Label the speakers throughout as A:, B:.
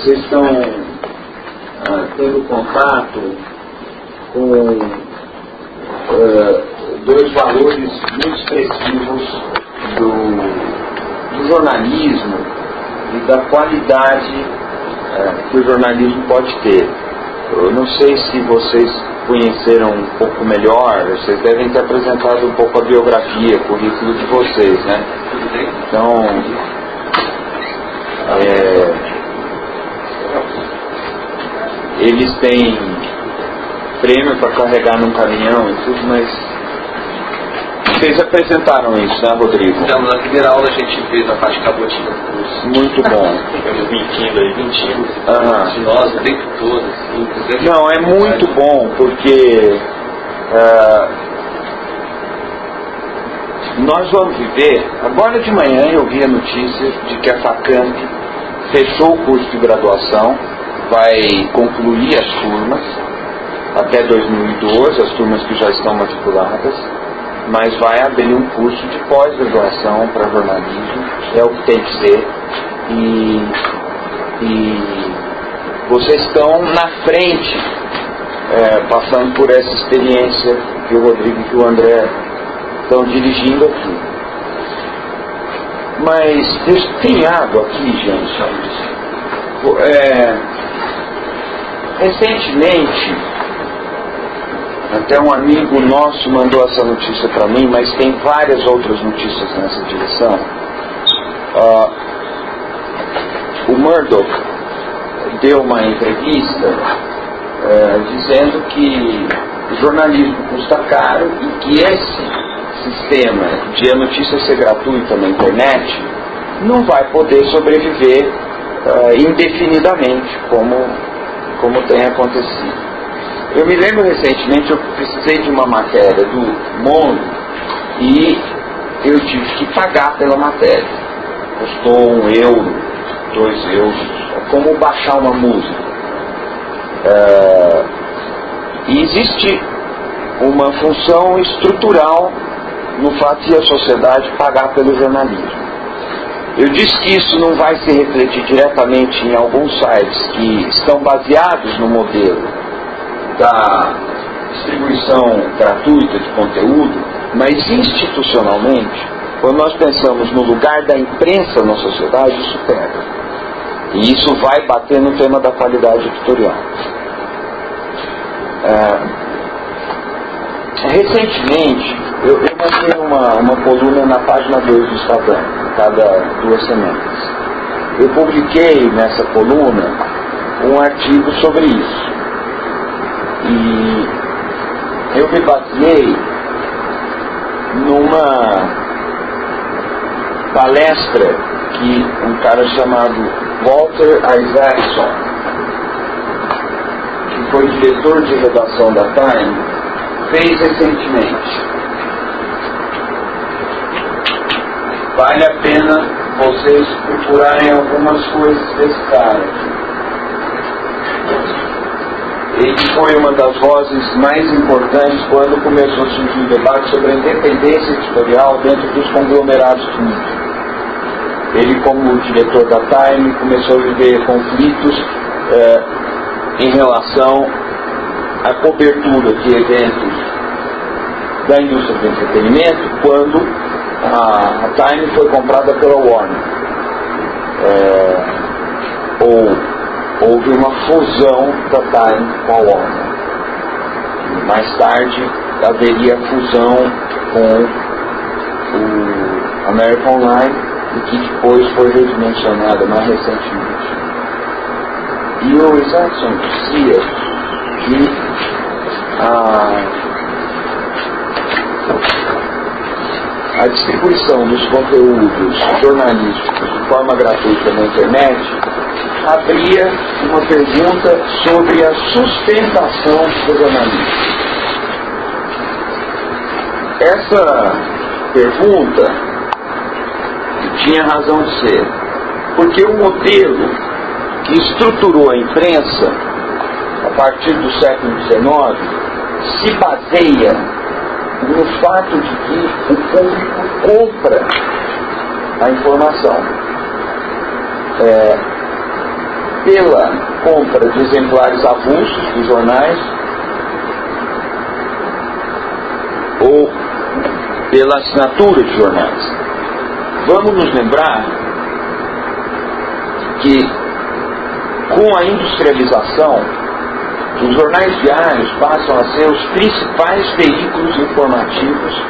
A: vocês estão ah, tendo contato com ah, dois valores muito expressivos do, do jornalismo e da qualidade ah, que o jornalismo pode ter. Eu não sei se vocês conheceram um pouco melhor, vocês devem ter apresentado um pouco a biografia, o currículo de vocês, né? Então, é, eles têm prêmio para carregar num caminhão e tudo, mas vocês apresentaram isso, né, Rodrigo?
B: Então, na primeira aula a gente fez a parte cabotinha do curso.
A: Muito bom.
B: Ficamos mentindo aí, mentindo.
A: Aham.
B: De nós o tempo todo, assim.
A: Não, é muito bom, porque ah, nós vamos viver. Agora de manhã eu vi a notícia de que a FACAMP fechou o curso de graduação, vai concluir as turmas até 2012, as turmas que já estão matriculadas, mas vai abrir um curso de pós-graduação para jornalismo, é o que tem que ser. E, e vocês estão na frente, é, passando por essa experiência que o Rodrigo e que o André estão dirigindo aqui. Mas tem água aqui, gente. É, recentemente, até um amigo nosso mandou essa notícia para mim, mas tem várias outras notícias nessa direção. Ah, o Murdoch deu uma entrevista eh, dizendo que o jornalismo custa caro e que esse sistema de a notícia ser gratuita na internet não vai poder sobreviver ah, indefinidamente, como, como tem acontecido. Eu me lembro recentemente, eu precisei de uma matéria do Mundo e eu tive que pagar pela matéria. Custou um euro, dois euros. É como baixar uma música. É, e existe uma função estrutural no fato de a sociedade pagar pelo jornalismo. Eu disse que isso não vai se refletir diretamente em alguns sites que estão baseados no modelo da distribuição gratuita de conteúdo, mas institucionalmente, quando nós pensamos no lugar da imprensa na sociedade, isso pega. E isso vai bater no tema da qualidade editorial. É, recentemente, eu, eu mandei uma, uma coluna na página 2 do Instagram, cada duas semanas. Eu publiquei nessa coluna um artigo sobre isso. E eu me baseei numa palestra que um cara chamado Walter Isaacson, que foi diretor de redação da Time, fez recentemente. Vale a pena vocês procurarem algumas coisas desse cara. Ele foi uma das vozes mais importantes quando começou a surgir o debate sobre a independência editorial dentro dos conglomerados de mídia. Ele, como diretor da Time, começou a viver conflitos eh, em relação à cobertura de eventos da indústria do entretenimento quando a, Time foi comprada pela Warner. Eh, ou houve uma fusão da Time com a Warner. Mais tarde haveria fusão com o American Online e que depois foi redimensionada mais recentemente. E o Isaacson dizia que a, a distribuição dos conteúdos jornalísticos de forma gratuita na internet abria uma pergunta sobre a sustentação do jornalismo. Essa pergunta tinha razão de ser, porque o modelo que estruturou a imprensa a partir do século XIX se baseia no fato de que o público compra a informação. É, pela compra de exemplares avulsos dos jornais ou pela assinatura de jornais. Vamos nos lembrar que com a industrialização, os jornais diários passam a ser os principais veículos informativos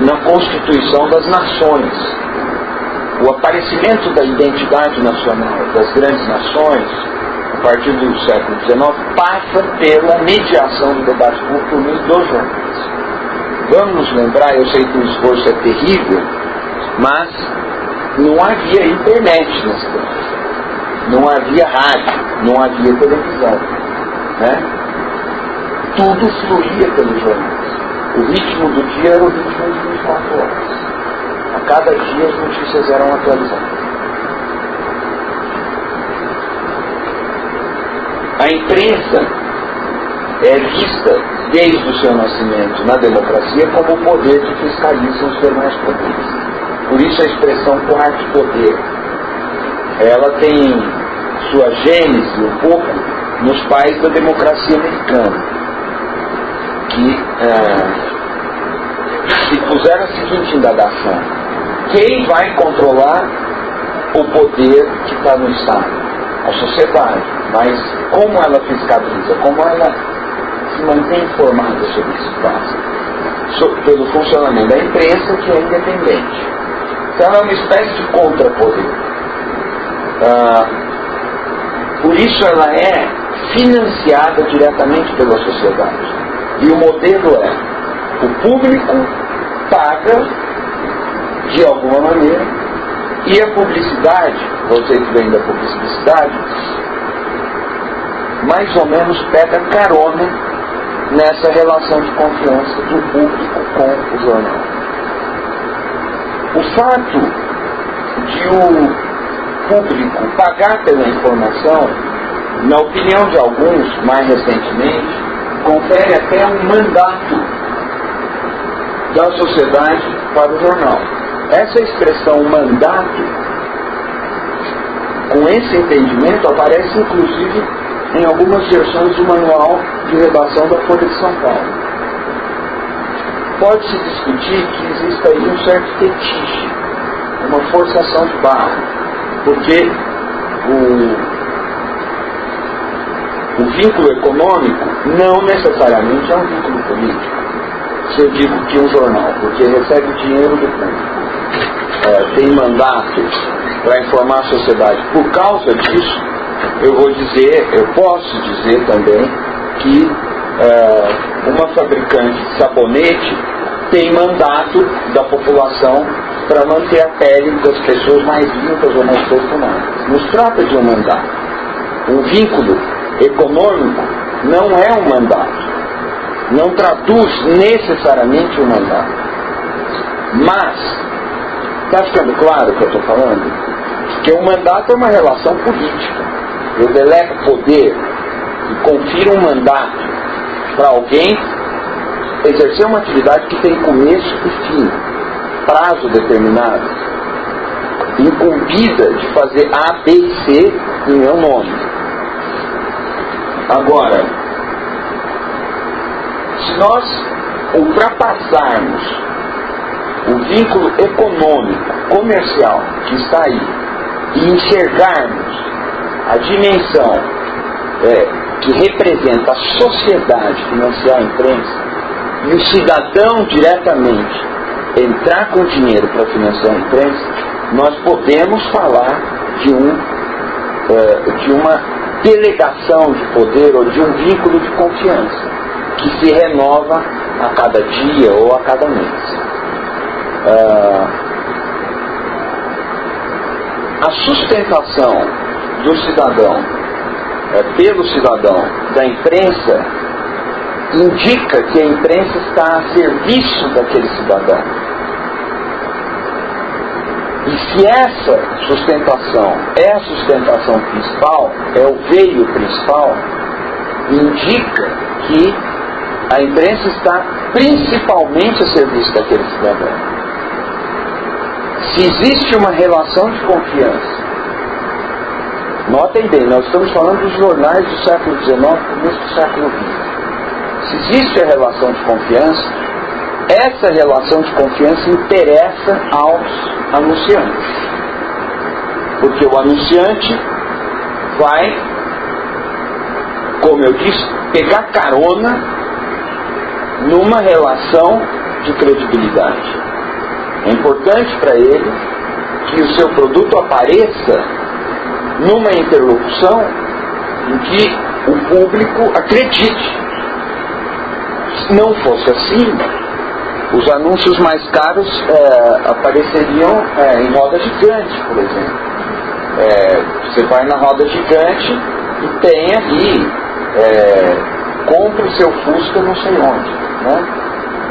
A: na constituição das nações. O aparecimento da identidade nacional das grandes nações, a partir do século XIX, passa pela mediação do debate público dos jornais. Vamos nos lembrar, eu sei que o esforço é terrível, mas não havia internet nesse tempo. Não havia rádio, não havia televisão. Né? Tudo fluía pelos jornais. O ritmo do dia era o ritmo de 24 horas. A cada dia as notícias eram atualizadas. A imprensa é vista desde o seu nascimento na democracia como o poder que fiscaliza os demais poderes. Por isso a expressão quarto poder. Ela tem sua gênese um pouco nos pais da democracia americana, que é, se puseram a seguinte indagação: quem vai controlar o poder que está no Estado? A sociedade. Mas como ela fiscaliza? Como ela se mantém informada sobre o que se passa? pelo funcionamento da imprensa, que é independente. Então ela é uma espécie de contrapoder. Ah, por isso ela é financiada diretamente pela sociedade. E o modelo é, o público paga de alguma maneira e a publicidade, você que vem da publicidade, mais ou menos pega carona nessa relação de confiança do público com o jornal. O fato de o público pagar pela informação, na opinião de alguns, mais recentemente, confere até um mandato da sociedade para o jornal. Essa expressão mandato, com esse entendimento, aparece inclusive em algumas versões do manual de redação da Folha de São Paulo pode-se discutir que existe aí um certo fetiche, uma forçação de barra, porque o, o vínculo econômico não necessariamente é um vínculo político. Se eu digo que um jornal, porque recebe dinheiro do público, é, tem mandato para informar a sociedade por causa disso, eu vou dizer, eu posso dizer também que é, uma fabricante de sabonete tem mandato da população para manter a pele das pessoas mais limpas ou mais perfumadas. Nos trata de um mandato. Um vínculo econômico não é um mandato. Não traduz necessariamente um mandato. Mas, está ficando claro o que eu estou falando? Que um mandato é uma relação política. Eu delego poder e confiro um mandato para alguém exercer uma atividade que tem começo e fim, prazo determinado, incumbida de fazer A, B e C em meu nome. Agora, se nós ultrapassarmos o vínculo econômico, comercial que está aí e enxergarmos a dimensão é, que representa a sociedade financiar a imprensa e o cidadão diretamente entrar com dinheiro para financiar a imprensa, nós podemos falar de, um, uh, de uma delegação de poder ou de um vínculo de confiança que se renova a cada dia ou a cada mês. Uh, a sustentação do cidadão é, pelo cidadão da imprensa indica que a imprensa está a serviço daquele cidadão. E se essa sustentação é a sustentação principal, é o veio principal, indica que a imprensa está principalmente a serviço daquele cidadão. Se existe uma relação de confiança Notem bem, nós estamos falando dos jornais do século XIX, começo do século XX. Se existe a relação de confiança, essa relação de confiança interessa aos anunciantes. Porque o anunciante vai, como eu disse, pegar carona numa relação de credibilidade. É importante para ele que o seu produto apareça numa interlocução em que o público acredite. Se não fosse assim, os anúncios mais caros é, apareceriam é, em roda gigante, por exemplo. É, você vai na roda gigante e tem ali, é, compre seu Fusca não sei onde. Né?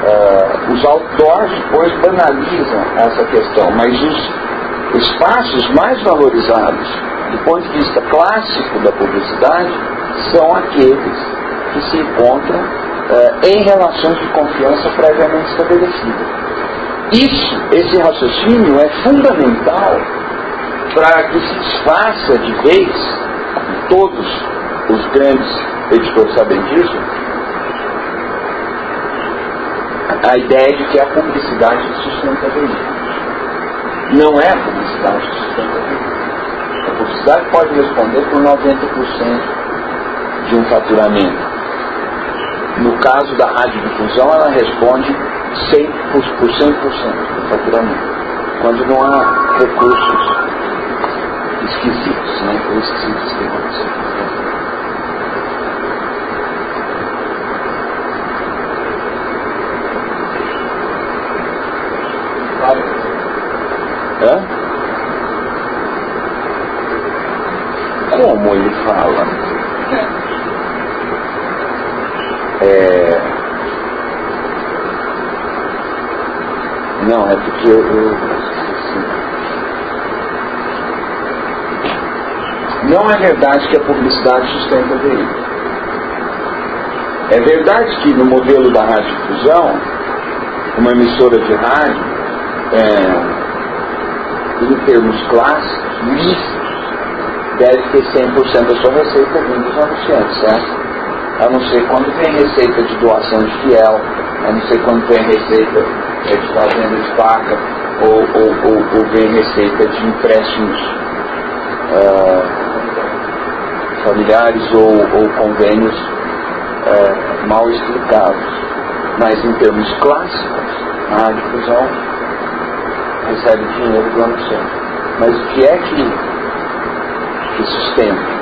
A: É, os outdoors depois banalizam essa questão, mas os espaços mais valorizados do ponto de vista clássico da publicidade, são aqueles que se encontram uh, em relações de confiança previamente estabelecidas. Isso, esse raciocínio é fundamental para que se desfaça de vez, todos os grandes editores sabem disso, a ideia de que a publicidade sustenta veículos. Não é a publicidade que sustenta veículos. A publicidade pode responder por 90% de um faturamento. No caso da radiodifusão, ela responde 100 por 100% do faturamento. Quando não há recursos esquisitos, né? Ou esquisitos que acontecem. Hã? como ele fala. É... Não, é porque eu, eu... Não é verdade que a publicidade sustenta o veículo. É verdade que no modelo da radiodifusão, uma emissora de rádio, é, em termos clássicos, lista deve ter 100% da sua receita vindo dos anunciantes, certo? A não ser quando vem receita de doação de fiel, a não ser quando vem receita de fazenda de vaca, ou, ou, ou, ou vem receita de empréstimos uh, familiares ou, ou convênios uh, mal explicados. Mas em termos clássicos, a difusão recebe dinheiro do anunciante. Mas o que é que que sustenta,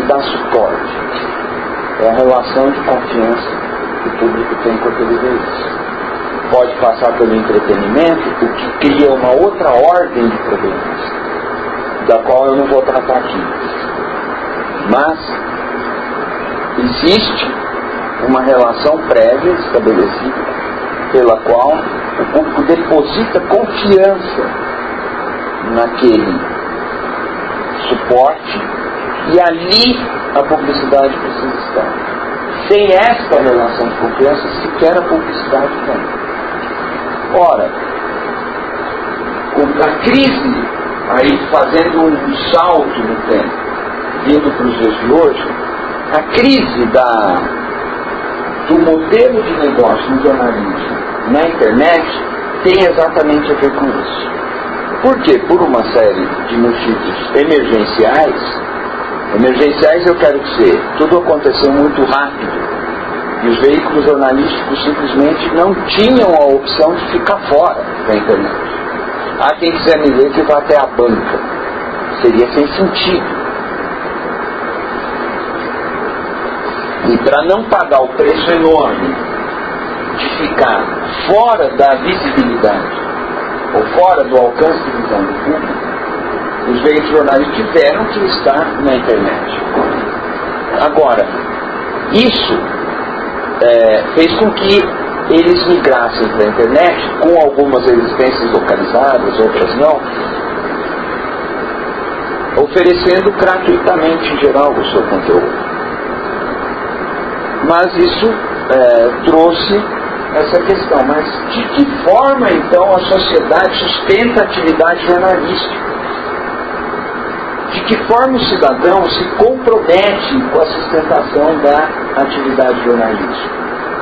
A: que dá suporte. É a relação de confiança que o público tem com aquele veículo. Pode passar pelo entretenimento, o que cria uma outra ordem de problemas, da qual eu não vou tratar aqui. Mas existe uma relação prévia estabelecida pela qual o público deposita confiança naquele suporte e ali a publicidade precisa estar. Sem esta relação de confiança, sequer a publicidade vem. Ora, a crise, aí fazendo um salto no tempo, vindo para os dias de hoje, a crise da, do modelo de negócio no jornalismo na internet tem exatamente a ver com isso. Porque por uma série de motivos emergenciais, emergenciais eu quero dizer, tudo aconteceu muito rápido e os veículos jornalísticos simplesmente não tinham a opção de ficar fora da internet. Há quem quiser me ver que vá até a banca. Seria sem sentido. E para não pagar o preço enorme de ficar fora da visibilidade ou fora do alcance de visão do público, os veículos jornalistas tiveram que estar na internet. Agora, isso é, fez com que eles migrassem para a internet, com algumas existências localizadas, outras não, oferecendo gratuitamente em geral o seu conteúdo. Mas isso é, trouxe essa questão. Mas de que forma então a sociedade sustenta a atividade jornalística? De que forma o cidadão se compromete com a sustentação da atividade jornalística,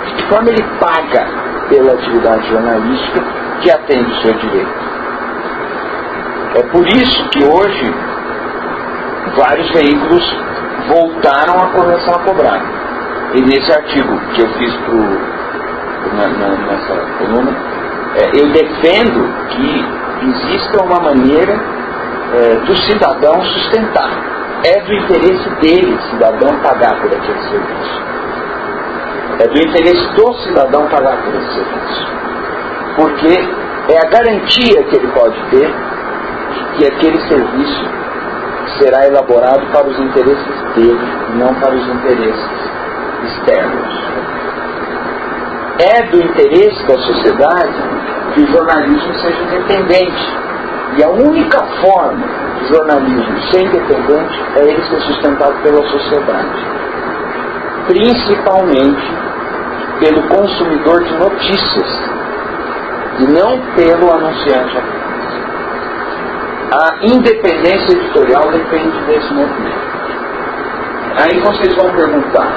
A: de que forma ele paga pela atividade jornalística que atende o seu direito. É por isso que hoje vários veículos voltaram a começar a cobrar. E nesse artigo que eu fiz pro, na, na, nessa coluna, é, eu defendo que exista uma maneira é, do cidadão sustentar. É do interesse dele, cidadão, pagar por aquele serviço. É do interesse do cidadão pagar por esse serviço. Porque é a garantia que ele pode ter que aquele serviço será elaborado para os interesses dele, não para os interesses externos. É do interesse da sociedade que o jornalismo seja independente. E a única forma do jornalismo ser independente é ele ser sustentado pela sociedade. Principalmente pelo consumidor de notícias e não pelo anunciante a independência editorial depende desse movimento. Aí vocês vão perguntar,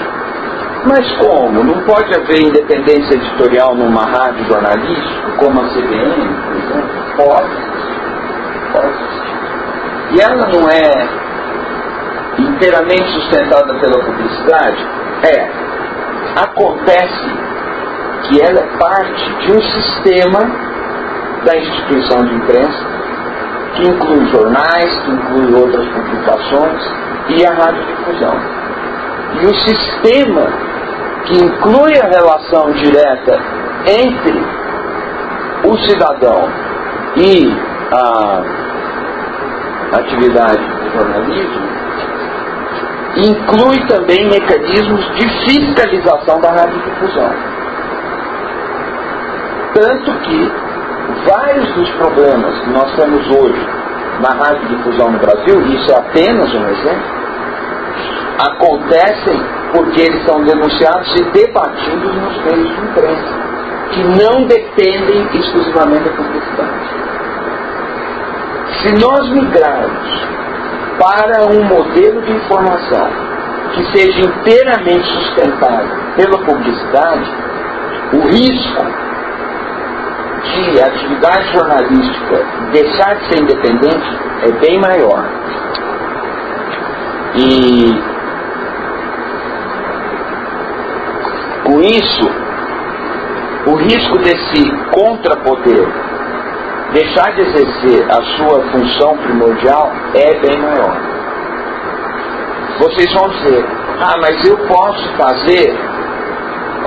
A: mas como? Não pode haver independência editorial numa rádio jornalística, como a CBN, por exemplo? Pode. E ela não é inteiramente sustentada pela publicidade? É. Acontece que ela é parte de um sistema da instituição de imprensa que inclui jornais, que inclui outras publicações e a radiodifusão. E o sistema que inclui a relação direta entre o cidadão e a atividade do jornalismo inclui também mecanismos de fiscalização da radiodifusão. Tanto que vários dos problemas que nós temos hoje na radiodifusão no Brasil, e isso é apenas um exemplo, acontecem porque eles são denunciados e debatidos nos meios de imprensa, que não dependem exclusivamente da publicidade. Se nós migrarmos para um modelo de informação que seja inteiramente sustentado pela publicidade, o risco de atividade jornalística deixar de ser independente é bem maior. E com isso, o risco desse contrapoder deixar de exercer a sua função primordial é bem maior. Vocês vão dizer, ah, mas eu posso fazer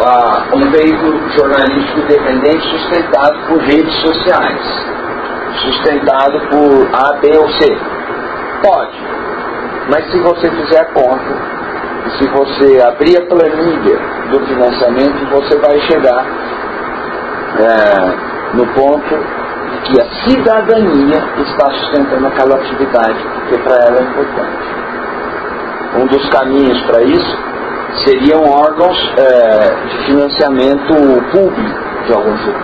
A: ah, um veículo jornalístico independente sustentado por redes sociais, sustentado por A, B ou C. Pode, mas se você fizer conta, se você abrir a planilha do financiamento, você vai chegar é, no ponto que a cidadania está sustentando aquela atividade, que para ela é importante. Um dos caminhos para isso seriam órgãos é, de financiamento público de algum tipo.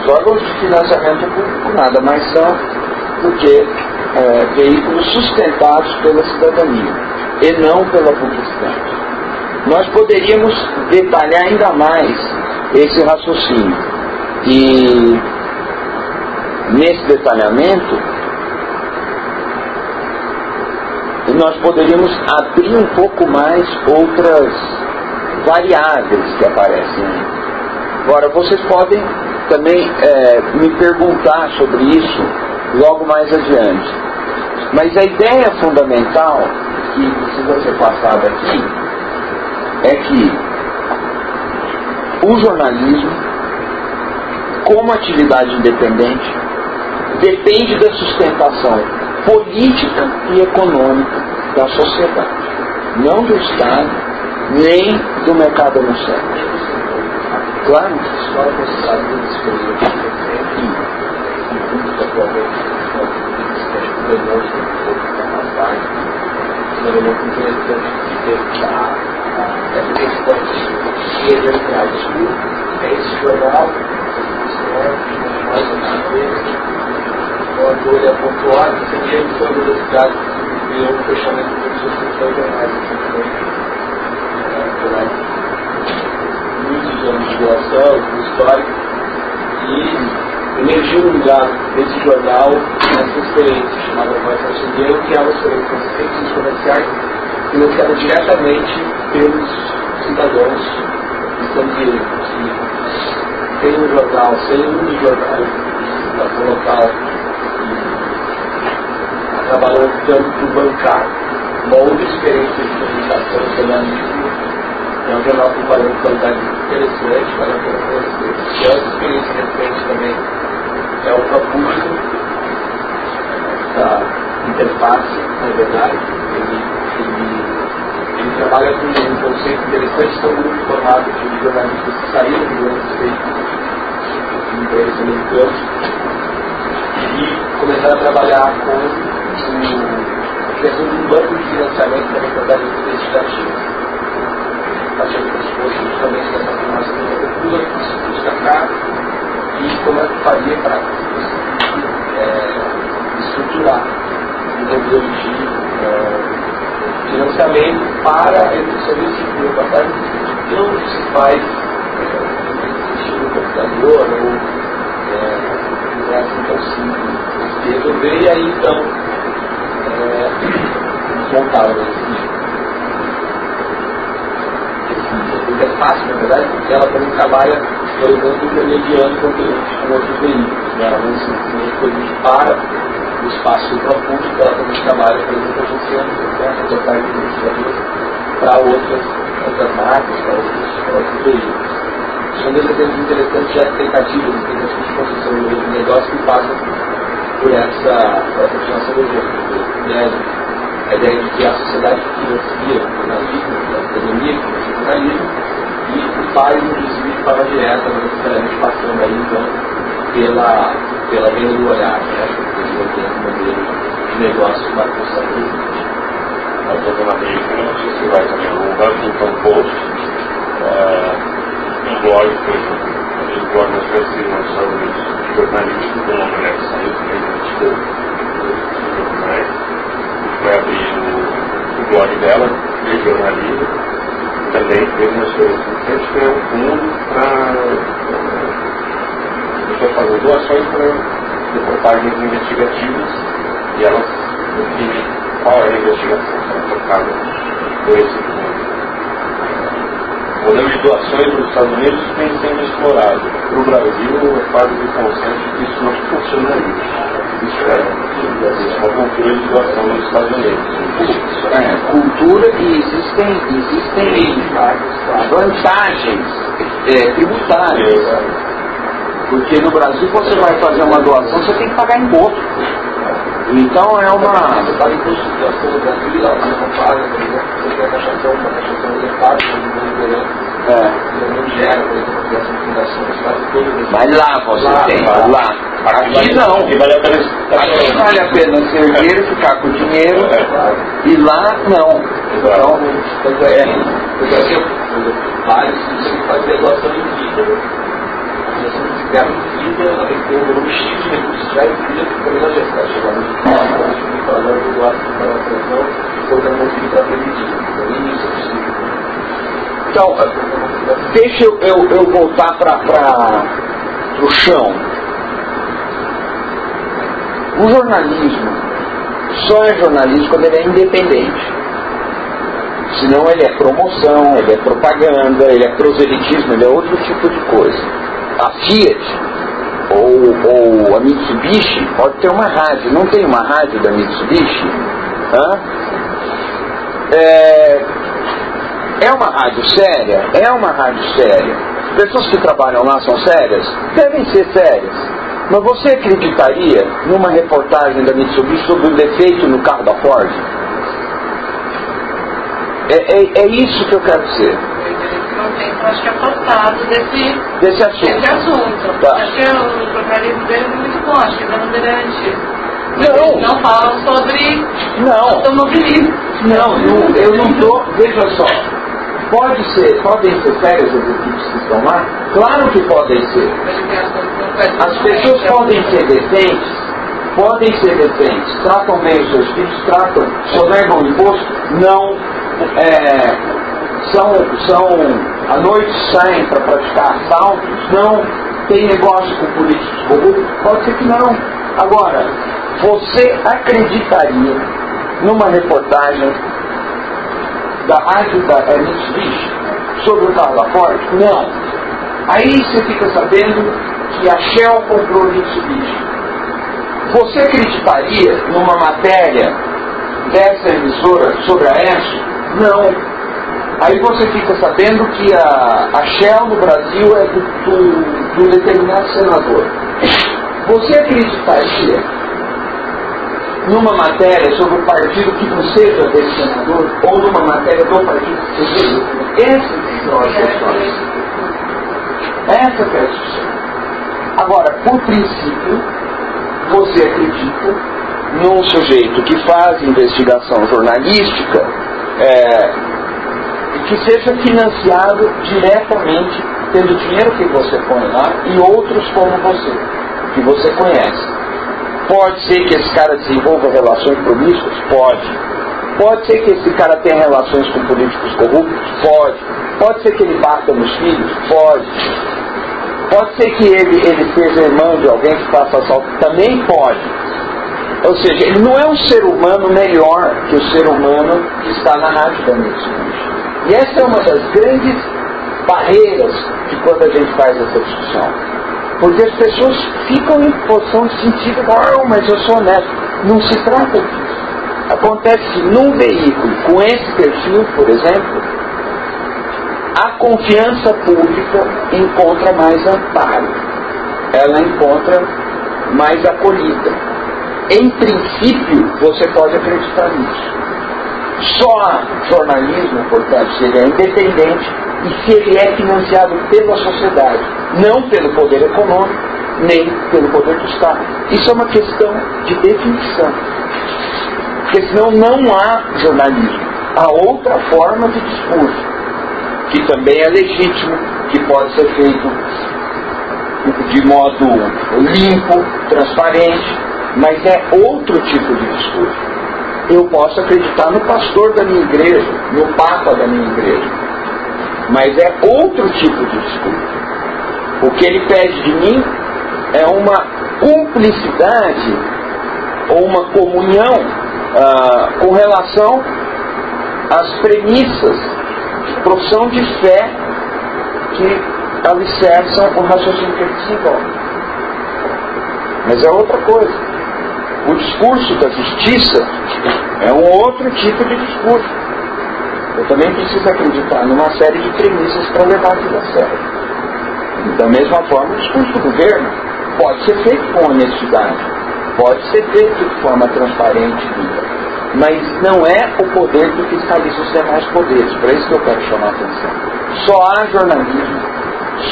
A: Os órgãos de financiamento público nada mais são do que é, veículos sustentados pela cidadania e não pela publicidade. Nós poderíamos detalhar ainda mais esse raciocínio. E nesse detalhamento, nós poderíamos abrir um pouco mais outras variáveis que aparecem. Agora, vocês podem também é, me perguntar sobre isso logo mais adiante. Mas a ideia fundamental que precisa ser passada aqui é que o jornalismo, como atividade independente, depende da sustentação política e econômica da sociedade, não do Estado, nem do mercado anunciante. Claro? Esse jornal, onde ele é pontuado, seria a universidade
B: deu o fechamento dos seus jornais muitos anos de duração, histórico, e emergiu um lugar desse jornal nessa experiência chamada Voz Brasileira, que é uma experiência com ciências comerciais financiada diretamente pelos cidadãos estrangeiros. Tem um jornal, sem um dos jornais da local, por bancar uma outra experiência de comunicação jornalística. É um jornal com valor de qualidade interessante, vale a pena conhecer. E a experiência recente também é o Capúcio, essa interface, na verdade, ele, ele, ele trabalha com um conceito interessante, um grupo formado de jornalistas que saíram do United States, de empresas americanas, e começaram a trabalhar com a um banco de financiamento para jornalismo investigativo. Fazendo pressuposto justamente dessa formação da cultura que se destacar e como é que faria para é, estruturar? Um modelo de financiamento para a desse tipo de passagem que não se faz no computador ou é, não é assim tão simples de resolver e aí então montaram esse interface, na verdade, porque ela também trabalha, por exemplo, intermediando com outros veículos. Né? Ela não simplesmente para o espaço público, ela também trabalha, por exemplo, agenciando né, reportagens investigadoras para outras, outras marcas, para outros, para outros veículos. São dois exemplos interessantes de tentativas, tentativas de construção de negócio que passam por essa, por do jogo. Né? a ideia de que a sociedade financia o jornalismo, a academia financia o jornalismo, e faz um desvio de forma direta, não necessariamente passando aí, então, pela, pela venda do olhar, né? Porque tem um modelo de negócio mais constante.
C: Mas o jornalismo, não sei se vai também, o Huffington Post, uh, um blog, por exemplo, um blog mais conhecido nos Estados De jornalismo, com uma mulher que saiu também da jornais, foi abrir o, o blog dela, de jornalismo, também fez uma experiência interessante, criou um fundo para pessoas fazer doações para reportagens investigativas e elas definem qual é a investigação que é tocada por esse modelo de doações para os Estados Unidos tem sendo explorado. Para o Brasil, é quase que consenso que isso não funcionaria isso é uma cultura de doação nos Estados Unidos.
A: É, cultura e existem, existem vantagens é, tributárias. Porque no Brasil você vai fazer uma doação, você tem que pagar imposto. Então é uma.
B: Você paga imposto de doação no Brasil, você não paga, por exemplo, você tem a taxação, uma taxação elevada, não gera, por exemplo, a criação de fundações,
A: Mas lá você tem, lá. Aqui não. Aqui vale a pena, ser dinheiro, ficar com dinheiro, e lá não. Então,
B: tanto é, no Brasil, vários fazer doação em vida. A vida, de. Então.
A: Então, deixa eu, eu, eu voltar para o chão. O jornalismo só é jornalismo quando ele é independente. Senão ele é promoção, ele é propaganda, ele é proselitismo, ele é outro tipo de coisa. A Fiat ou, ou a Mitsubishi pode ter uma rádio. Não tem uma rádio da Mitsubishi? Hã? É, é uma rádio séria? É uma rádio séria. Pessoas que trabalham lá são sérias? Devem ser sérias. Mas você acreditaria numa reportagem da Mitsubishi sobre o defeito no carro da Ford? É, é, é isso que eu quero dizer.
D: Eu acho que é afastado desse,
A: desse assunto.
D: Desse assunto. Tá. Acho que o jornalismo dele é muito bom, acho que é bandeirante.
A: Não.
D: não falam sobre
A: não.
D: automobilismo.
A: Não, não, eu não estou. Veja só. Pode ser, podem ser sérias as equipes que estão lá? Claro que podem ser. As pessoas podem ser decentes podem ser decentes, tratam bem os seus filhos, tratam, sonegam o imposto, não é, são, são à noite saem para praticar assaltos, não tem negócio com políticos corruptos, pode ser que não. Agora, você acreditaria numa reportagem da rádio da Mitsubishi sobre o carro da Ford? Não. Aí você fica sabendo que a Shell comprou o Mitsubishi. Você acreditaria numa matéria dessa emissora sobre a ESO? Não. Aí você fica sabendo que a, a Shell no Brasil é do, do, do determinado senador. Você acreditaria numa matéria sobre o partido que não seja desse senador, ou numa matéria do partido que seja Essas são as questões. Essa é a discussão. Agora, por princípio, você acredita num sujeito que faz investigação jornalística é, que seja financiado diretamente pelo dinheiro que você põe lá e outros como você, que você conhece. Pode ser que esse cara desenvolva relações promíscuas? Pode. Pode ser que esse cara tenha relações com políticos corruptos? Pode. Pode ser que ele bata nos filhos? Pode. Pode ser que ele, ele seja irmão de alguém que faça assalto? Também pode. Ou seja, ele não é um ser humano melhor que o ser humano que está na rádio da Mitsubishi. E essa é uma das grandes barreiras de quando a gente faz essa discussão. Porque as pessoas ficam em posição de sentido, ah, mas eu sou honesto. Não se trata disso. Acontece que num veículo com esse perfil, por exemplo, a confiança pública encontra mais amparo. Ela encontra mais acolhida. Em princípio, você pode acreditar nisso. Só há jornalismo, portanto, se ele é independente e se ele é financiado pela sociedade, não pelo poder econômico, nem pelo poder do Estado. Isso é uma questão de definição. Porque senão não há jornalismo. Há outra forma de discurso, que também é legítimo, que pode ser feito de modo limpo, transparente, mas é outro tipo de discurso eu posso acreditar no pastor da minha igreja, no papa da minha igreja. Mas é outro tipo de discurso. O que ele pede de mim é uma cumplicidade ou uma comunhão ah, com relação às premissas profissão de fé que alicerçam o raciocínio desenvolve. Mas é outra coisa. O discurso da justiça é um outro tipo de discurso. Eu também preciso acreditar numa série de premissas para levar aquilo a sério. Da mesma forma, o discurso do governo pode ser feito com honestidade, pode ser feito de forma transparente, mas não é o poder que fiscaliza os demais poderes. Para isso que eu quero chamar a atenção. Só há jornalismo,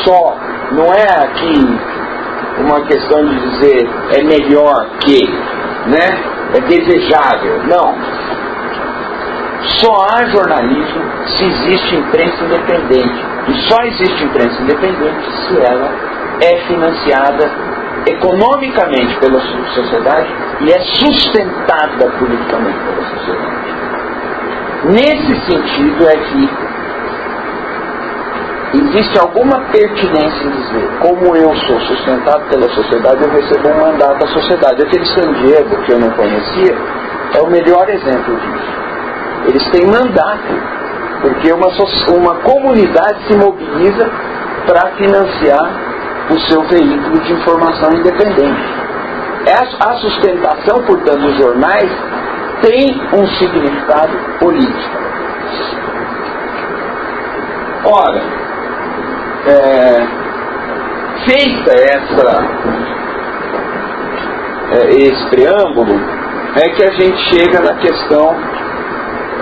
A: só. Não é aqui uma questão de dizer é melhor que né, é desejável. Não. Só há jornalismo se existe imprensa independente. E só existe imprensa independente se ela é financiada economicamente pela sociedade e é sustentada politicamente pela sociedade. Nesse sentido é que existe alguma pertinência em dizer, como eu sou sustentado pela sociedade, eu recebo um mandato da sociedade. Aquele San Diego que eu não conhecia é o melhor exemplo disso. Eles têm mandato, porque uma, uma comunidade se mobiliza para financiar o seu veículo de informação independente. A sustentação, portanto, dos jornais tem um significado político. Ora, é, feita essa, é, esse preâmbulo, é que a gente chega na questão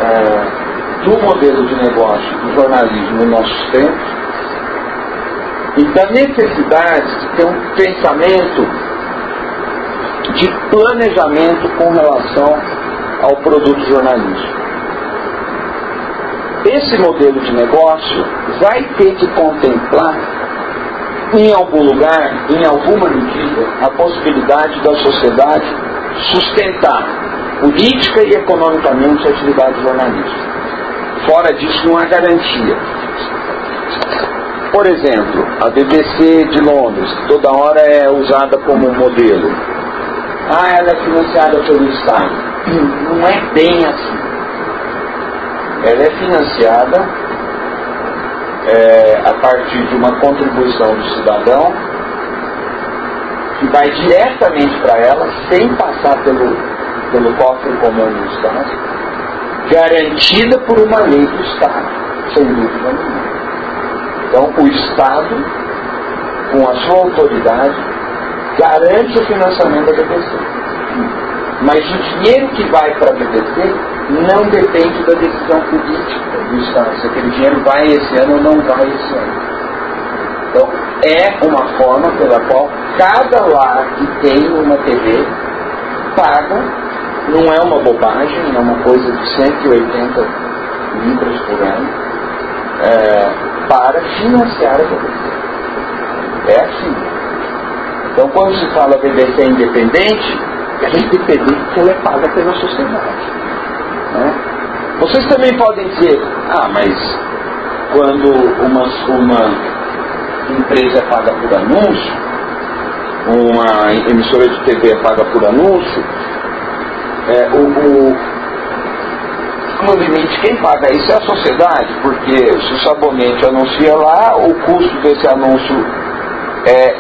A: é, do modelo de negócio do jornalismo nos nossos tempos e da necessidade de ter um pensamento de planejamento com relação ao produto jornalístico esse modelo de negócio vai ter que contemplar, em algum lugar, em alguma medida, a possibilidade da sociedade sustentar política e economicamente a atividade jornalística. Fora disso não há garantia. Por exemplo, a BBC de Londres, que toda hora é usada como modelo. Ah, ela é financiada pelo Estado. Não é bem assim. Ela é financiada é, a partir de uma contribuição do cidadão que vai diretamente para ela, sem passar pelo, pelo cofre comum do Estado, garantida por uma lei do Estado, sem dúvida nenhuma. Então, o Estado, com a sua autoridade, garante o financiamento da BBC. Mas o dinheiro que vai para a BBC não depende da decisão política do Estado, se aquele dinheiro vai esse ano ou não vai esse ano. Então, é uma forma pela qual cada lar que tem uma TV paga, não é uma bobagem, é uma coisa de 180 libras por ano, é, para financiar a BBC. É assim. Então, quando se fala BBC independente, é independente porque ela é paga pela sociedade. Né? Vocês também podem dizer, ah, mas quando uma, uma empresa é paga por anúncio, uma emissora de TV é paga por anúncio, é, o, o no limite, quem paga isso é a sociedade, porque se o sabonete anuncia lá, o custo desse anúncio é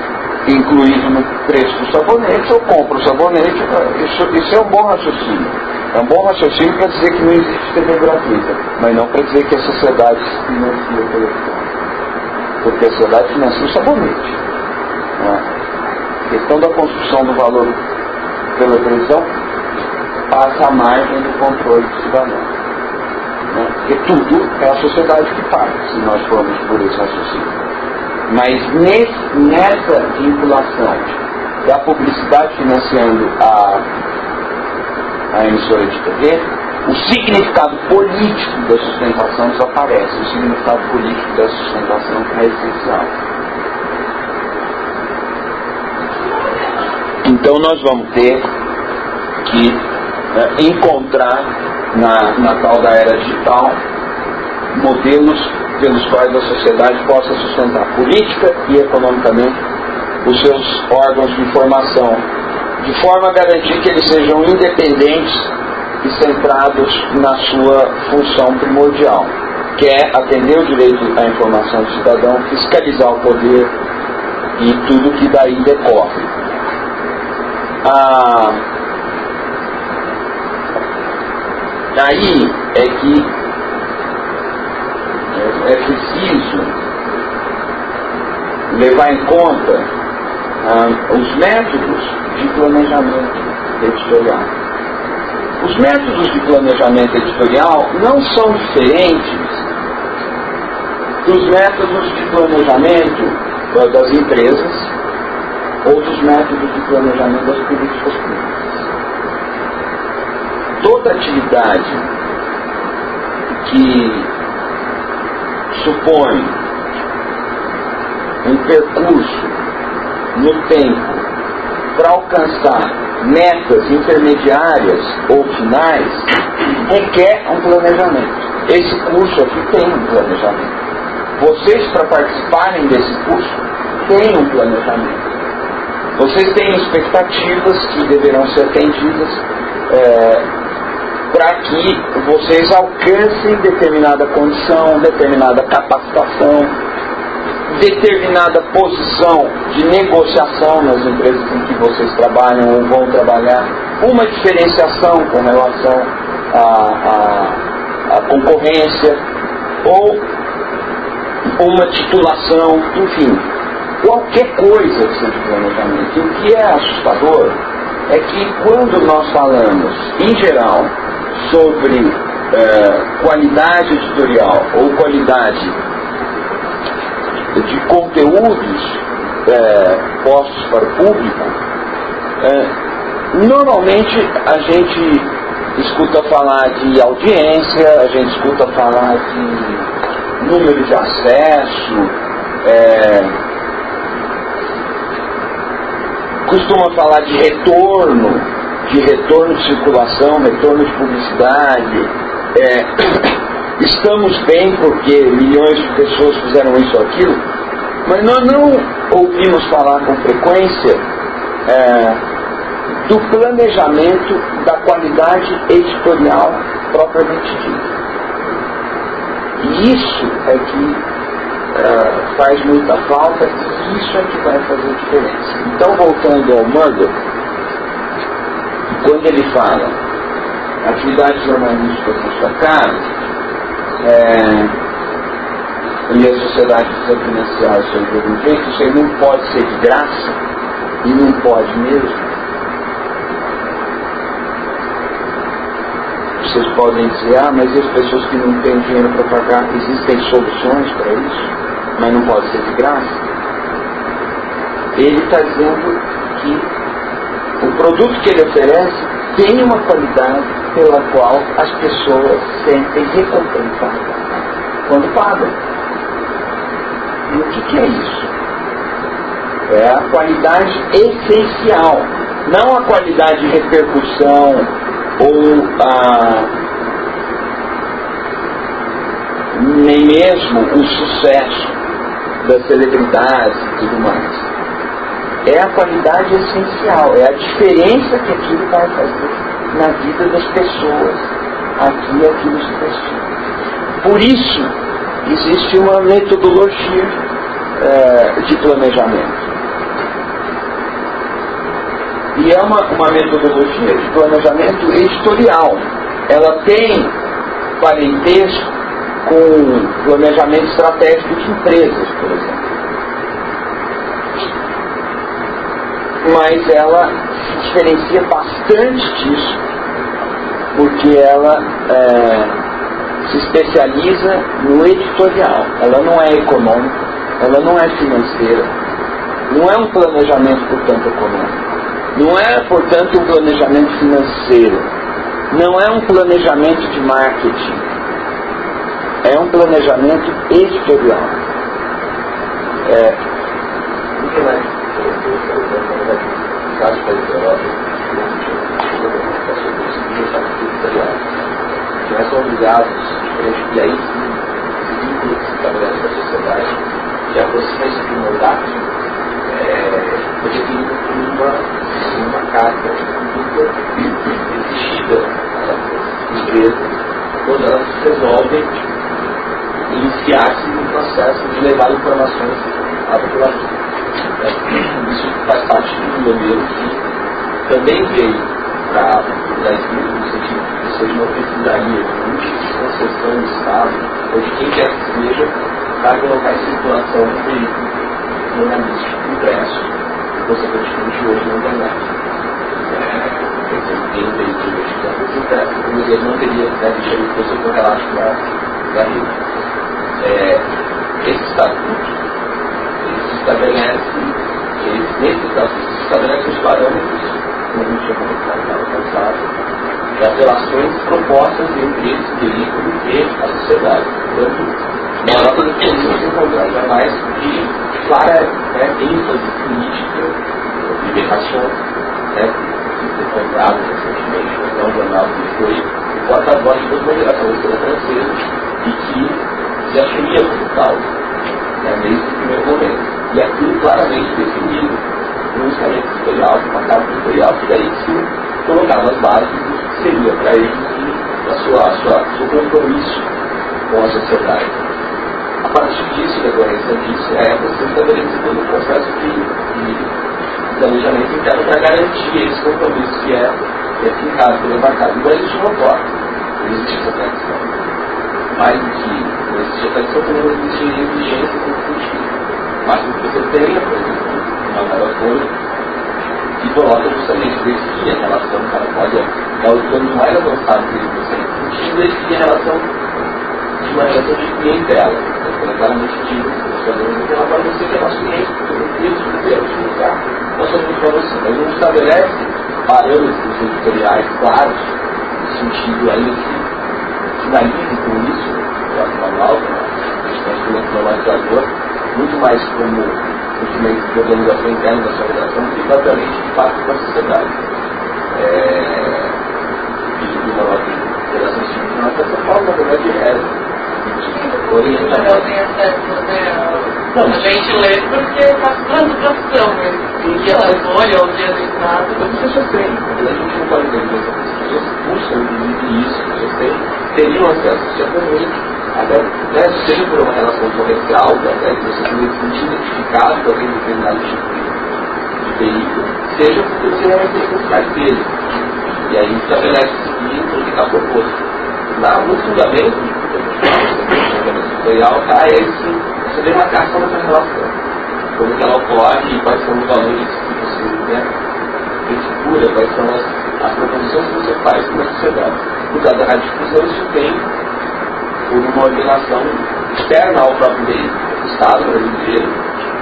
A: incluído no preço do sabonete, eu compro o sabonete, isso, isso é um bom raciocínio. É um bom raciocínio para dizer que não existe TV gratuita, mas não para dizer que a sociedade financia pelo Porque a sociedade financia o sabonete. Né? A questão da construção do valor pela televisão passa à margem do controle do cidadão. Né? Porque tudo é a sociedade que paga, se nós formos por esse raciocínio. Mas nesse, nessa vinculação da publicidade financiando a, a emissora de TV, o significado político da sustentação desaparece. O significado político da sustentação é essencial. Então nós vamos ter que né, encontrar na, na tal da era digital, modelos pelos quais a sociedade possa sustentar política e economicamente os seus órgãos de informação, de forma a garantir que eles sejam independentes e centrados na sua função primordial, que é atender o direito à informação do cidadão, fiscalizar o poder e tudo que daí decorre. Ah, Daí é que é, é preciso levar em conta ah, os métodos de planejamento editorial. Os métodos de planejamento editorial não são diferentes dos métodos de planejamento das empresas ou dos métodos de planejamento das políticas públicas toda atividade que supõe um percurso no tempo para alcançar metas intermediárias ou finais requer um planejamento. Esse curso aqui tem um planejamento. Vocês, para participarem desse curso, têm um planejamento. Vocês têm expectativas que deverão ser atendidas. É, para que vocês alcancem determinada condição, determinada capacitação, determinada posição de negociação nas empresas em que vocês trabalham ou vão trabalhar, uma diferenciação com relação à, à, à concorrência ou uma titulação, enfim, qualquer coisa que seja planejamento. O que é assustador é que quando nós falamos, em geral, sobre é, qualidade editorial ou qualidade de conteúdos é, postos para o público, é, normalmente a gente escuta falar de audiência, a gente escuta falar de número de acesso, é, costuma falar de retorno de retorno de circulação, retorno de publicidade. É, estamos bem porque milhões de pessoas fizeram isso ou aquilo, mas nós não ouvimos falar com frequência é, do planejamento da qualidade editorial propriamente dita. E isso é que é, faz muita falta e isso é que vai fazer diferença. Então, voltando ao Murdoch, quando ele fala atividades jornalísticas destacadas, é, e a sociedade aí de algum jeito, isso aí não pode ser de graça, e não pode mesmo. Vocês podem dizer, ah, mas as pessoas que não têm dinheiro para pagar, existem soluções para isso, mas não pode ser de graça. Ele está dizendo que o produto que ele oferece tem uma qualidade pela qual as pessoas sentem recompensadas quando pagam. E o que, que é isso? É a qualidade essencial, não a qualidade de repercussão ou a, nem mesmo o sucesso das celebridades e tudo mais. É a qualidade essencial, é a diferença que aquilo vai fazer na vida das pessoas aqui aquilo se prestina. Por isso, existe uma metodologia é, de planejamento. E é uma, uma metodologia de planejamento editorial. Ela tem parentesco com planejamento estratégico de empresas, por exemplo. Mas ela se diferencia bastante disso, porque ela é, se especializa no editorial. Ela não é econômica, ela não é financeira, não é um planejamento, portanto, econômico. Não é, portanto, um planejamento financeiro. Não é um planejamento de marketing. É um planejamento editorial. É. Muito bem.
B: Nós somos obrigados e aí sim, vínculo que se estabelece com a sociedade, que aproxima esse de mandato, é, foi definido por uma, uma carta pública exigida às empresas quando elas resolvem iniciar-se no processo de levar informações à população. É, isso faz parte de um modelo que também veio para a escrita no sentido de ser uma pesquisaria de concessão do Estado, ou de quem quer que seja, para colocar em circulação um veículo jornalístico impresso, e consequentemente hoje na internet. É, tem um veículo de investigação impresso, como ele não teria deve ter o que você correlato da, rede. É, esse estatuto, estabelece, ele, nesse estatuto se estabelece os parâmetros, como a gente tinha comentado no passado, das relações propostas entre esse veículo e a sociedade. Portanto, na nossa definição se encontrar jamais de clara né, ênfase política, libertação, né, que foi comprado recentemente, é um jornal que foi porta-voz de toda uma francesa e que se assumia como tal, né, desde o primeiro momento. E aquilo claramente definido no estamento editorial, uma carta editorial, que daí se colocava as bases seria para ele a sua, sua, seu compromisso com a sociedade. A partir disso, decorrência disso, é você estabelecer todo o processo de, de planejamento interno para garantir esse compromisso que é, que é pelo embarcado. Mas isso não ocorre. Não existe essa tradição. Mais do que não existe a tradição, também não existe exigência constitutiva. Mas o que você por exemplo, uma nova coisa, e coloca justamente definir a relação, o cara dar os planos mais avançados que você discutindo, definir a relação de uma relação de clientela. Então, claramente fazemos aquela para você que é nosso cliente, porque eu tenho que ver, utilizar, nós somos para você. Mas não estabelece parâmetros editoriais claros, no sentido ainda que finalize com isso, o manual, a questão do normalizador, muito mais como instrumento de organização interna da sua redação que propriamente de fato com a sociedade. É, do manual de relações institucionais, essa forma, verdade, é
D: orientar. tem acesso, né? A gente lê porque faz tradução, mas dia da folha ou dia do estado.
B: As pessoas têm, a gente não pode dizer isso, as pessoas buscam isso, pessoas têm, teriam acesso, também, até, né, por uma relação comercial, até que você tenha se identificado com aquele determinado tipo de veículo, seja porque você realmente tem necessidade dele. E aí estabelece o seguinte, o que está proposto. Na, no fundamento, tutorial, tá? E aí sim, essa demarcação dessa relação. Como que ela ocorre, quais são os valores que você né, configura, quais são as, as proposições que você faz para a sociedade. No caso da radiodifusão, isso por uma ordenação externa ao próprio veículo. O Estado brasileiro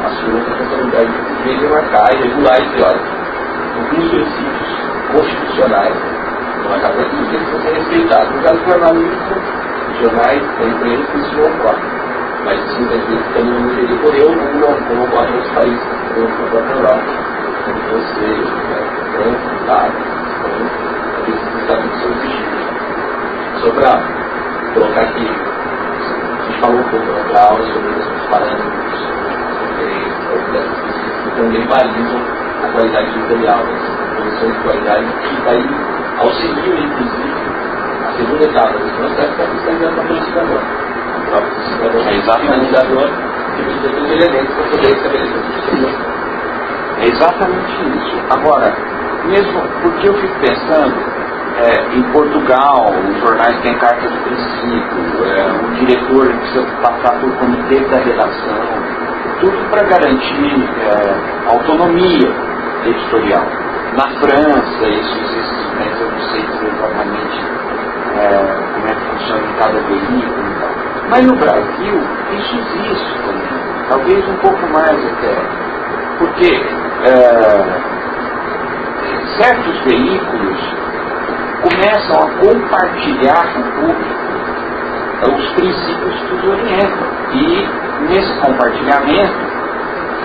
B: assume essa responsabilidade de demarcar e regular esse órgão. Alguns princípios constitucionais, não é capaz de que ser respeitados. No caso do jornalismo, jornais, da imprensa, isso não ocorre. Mas isso muitas vezes também não deveria ocorrer, ou não, como ocorre nos países, como na própria Europa. Quando você né, trânsito, dados, então, esses estados são exigidos. Só para colocar aqui, a gente falou um pouco na outra aula sobre os parâmetros, pesquisas que também balizam a qualidade editorial, as condições de qualidade que daí auxiliam, inclusive, segunda etapa desse processo é a fiscalização do é que precisa dos elementos para poder estabelecer o
A: É exatamente isso. Agora, mesmo porque eu fico pensando, é, em Portugal, os jornais têm carta de princípio, é, o diretor precisa passar por comitê da redação, tudo para garantir é, autonomia editorial. Na França, isso existe, mas eu não sei exatamente é, como é que funciona em cada veículo. Mas no Brasil, isso existe também. Talvez um pouco mais até. Porque é, certos veículos começam a compartilhar com o público os princípios que os orientam. E nesse compartilhamento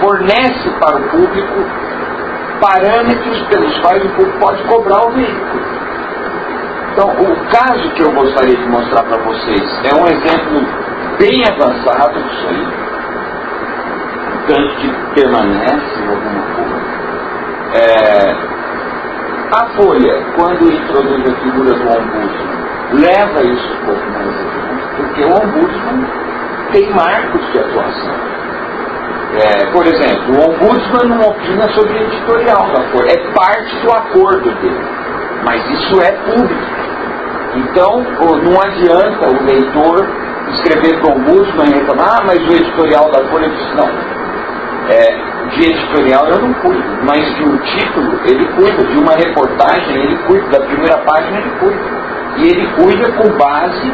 A: fornece para o público parâmetros pelos quais o público pode cobrar o veículo. Então, o caso que eu gostaria de mostrar para vocês é um exemplo bem avançado disso aí, tanto que permanece em alguma coisa. É, a Folha, quando introduz a figura do ombudsman, leva isso um pouco mais adiante, porque o ombudsman tem marcos de atuação. É, por exemplo, o ombudsman não opina sobre editorial da Folha, é parte do acordo dele, mas isso é público. Então, não adianta o leitor escrever para o ombudsman e reclamar, ah, mas o editorial da Folha disse, não. É, de editorial eu não cuido, mas de um título ele cuida, de uma reportagem ele cuida, da primeira página ele cuida. E ele cuida com base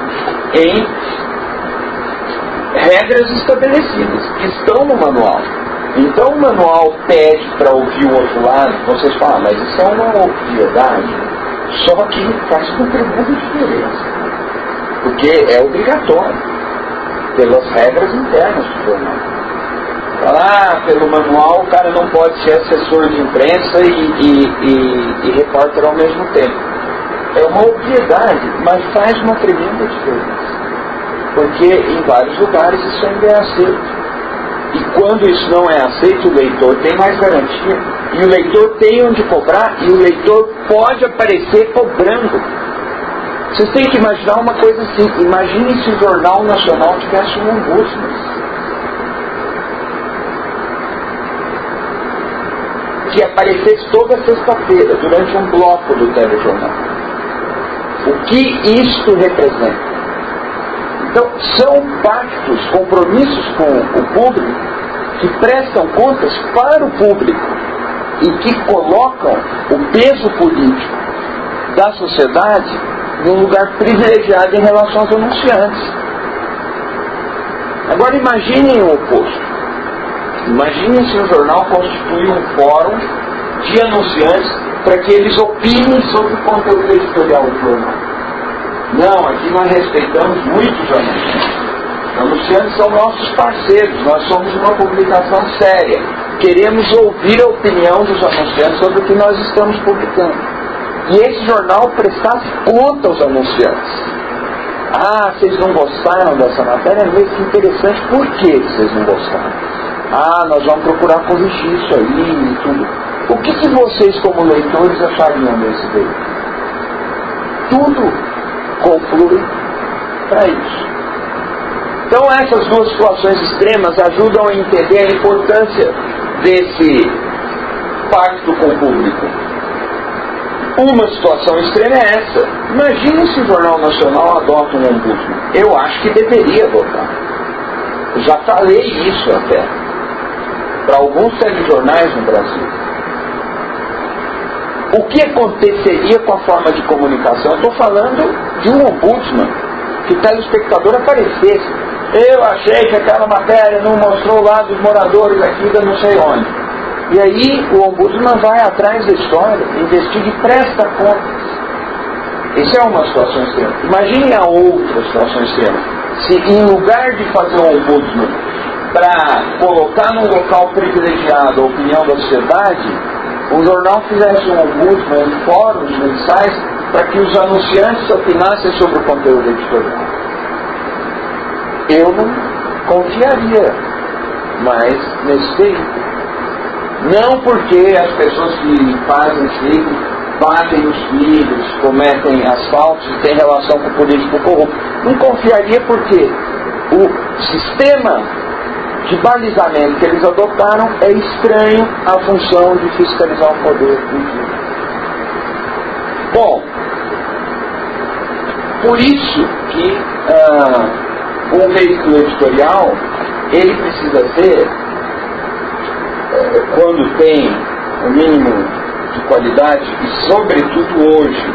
A: em regras estabelecidas, que estão no manual. Então o manual pede para ouvir o outro lado, vocês falam, ah, mas isso é uma obviedade. Só que faz com tremenda diferença. Porque é obrigatório, pelas regras internas do jornal. Ah, pelo manual, o cara não pode ser assessor de imprensa e, e, e, e repórter ao mesmo tempo. É uma obviedade, mas faz uma tremenda diferença. Porque em vários lugares isso ainda é aceito. E quando isso não é aceito, o leitor tem mais garantia. E o leitor tem onde cobrar, e o leitor pode aparecer cobrando. Vocês têm que imaginar uma coisa assim. Imagine se o Jornal Nacional tivesse um ombudsman. Que aparecesse toda sexta-feira, durante um bloco do telejornal. O que isto representa? Então, são pactos, compromissos com o público que prestam contas para o público e que colocam o peso político da sociedade num lugar privilegiado em relação aos anunciantes. Agora imaginem o oposto. Imaginem se o jornal constitui um fórum de anunciantes para que eles opinem sobre o conteúdo editorial do jornal. Não, aqui nós respeitamos muito os anunciantes. Os anunciantes são nossos parceiros, nós somos uma publicação séria. Queremos ouvir a opinião dos anunciantes sobre o que nós estamos publicando. e esse jornal prestasse conta aos anunciantes. Ah, vocês não gostaram dessa matéria? Mas que interessante, por que vocês não gostaram? Ah, nós vamos procurar corrigir isso aí e tudo. O que, que vocês, como leitores, achariam desse veículo? Tudo conflui para isso. Então essas duas situações extremas ajudam a entender a importância desse pacto com o público. Uma situação extrema é essa. Imagine se o Jornal Nacional adota um ombudsman. Eu acho que deveria adotar. Já falei isso até. Para alguns telejornais no Brasil. O que aconteceria com a forma de comunicação? Estou falando de um ombudsman que telespectador aparecesse. Eu achei que aquela matéria não mostrou lá dos moradores aqui da não sei onde. E aí o ombudsman vai atrás da história, investiga e presta contas. Isso é uma situação extrema. Imagine a outra situação extrema. Se em lugar de fazer um ombudsman para colocar num local privilegiado a opinião da sociedade, o jornal fizesse um ombudsman em fóruns mensais para que os anunciantes opinassem sobre o conteúdo editorial. Eu não confiaria mais nesse veículo. Não porque as pessoas que fazem os livros batem os filhos, cometem asfaltos e têm relação com o político corrupto. Não confiaria porque o sistema de balizamento que eles adotaram é estranho à função de fiscalizar o poder público. Bom, por isso que uh, um veículo editorial ele precisa ser quando tem o um mínimo de qualidade, e sobretudo hoje,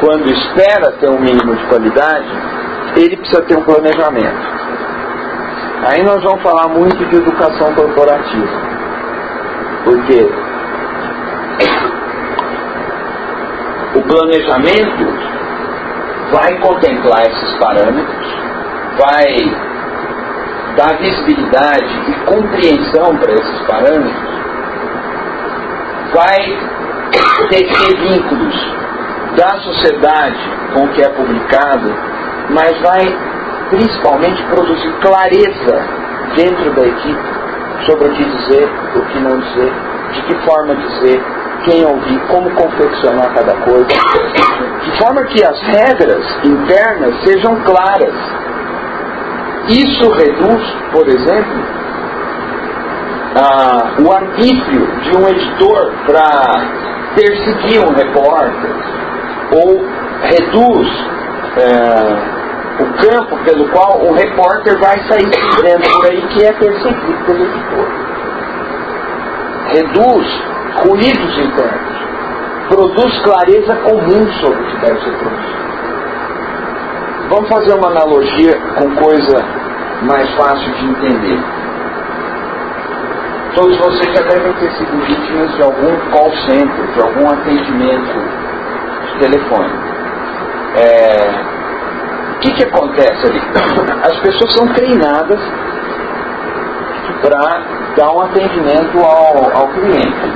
A: quando espera ter um mínimo de qualidade, ele precisa ter um planejamento. Aí nós vamos falar muito de educação corporativa. Porque o planejamento vai contemplar esses parâmetros, vai dar visibilidade e compreensão para esses parâmetros, vai tecer vínculos da sociedade com o que é publicado, mas vai principalmente produzir clareza dentro da equipe sobre o que dizer, o que não dizer, de que forma dizer, quem ouvir, como confeccionar cada coisa, de forma que as regras internas sejam claras. Isso reduz, por exemplo, a, o arbítrio de um editor para perseguir um repórter, ou reduz é, o campo pelo qual o repórter vai sair dizendo por aí que é perseguido pelo editor. Reduz ruídos internos, produz clareza comum sobre o que deve ser produzido. Vamos fazer uma analogia com coisa mais fácil de entender. Todos vocês já devem ter sido vítimas de algum call center, de algum atendimento de telefone. É... O que, que acontece ali? As pessoas são treinadas para dar um atendimento ao, ao cliente.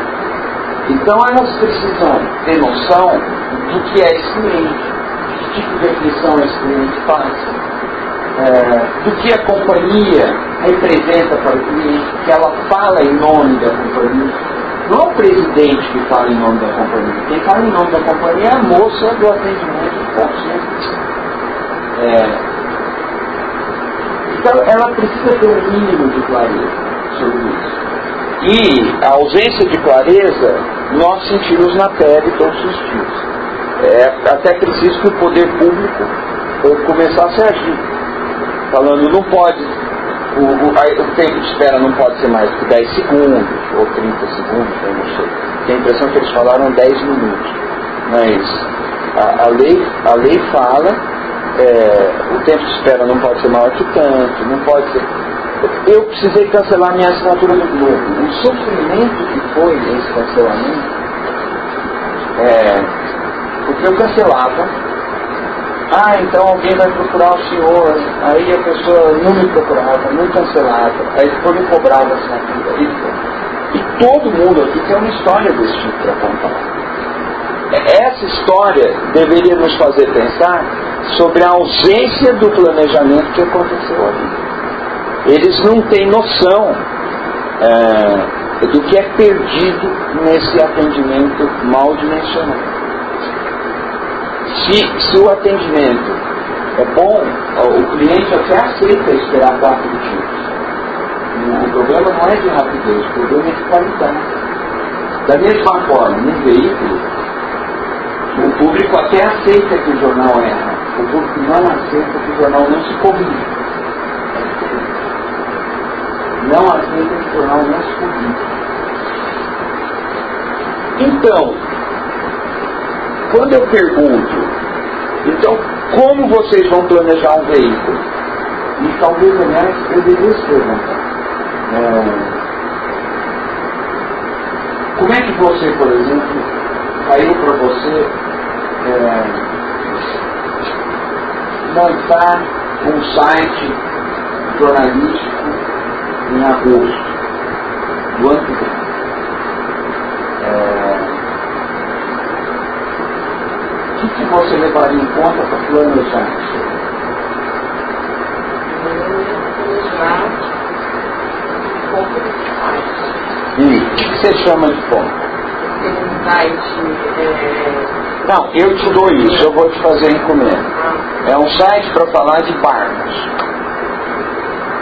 A: Então elas precisam ter noção do que é esse cliente, que tipo de aflição esse cliente faz é, do que a companhia representa para o cliente, que ela fala em nome da companhia. Não é o presidente que fala em nome da companhia. Quem fala em nome da companhia é a moça do atendimento consciente. É, então ela precisa ter um mínimo de clareza sobre isso. E a ausência de clareza nós sentimos na pele todos os dias. É até preciso que o poder público começasse a agir falando não pode, o, o, o, tempo de espera não pode ser mais que 10 segundos ou 30 segundos, eu não sei. Tenho a impressão que eles falaram 10 minutos. Mas a, a lei, a lei fala, é, o tempo de espera não pode ser maior que tanto, não pode ser. Eu precisei cancelar minha assinatura do Globo. O sofrimento que foi esse cancelamento, é, porque eu cancelava ah, então alguém vai procurar o senhor. Aí a pessoa não me procurava, não cancelava. Aí depois me cobrava a assinatura. E todo mundo aqui tem uma história desse tipo para contar. Essa história deveria nos fazer pensar sobre a ausência do planejamento que aconteceu ali. Eles não têm noção é, do que é perdido nesse atendimento mal dimensionado. Se, se o atendimento é bom, o cliente até aceita esperar quatro dias. O problema não é de rapidez, o problema é de qualidade. Da mesma forma, no veículo, o público até aceita que o jornal erra, o público não aceita que o jornal não se corrige. Não aceita que o jornal não se corrige. Então, quando eu pergunto, então como vocês vão planejar um veículo? E talvez, aliás, eu devesse perguntar. É, como é que você, por exemplo, caiu para você é, montar um site jornalístico em agosto do ano que vem? É, o que, que você levaria em conta para planejar isso? E o que você chama de ponto? Não, eu te dou isso, eu vou te fazer encomenda. É um site para falar de barcos.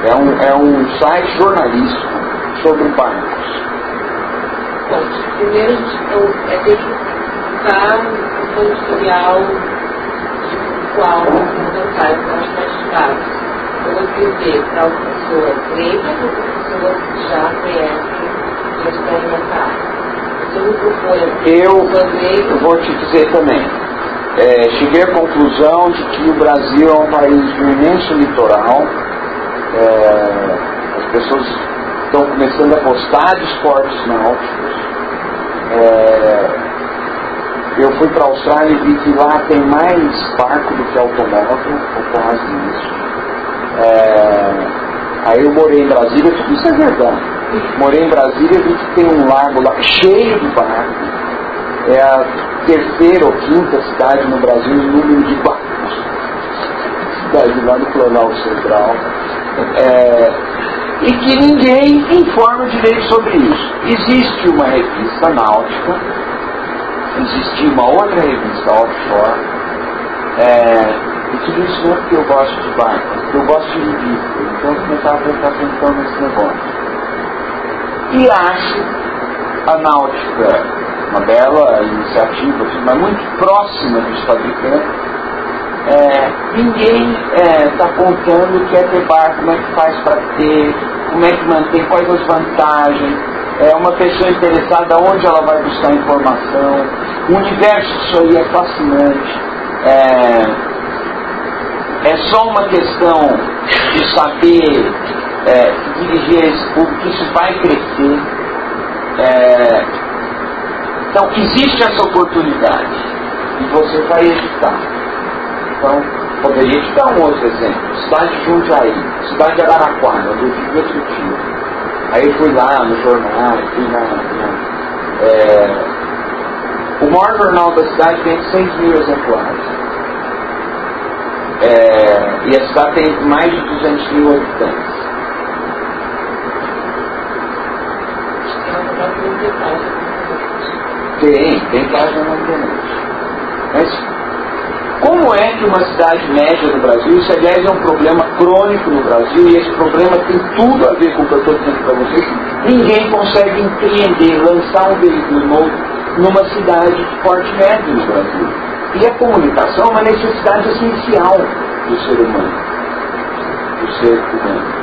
A: É um, é um site jornalístico sobre barcos.
D: Bom, primeiro gente é ter que buscar um editorial de qual para as praticadas. Eu vou escrever para uma pessoa leiga ou uma pessoa que já conhece
A: eu vou te dizer também. É, cheguei à conclusão de que o Brasil é um país de um imenso litoral. É, as pessoas estão começando a gostar de esportes náuticos. É, eu fui para a Austrália e vi que lá tem mais barco do que automóvel, ou quase isso. É, aí eu morei em Brasília, tudo isso é verdade. Morei em Brasília, vi que tem um lago lá cheio de barcos. É a terceira ou quinta cidade no Brasil em número de barcos. Cidade lá no Planalto Central. É, e que ninguém informa direito sobre isso. Existe uma revista náutica, existe uma outra revista offshore, é, e tudo isso não é porque eu gosto de barco, eu gosto de revista. Então eu começava a prestar atenção nesse negócio. E acho a náutica uma bela iniciativa, mas muito próxima dos fabricantes. É, ninguém está é, contando o que é ter barco, como é que faz para ter, como é que mantém, quais as vantagens. É uma pessoa interessada onde ela vai buscar informação. O universo disso aí é fascinante. É, é só uma questão de saber é, dirigir esse público, isso vai crescer. É, então, existe essa oportunidade e você vai editar. Então, poderia te dar um outro exemplo. Cidade de Jundiaí, cidade de Araraquara, eu tive outro dia. Aí fui lá no jornal, fui na. na é, o maior jornal da cidade tem 6 mil exemplares. É, e a cidade tem mais de 200 mil habitantes. Tem, tem página na internet. Mas como é que uma cidade média no Brasil, isso aliás é um problema crônico no Brasil, e esse problema tem tudo a ver com o que eu estou dizendo para vocês, ninguém consegue empreender, lançar um veículo novo numa cidade de porte médio no Brasil. E a comunicação é uma necessidade essencial do ser humano. Do ser humano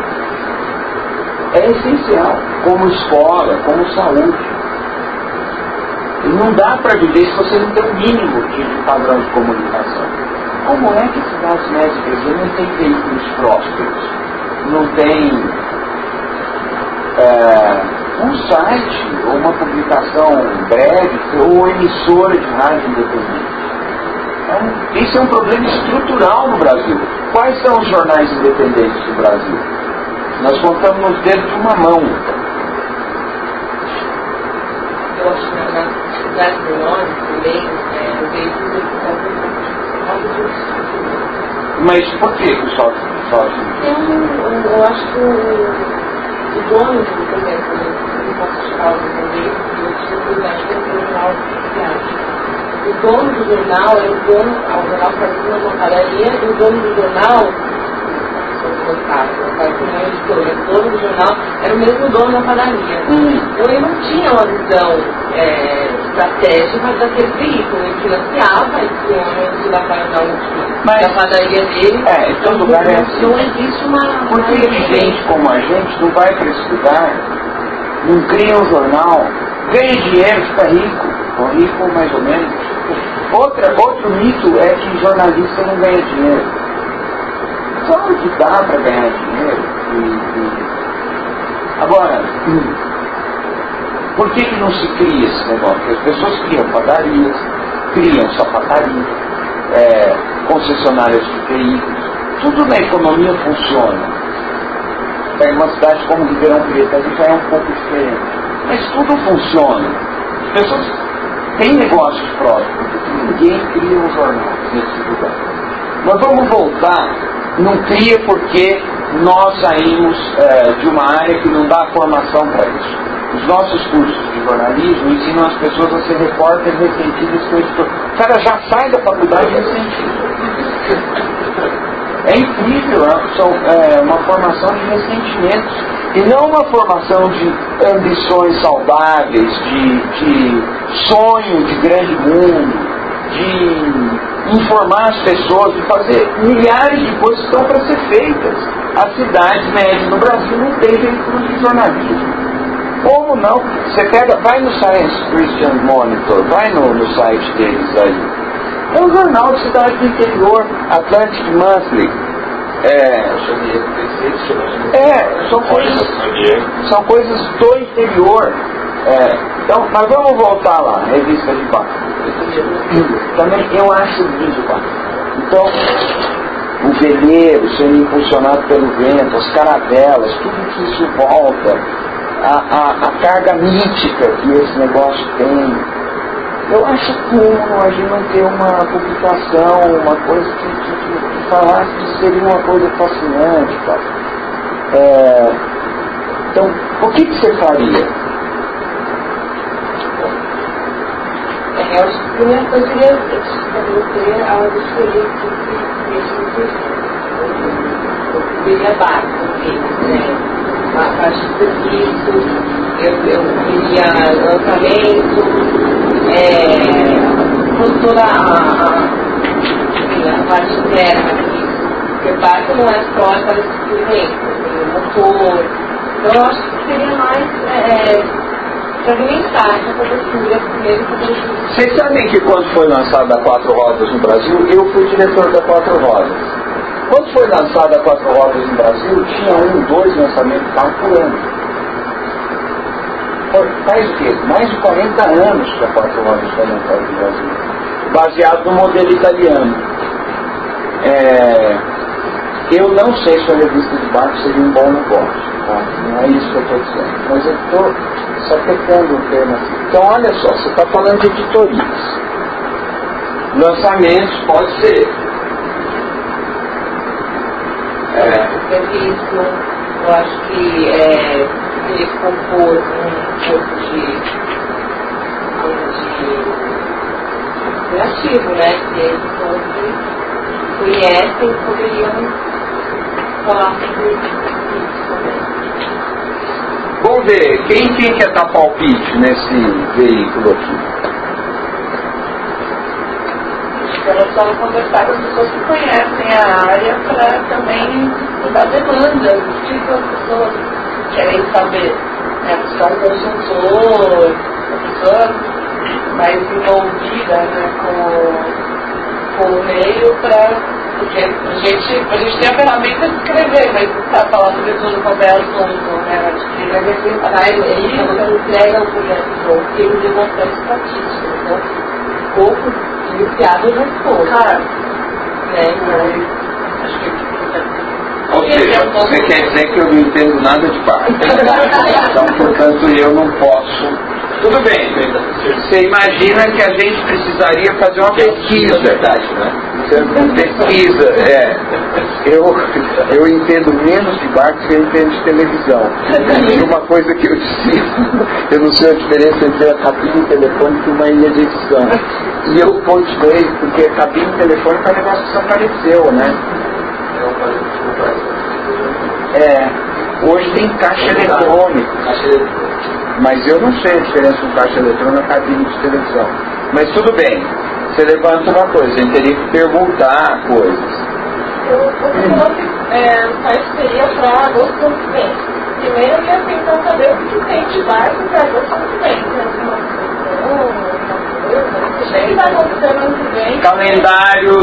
A: é essencial, como escola, como saúde. E não dá para viver se você não tem o um mínimo de padrão de comunicação. Como é que cidades médicas não tem veículos prósperos? Não tem é, um site, ou uma publicação breve, ou emissora de rádio independente? Então, isso é um problema estrutural no Brasil. Quais são os jornais independentes do Brasil? Nós contamos nos dedos de uma mão.
D: Eu acho que cidades menores também, é, eu vejo que
A: de Mas por que o
D: sofre? Tem um, eu acho que o, o dono, por exemplo, no posso falar também, eu cuidado do jornal o dono do jornal era o dono, o jornal fazia uma padaria, e o dono do jornal o dono do jornal era o mesmo dono da padaria. Hum. Então ele não tinha uma visão é, estratégica daquele veículo, ele financiava esse para da última da padaria dele.
A: É, em todo lugar é assim.
D: Não existe uma.
A: Porque gente como a gente não vai para esse lugar, não cria um jornal, ganha dinheiro, fica rico, ou rico mais ou menos. Outra, outro mito é que jornalista não ganha dinheiro. Claro que dá para ganhar dinheiro. Agora, por que, que não se cria esse negócio? As pessoas criam padarias, criam sapataria, é, concessionárias de veículos, tudo na economia funciona. Pega uma cidade como Ribeirão Preto, já é um pouco diferente. Mas tudo funciona. As pessoas têm negócios próprios, porque ninguém cria um jornal nesse lugar. Mas vamos voltar não cria porque nós saímos é, de uma área que não dá formação para isso. Os nossos cursos de jornalismo ensinam as pessoas a ser repórteres ressentidas com isso. O cara já sai da faculdade ressentido. É incrível, né? são é, uma formação de ressentimentos e não uma formação de ambições saudáveis, de, de sonho de grande mundo, de informar as pessoas, de fazer milhares de coisas que estão para ser feitas. As cidades médias no Brasil não têm veículos de jornalismo. Como não? Você pega, vai no Science Christian Monitor, vai no, no site deles aí. É um jornal de cidade do interior, Atlantic Monthly. É, é são coisas, são coisas do interior. É, então, mas vamos voltar lá, revista de barco. Também eu acho lindo barco. Então, o veleiro sendo impulsionado pelo vento, as caravelas, tudo que isso volta, a, a, a carga mítica que esse negócio tem. Eu acho como a gente não ter uma publicação, uma coisa que, que, que falasse que seria uma coisa fascinante. Tá? É, então, o que, que você faria?
D: É, eu acho que a primeira coisa seria estabelecer a diferença entre esses seria básico, né? A parte de serviço, eu, eu queria lançamento, é, toda a, a, parte interna. Porque barco não é só aquela experiência, tem o motor. Então eu acho que seria mais é, fragmentar essa primeiro
A: Vocês sabem que quando foi lançada a Quatro Rodas no Brasil, eu fui diretor da Quatro Rodas. Quando foi lançada a Quatro Rodas no Brasil, tinha um, dois lançamentos de carro por ano. Faz o quê? Mais de 40 anos que a Quatro Rodas foi lançada no Brasil. Baseado no modelo italiano. É, eu não sei se a revista de barco seria um bom negócio. Tá? Não é isso que eu estou dizendo. Mas eu estou sapecando o tema aqui. Então, olha só, você está falando de editorias. Lançamentos pode ser.
D: É. Serviço, eu acho que é, que compor um pouco de, de criativo, né? Que eles todos conhecem poderiam falar sobre isso também.
A: Vamos ver, quem, quem quer dar palpite nesse veículo aqui?
E: Elas vão conversar com as pessoas que conhecem a área para também mudar demanda, o tipo as pessoas querem saber. Né? A pessoa é um consultor, a pessoa mais envolvida né, com o meio para porque a gente, a gente tem a ferramenta de escrever, mas não está falando de tudo qualquer assunto, né? Acho que
D: mas esse ensaio aí não entrega o criador, porque ele demonstra estatística, então pouco iniciado já foi.
E: Claro.
D: Né? Então,
E: acho que
A: ou seja, você quer dizer que eu não entendo nada de barco. então, portanto, eu não posso Tudo bem. Você imagina que a gente precisaria fazer uma pesquisa.
B: verdade, né?
A: Pesquisa, é. Eu, eu entendo menos de barcos que eu entendo de televisão. E uma coisa que eu disse, eu não sei a diferença entre a cabine telefônica e uma ilha de edição. E eu continuei, porque a cabine telefônica é um negócio que desapareceu, né? É, hoje tem caixa eletrônico. Mas eu não sei a diferença entre caixa eletrônico e cabine de televisão. Mas tudo bem, você levanta uma coisa, a gente teria que perguntar coisas.
E: Que é, o site seria para agosto do ano que vem. Primeiro eu ia tentar saber o que tem de barco para agosto do ano que vem. O?
A: Calendário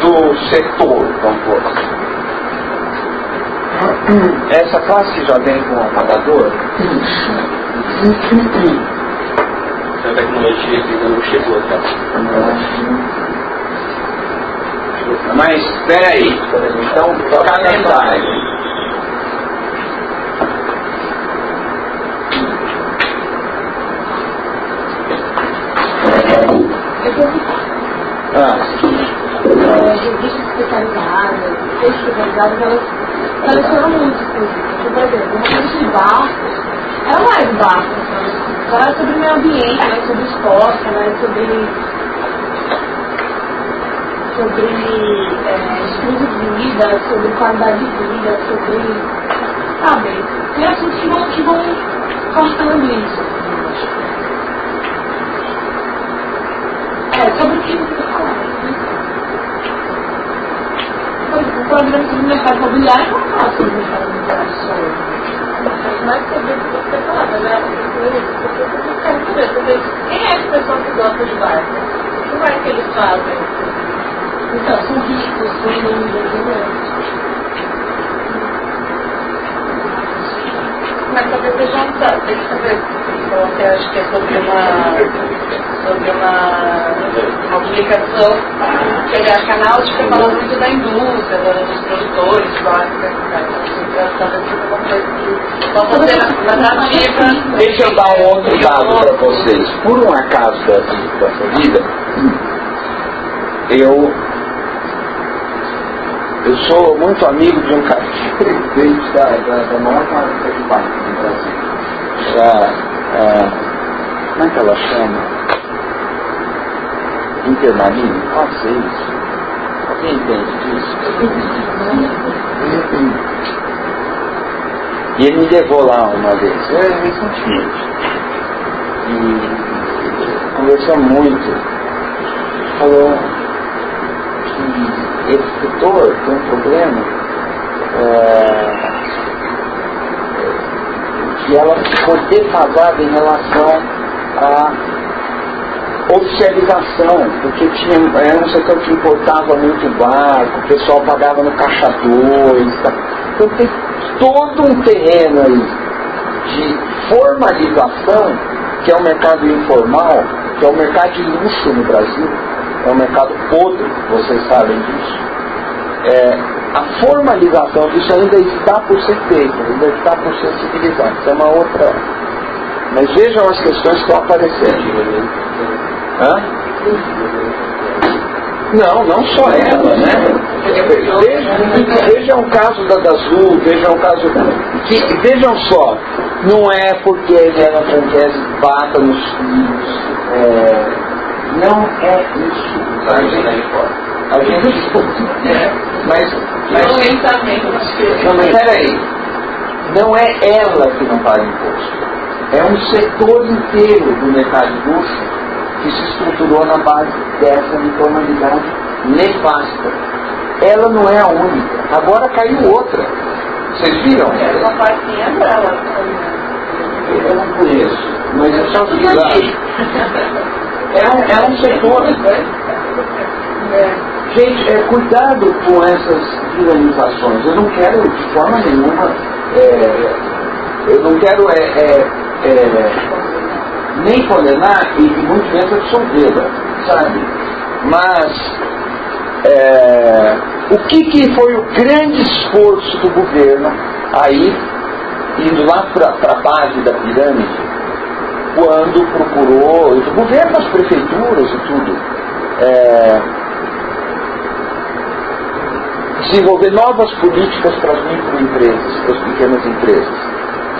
A: do setor, vamos pôr. Essa classe já vem com apagador?
B: A tecnologia que não chegou até.
A: Mas, peraí, então, calendário. Ah,
D: é, revistas especializadas, textos especializados, elas selecionam muito coisas. Tipo, por exemplo, uma revista de não é barco, sabe? ela é sobre o meio ambiente, ela é sobre esporte, ela é sobre sobre é, estilo de vida, sobre qualidade de vida, sobre. sabe? Tem assuntos que que vão cortando isso. É, sobre o que você falar. Né? Por exemplo, o programa sobre mercado imobiliário não fala sobre o mercado imobiliário.
E: Mas sobre o que você falar, mas é eu quero quem é essa pessoa que gosta de barco? Como é que eles fazem?
D: Então, são ricos, são lindos,
E: Mas talvez seja um tá, tem que saber. Então, você acha que é sobre uma sobre uma, uma publicação que ele acha canal de fala muito da indústria, dos produtores, barcos, né? ser uma atrativa.
A: Deixa eu dar um outro dado para vocês. Por um acaso dessa vida, eu eu sou muito amigo de um cara é presidente da, da, da maior fábrica de barco no Brasil. Da, é, como é que ela chama? Intermarine? Quase isso. Alguém entende disso? E ele me levou lá uma vez, é, recentemente. E conversamos muito. Falou que esse setor tem um problema é, que ela ficou defasada em relação à oficialização, porque tinha, era um setor que importava muito barco, o pessoal pagava no caixa 2, tá? então tem todo um terreno aí de formalização, que é o mercado informal, que é o mercado de luxo no Brasil, é um mercado podre, vocês sabem disso. É, a formalização disso ainda está por ser feita, ainda está por ser civilizado. Isso é uma outra. Mas vejam as questões que estão aparecendo. Hã? Não, não só ela, né? Veja, veja um caso da Dazul, veja um caso. Que, vejam só, não é porque a Helena Franquese bata nos filhos. É, não é isso. A gente, a gente é, mas, mas, não, mas peraí. Não é ela que não paga imposto. É um setor inteiro do mercado de luxo que se estruturou na base dessa informalidade nefasta. Ela não é a única. Agora caiu outra. Vocês viram?
E: Essa parte é dela.
A: Eu não conheço, mas é só que é um, é um setor. Gente, é, cuidado com essas viralizações. Eu não quero, de forma nenhuma, é, eu não quero é, é, é nem condenar e, e muito menos absolvê-la, sabe? Mas é, o que, que foi o grande esforço do governo aí, indo lá para a base da pirâmide, quando procurou, o governo, as prefeituras e tudo, é, desenvolver novas políticas para as microempresas, para as pequenas empresas.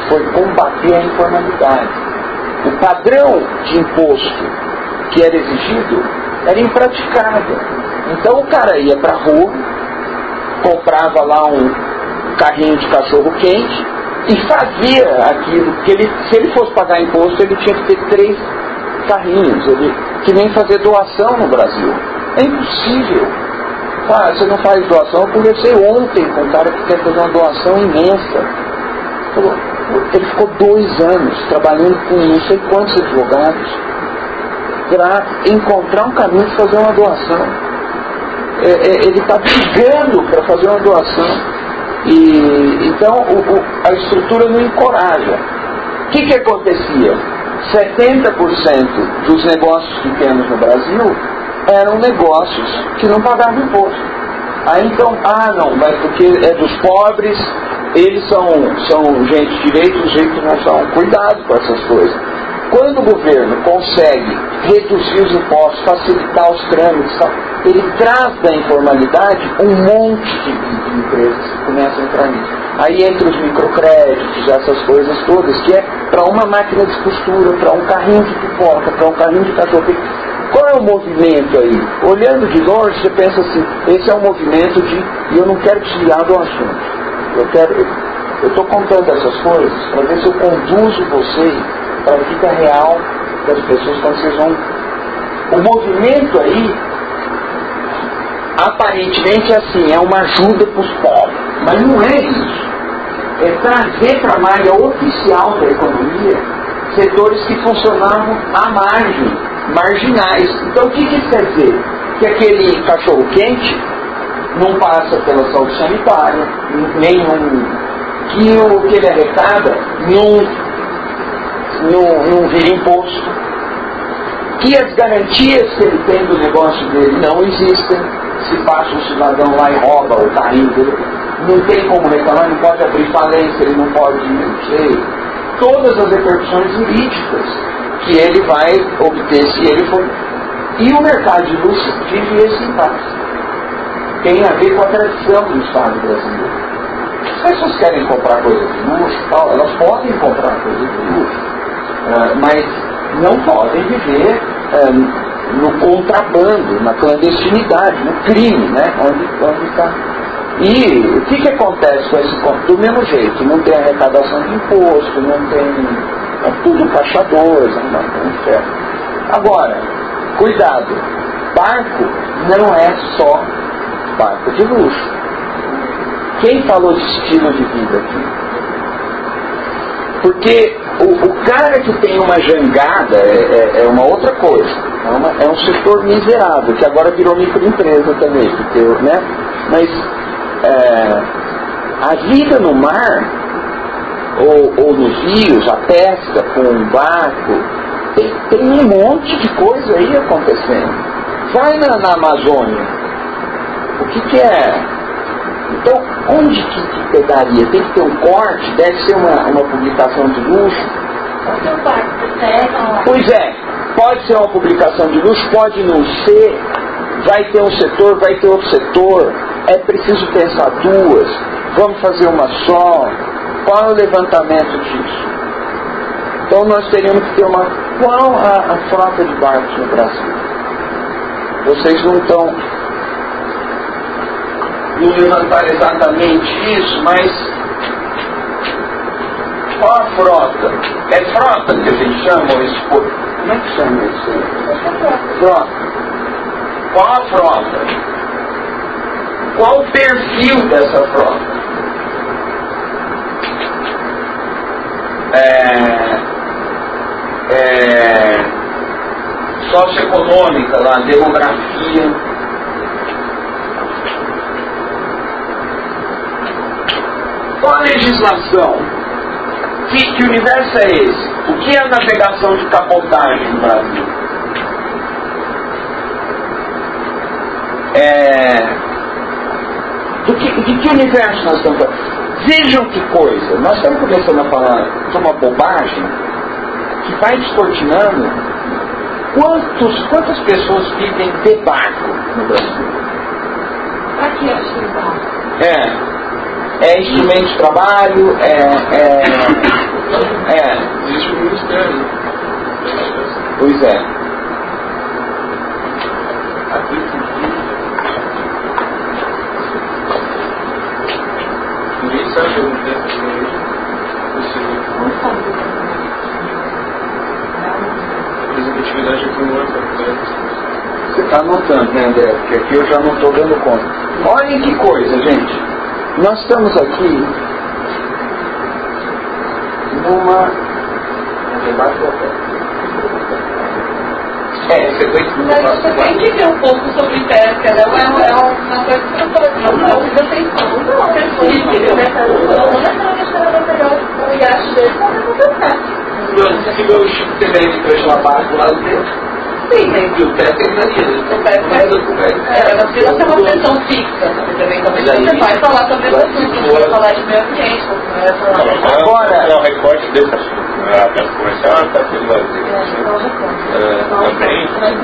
A: Foi combater a informalidade. O padrão de imposto que era exigido era impraticável. Então o cara ia para a rua, comprava lá um carrinho de cachorro quente e fazia aquilo, que ele, se ele fosse pagar imposto, ele tinha que ter três carrinhos, ele, que nem fazer doação no Brasil. É impossível. Ah, você não faz doação. Eu conversei ontem com um cara que quer fazer uma doação imensa. Ele ficou dois anos trabalhando com não sei quantos advogados para encontrar um caminho de fazer uma doação. É, é, ele está brigando para fazer uma doação. E, então o, o, a estrutura não encoraja. O que, que acontecia? 70% dos negócios pequenos no Brasil eram negócios que não pagavam imposto. Aí então, ah não, mas porque é dos pobres, eles são, são gente de direito, os ricos não são. Cuidado com essas coisas. Quando o governo consegue reduzir os impostos, facilitar os trâmites, ele traz da informalidade um monte de, de empresas que começam a entrar nisso. Aí entra os microcréditos, essas coisas todas, que é para uma máquina de costura, para um carrinho de pipoca, para um carrinho de cachorro. Qual é o movimento aí? Olhando de longe, você pensa assim, esse é um movimento de, e eu não quero desviar do assunto. Eu quero, eu estou contando essas coisas para ver se eu conduzo vocês para a vida real das pessoas quando vocês vão. O movimento aí, aparentemente é assim, é uma ajuda para os pobres. Mas não é isso. É trazer para a malha oficial da economia setores que funcionavam à margem, marginais. Então o que, isso quer dizer? Que aquele cachorro quente não passa pela saúde sanitária, nenhum. Que o que ele arrecada não não, vira imposto, que as garantias que ele tem do negócio dele não existem, se passa um cidadão lá e rouba o carrinho dele, não tem como reclamar, não pode abrir falência, ele não pode, não sei, todas as repercussões jurídicas que ele vai obter se ele for. E o mercado de luxo vive esse impasse. Tem a ver com a tradição do Estado brasileiro. As pessoas querem comprar coisas de luxo, tal, elas podem comprar coisas de luxo ah, mas não podem viver uh, no contrabando, na clandestinidade, no crime, né? Onde está. E o que, que acontece com esse ponto? Do mesmo jeito, não tem arrecadação de imposto, não tem. É tudo caixador, não tem inferno. Agora, cuidado, barco não é só barco de luxo. Quem falou de estilo de vida aqui? Porque o, o, cara que tem uma jangada é, é, é uma outra coisa. É, uma, é, um setor miserável, que agora virou microempresa também. Porque, né? Mas é, a vida no mar, ou, ou, nos rios, a pesca com um barco, tem, tem, um monte de coisa aí acontecendo. Vai na, na Amazônia. O que, que é então, onde que, que pegaria? Tem que ter um corte? Deve ser uma, uma publicação de luxo? Pois é, pode ser uma publicação de luxo, pode não ser. Vai ter um setor, vai ter outro setor. É preciso pensar duas. Vamos fazer uma só. Qual é o levantamento disso? Então nós teríamos que ter uma. Qual a, a frota de barcos no Brasil? Vocês não estão não levantar exatamente isso, mas qual a frota? É frota que a gente chama isso? Como é que chama isso? Frota. Qual a frota? Qual o perfil dessa frota? É, é, socioeconômica, lá, demografia, Qual a legislação? Que, que universo é esse? O que é a navegação de cabotagem no Brasil? É, do que, de que universo nós estamos falando? Vejam que coisa, nós estamos começando a falar de uma bobagem que vai descortinando quantos, quantas pessoas vivem de barco no Brasil.
E: Para que acho
A: É. É instrumento de trabalho, é. é, é.
C: Existe um ministério.
A: Pois é.
C: Aqui, Ninguém sabe o que é A representatividade aqui não é completa.
A: Você está anotando, né, André? Porque aqui eu já não estou dando conta. Olhem que coisa, gente. Nós estamos aqui numa. É, você tem que.
E: Mas você tem que ver um pouco sobre pesca, né? É uma, é coisa que você pode não, não, você tem não, é possível, né? Não é necessariamente pegar o iate dele para conversar.
B: Se meu Chico Temerino fecha uma barco lá dentro,
E: Sim, né?
B: e o pé tem na vida.
E: O pé tem-
B: Mas documento.
E: É, mas se você tem uma sessão fixa, eventualmente você vai falar sobre o assunto, você vai falar de meio ambiente, você vai falar
A: Agora-
C: É o recorte desse assunto. né? A peça comercial está tudo vazio. É, também.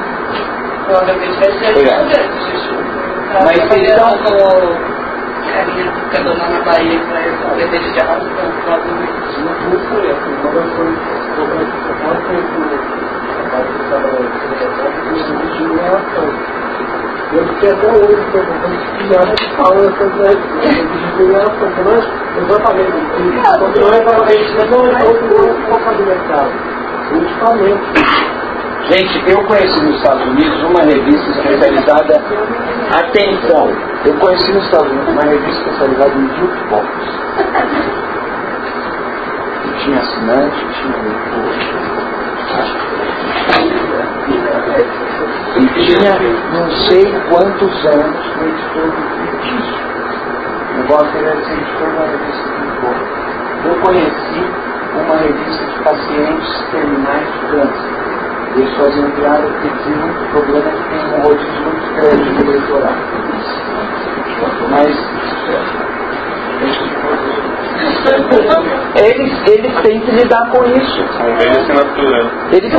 E: Provavelmente vai ser
A: é.
E: Mas
A: Mas
E: então...
A: então-
E: no carinha que fica lá na Bahia para resolver dele de arrastão, provavelmente.
F: Eu fiquei até hoje perguntando se já fala essas desviações, mas exatamente. Quando não é exatamente, não é outro mercado. Principalmente.
A: Gente, eu conheci nos Estados Unidos uma revista especializada. Atenção! Eu conheci nos Estados Unidos uma revista especializada em jukebox. E tinha assinante, tinha leitor. E tinha não sei quantos anos no editor do disso. O negócio era ser editor da revista do Eu conheci uma revista de pacientes terminais de câncer. Eles faziam piada porque tinha muito problema que tem um rodízio muito grande de eleitoral. Mas eles, eles têm que lidar com isso. Eles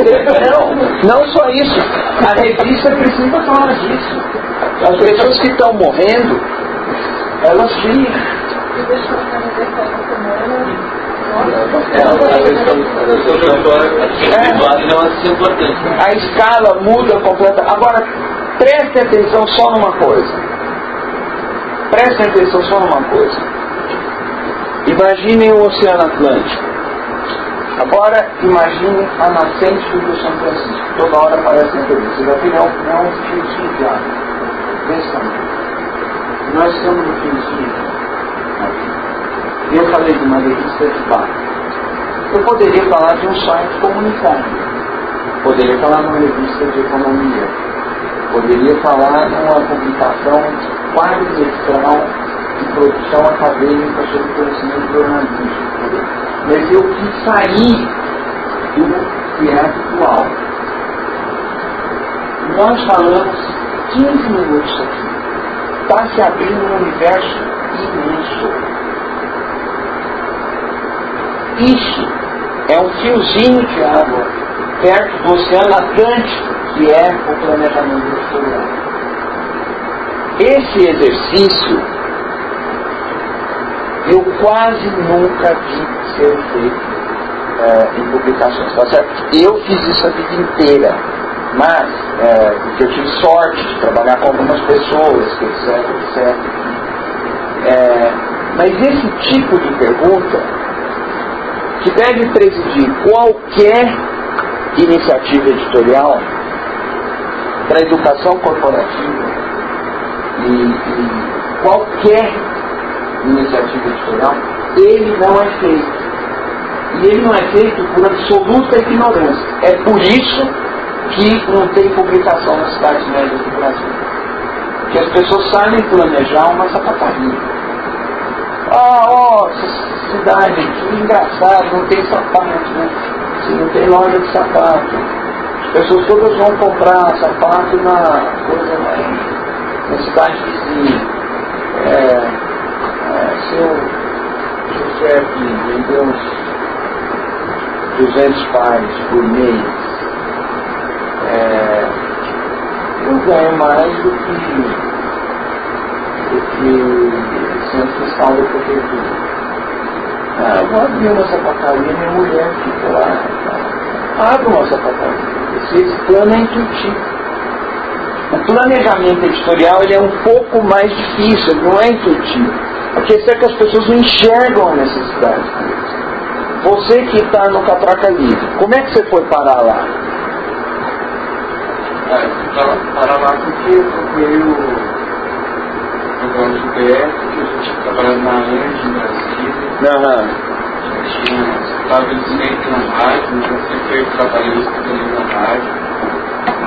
A: não, não só isso. A revista precisa falar disso. As pessoas que estão morrendo, elas
B: não é.
A: A escala muda completamente. Agora, preste atenção só numa coisa. Preste atenção só numa coisa. Imaginem o Oceano Atlântico. Agora, imagine a nascente do São Francisco. Toda hora aparece na TV. Você já viu? Um, é um fiozinho de água. Nós estamos no fiozinho. Eu falei de uma revista de barco. Eu poderia falar de um site comunitário. Poderia falar numa revista de economia. Poderia falar numa publicação quadrimestral de produção acadêmica sobre conhecimento jornalístico. Mas eu quis sair do que é atual. Nós falamos 15 minutos aqui. Está se abrindo um universo imenso. Isso é um fiozinho de água perto do Oceano Atlântico, que é o planejamento editorial. Esse exercício eu quase nunca vi ser feito é, em publicações, tá certo? Eu fiz isso a vida inteira, mas é, porque eu tive sorte de trabalhar com algumas pessoas, etc, etc. É, mas esse tipo de pergunta que deve presidir qualquer iniciativa editorial para educação corporativa e, e qualquer iniciativa editorial, ele não é feito. E ele não é feito por absoluta ignorância. É por isso que não tem publicação nas cidades médias do Brasil. Que as pessoas sabem planejar uma sapataria. Ah, ó, essa cidade, que engraçado, não tem sapato, né? Não tem loja de sapato. As pessoas todas vão comprar sapato na coisa em- na cidade vizinha. É, é, seu, seu chefe vendeu uns 200 pares por mês, é, eu ganho mais do que, do que centro fiscal da prefeitura. Ah, eu vou abrir uma sapataria, minha mulher fica lá. Abre uma sapataria. Esse plano é intuitivo. O planejamento editorial ele é um pouco mais difícil, não é intuitivo. A questão é que as pessoas não enxergam a necessidade Você que está no Catraca Livre, como é que você foi parar lá?
G: É, parar lá porque eu procurei o programa do BF, que a gente trabalhando na ANG, em Brasília.
A: Uhum.
G: Tinha, estava sempre na rádio, então sempre trabalhei isso na rádio.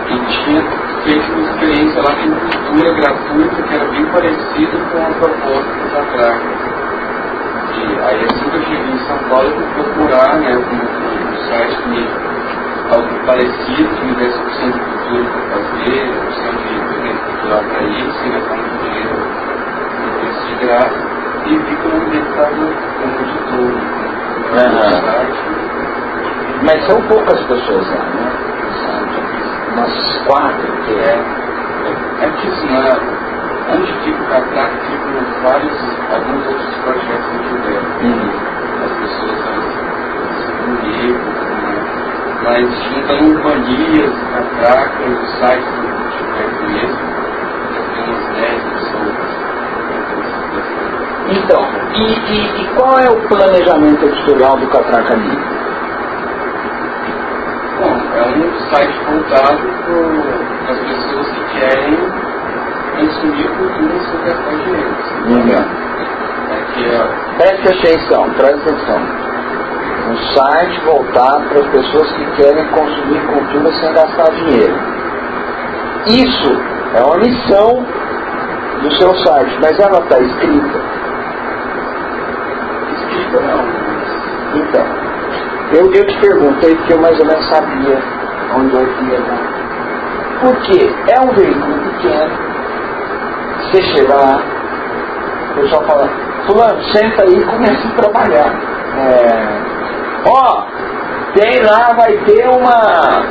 G: E tinha feito uma experiência lá com cultura gratuita que era bem parecida com a proposta da Traca. E aí assim que eu cheguei em São Paulo, eu fui procurar né, um, um site que algo parecido, que me desse opção de cultura para fazer, opção de evento cultural para ir, sem gastar muito dinheiro no de graça, e vi que o nome dele estava como editor.
A: Uhum. Mas são poucas pessoas lá, né? Umas quatro,
G: que é, é que assim, é, onde fica o catraca, ficam vários, alguns outros projetos que tiveram. Uhum. As pessoas elas se né? mas juntando urbanias, catraca e o site que tiver conheço, já tem umas 10 pessoas.
A: Então, e, e, e, qual é o planejamento editorial do Catraca Livre?
G: é um site voltado para as pessoas que querem consumir cultura sem gastar dinheiro.
A: Uhum. Preste atenção, preste atenção. Um site voltado para as pessoas que querem consumir cultura sem gastar dinheiro. Isso é uma missão do seu site, mas ela está escrita.
G: Escrita não.
A: Então, eu, eu te perguntei porque eu mais ou menos sabia onde eu ia dar. Porque é um veículo pequeno, você chega lá, o pessoal fala, fulano, senta aí e começa a trabalhar. É, ó, tem lá, vai ter uma,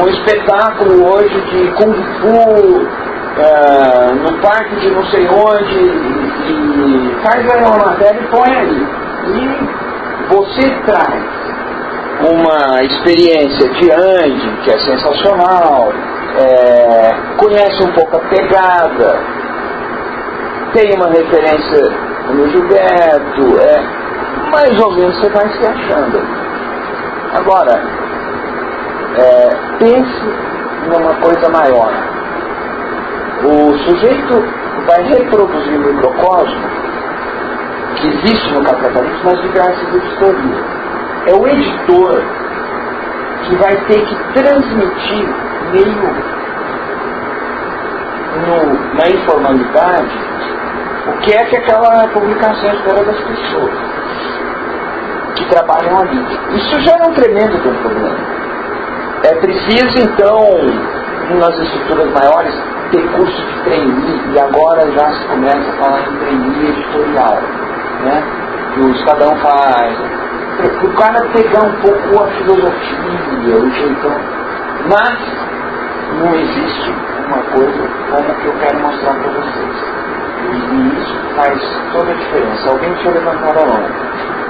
A: um espetáculo hoje de Kung Fu é, no parque de não sei onde, e, e faz aí uma matéria e põe aí. E você traz uma experiência de Andy, que é sensacional, é, conhece um pouco a pegada, tem uma referência no Gilberto, é, mais ou menos você vai se achando. Agora, é, pense numa coisa maior. O sujeito vai reproduzir o microcosmo que existe no capitalismo nas diversas editorias. É o editor que vai ter que transmitir meio no, na informalidade o que é que aquela publicação espera das pessoas que trabalham ali. Isso já é um tremendo um problema. É preciso, então, nas estruturas maiores, ter curso de trainee, e agora já se começa a falar em trainee editorial né? que o Estadão faz, para o cara pegar um pouco a filosofia, o jeitão. Mas não existe uma coisa como que eu quero mostrar para vocês. E isso faz toda a diferença. Alguém tinha levantado a mão.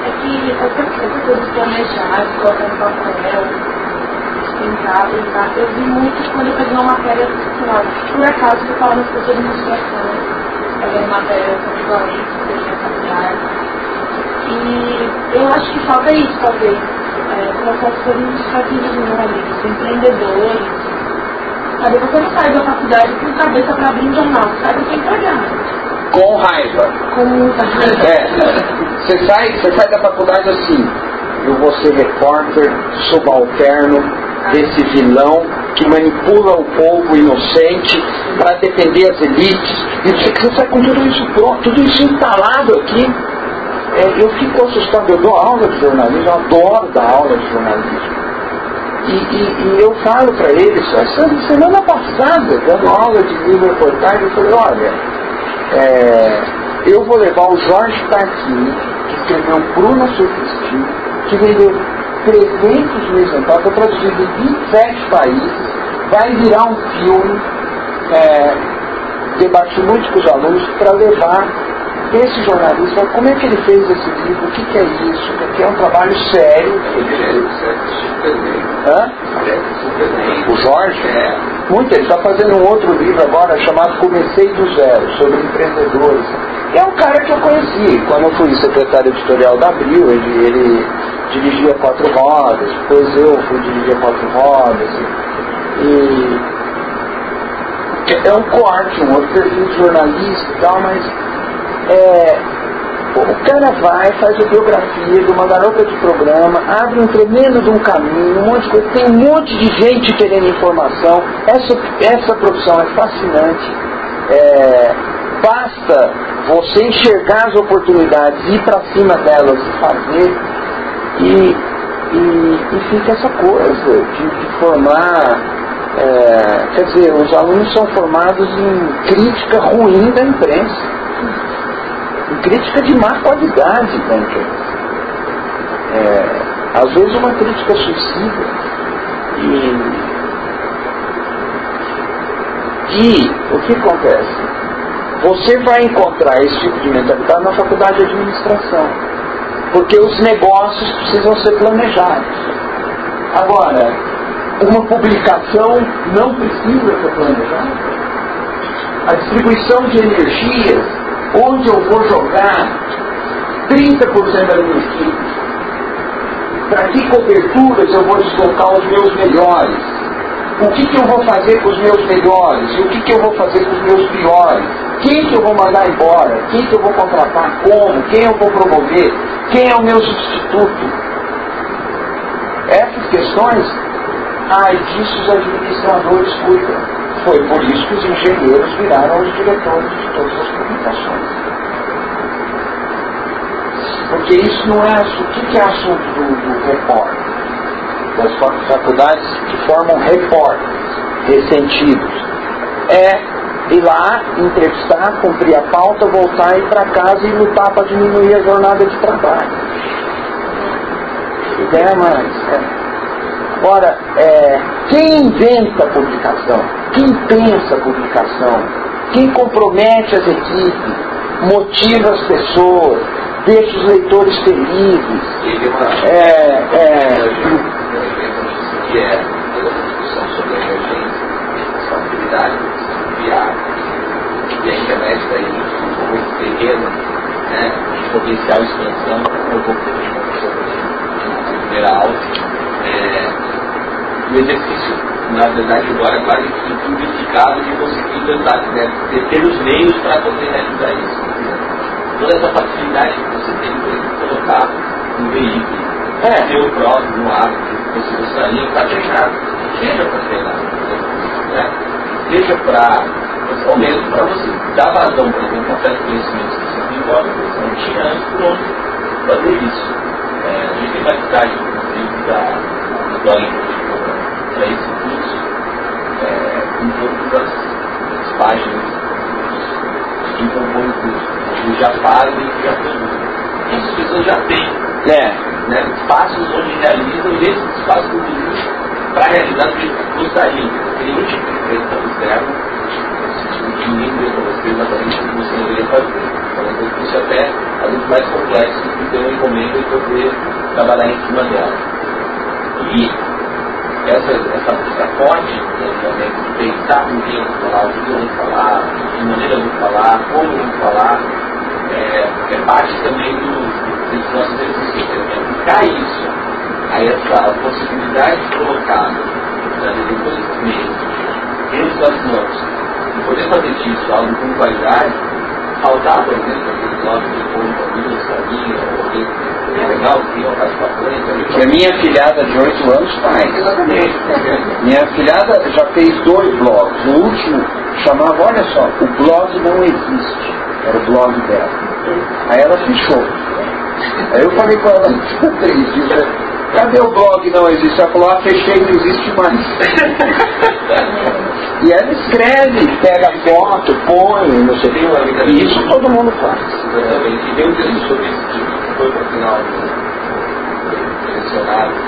H: É que essa coisa de planejar, de colocar no papel, pintar, pintar, eu vi muito quando eu peguei uma matéria, sei lá, por acaso eu estava no curso de administração fazendo matéria sobre. E eu acho que falta isso, talvez. É, colocar as coisas nos caminhos números, empreendedores. Sabe, você não sai da faculdade com cabeça para abrir um jornal, você sai para empregado.
A: Com raiva.
H: Com muita raiva.
A: É. Você sai, você sai da faculdade assim, eu vou ser repórter subalterno desse vilão que manipula o povo inocente para defender as elites. E você sai com tudo isso pronto, tudo isso instalado aqui. É, eu fico assustado, eu dou aula de jornalismo, eu adoro dar aula de jornalismo. E, e, e eu falo para eles, essa semana passada, dando aula de livro reportagem, eu falei, olha, é, eu vou levar o Jorge Tarquini, que escreveu Bruna Surfistinho, que vendeu 300 mil exemplares, foi traduzido em 27 países, vai virar um filme, é, debati muito com os alunos para levar esse jornalista, como é que ele fez esse livro, o que, que é isso, porque é um trabalho sério. Hã? O Jorge? Muito, ele está fazendo um outro livro agora chamado Comecei do Zero, sobre empreendedores. É um cara que eu conheci, quando eu fui secretário editorial da Abril, ele, ele dirigia quatro rodas, depois eu fui dirigir quatro rodas. E é um corte, um outro perfil de jornalista e tal, mas é, o cara vai, faz a biografia uma garota de programa, abre um tremendo de um caminho, um monte de coisa, tem um monte de gente querendo informação. Essa, essa profissão é fascinante. É, basta você enxergar as oportunidades, ir para cima delas e fazer, e, e, e fica essa coisa de, de formar. É, quer dizer, os alunos são formados em crítica ruim da imprensa crítica de má qualidade da imprensa. É, às vezes uma crítica suicida. E, e o que acontece? Você vai encontrar esse tipo de mentalidade na faculdade de administração. Porque os negócios precisam ser planejados. Agora, uma publicação não precisa ser planejada. A distribuição de energias onde eu vou jogar 30% da minha equipe, para que coberturas eu vou deslocar os meus melhores, o que, que eu vou fazer com os meus melhores? E o que, que eu vou fazer com os meus piores, quem que eu vou mandar embora, quem que eu vou contratar, como, quem eu vou promover, quem é o meu substituto. Essas questões, ai, disso os administradores cuidam. Foi por isso que os engenheiros viraram os diretores de todas as publicações. Porque isso não é assunto. O que é assunto do, do repórter? Das faculdades que formam repórteres ressentidos. É ir lá, entrevistar, cumprir a pauta, voltar, ir para casa e lutar para diminuir a jornada de trabalho. Ideia mais. É. Ora, é, quem inventa a publicação, quem pensa a publicação, quem compromete as equipes, motiva as pessoas, deixa os leitores felizes.
B: É, é, que é a discussão sobre a emergência, responsabilidade, viável. E a internet daí, como terreno, né, de potencial expansão, eu vou pedir uma primeira aula. É, o exercício, na verdade, agora quase que simplificado de conseguir tentar, né, ter os meios para poder realizar isso. Toda essa facilidade que você tem de colocar no veículo, é. seu próprio, no ar, você gostaria para treinar, seja para treinar, né? seja para, ou mesmo para você dar vazão para algum certo conhecimento que você tem embora, você não tinha antes por onde fazer isso. É, a gente tem uma cidade, inclusive, da, do blog para esse curso é, em todas as, páginas que compõem o curso. Eles já fazem e já produzem. Isso as pessoas já têm. É. Né, espaços onde realizam e esses espaços produzem para realizar o que gostariam. Tem um tipo de prestação externa, que ninguém deu para você exatamente o que você deveria fazer. Então, isso até às vezes mais complexo do que ter uma encomenda e poder trabalhar em cima dela. E essa, essa busca forte né, de pensar eu vou falar, o que eu vou falar, de maneira vou falar, como eu vou falar, é, é parte também do, nosso exercício, é aplicar isso a essa possibilidade de colocar né, dos meios, dentro das mãos, e poder fazer disso algo com qualidade, faltar, por exemplo, aquele blog de ponto ali, salinha, ou é participação.
A: Que a minha filhada de 8 anos faz.
B: Exatamente.
A: Minha filhada já fez dois blogs. O último chamava, olha só, o blog não existe. Era o blog dela. Aí ela fechou. Aí eu falei com ela, três dias, cadê o blog não existe? Ela falou, ah, fechei, não existe mais. e ela escreve, pega foto, põe, não sei o que. E isso todo mundo faz.
B: Exatamente. E tem um sobre isso foi para o final do mencionados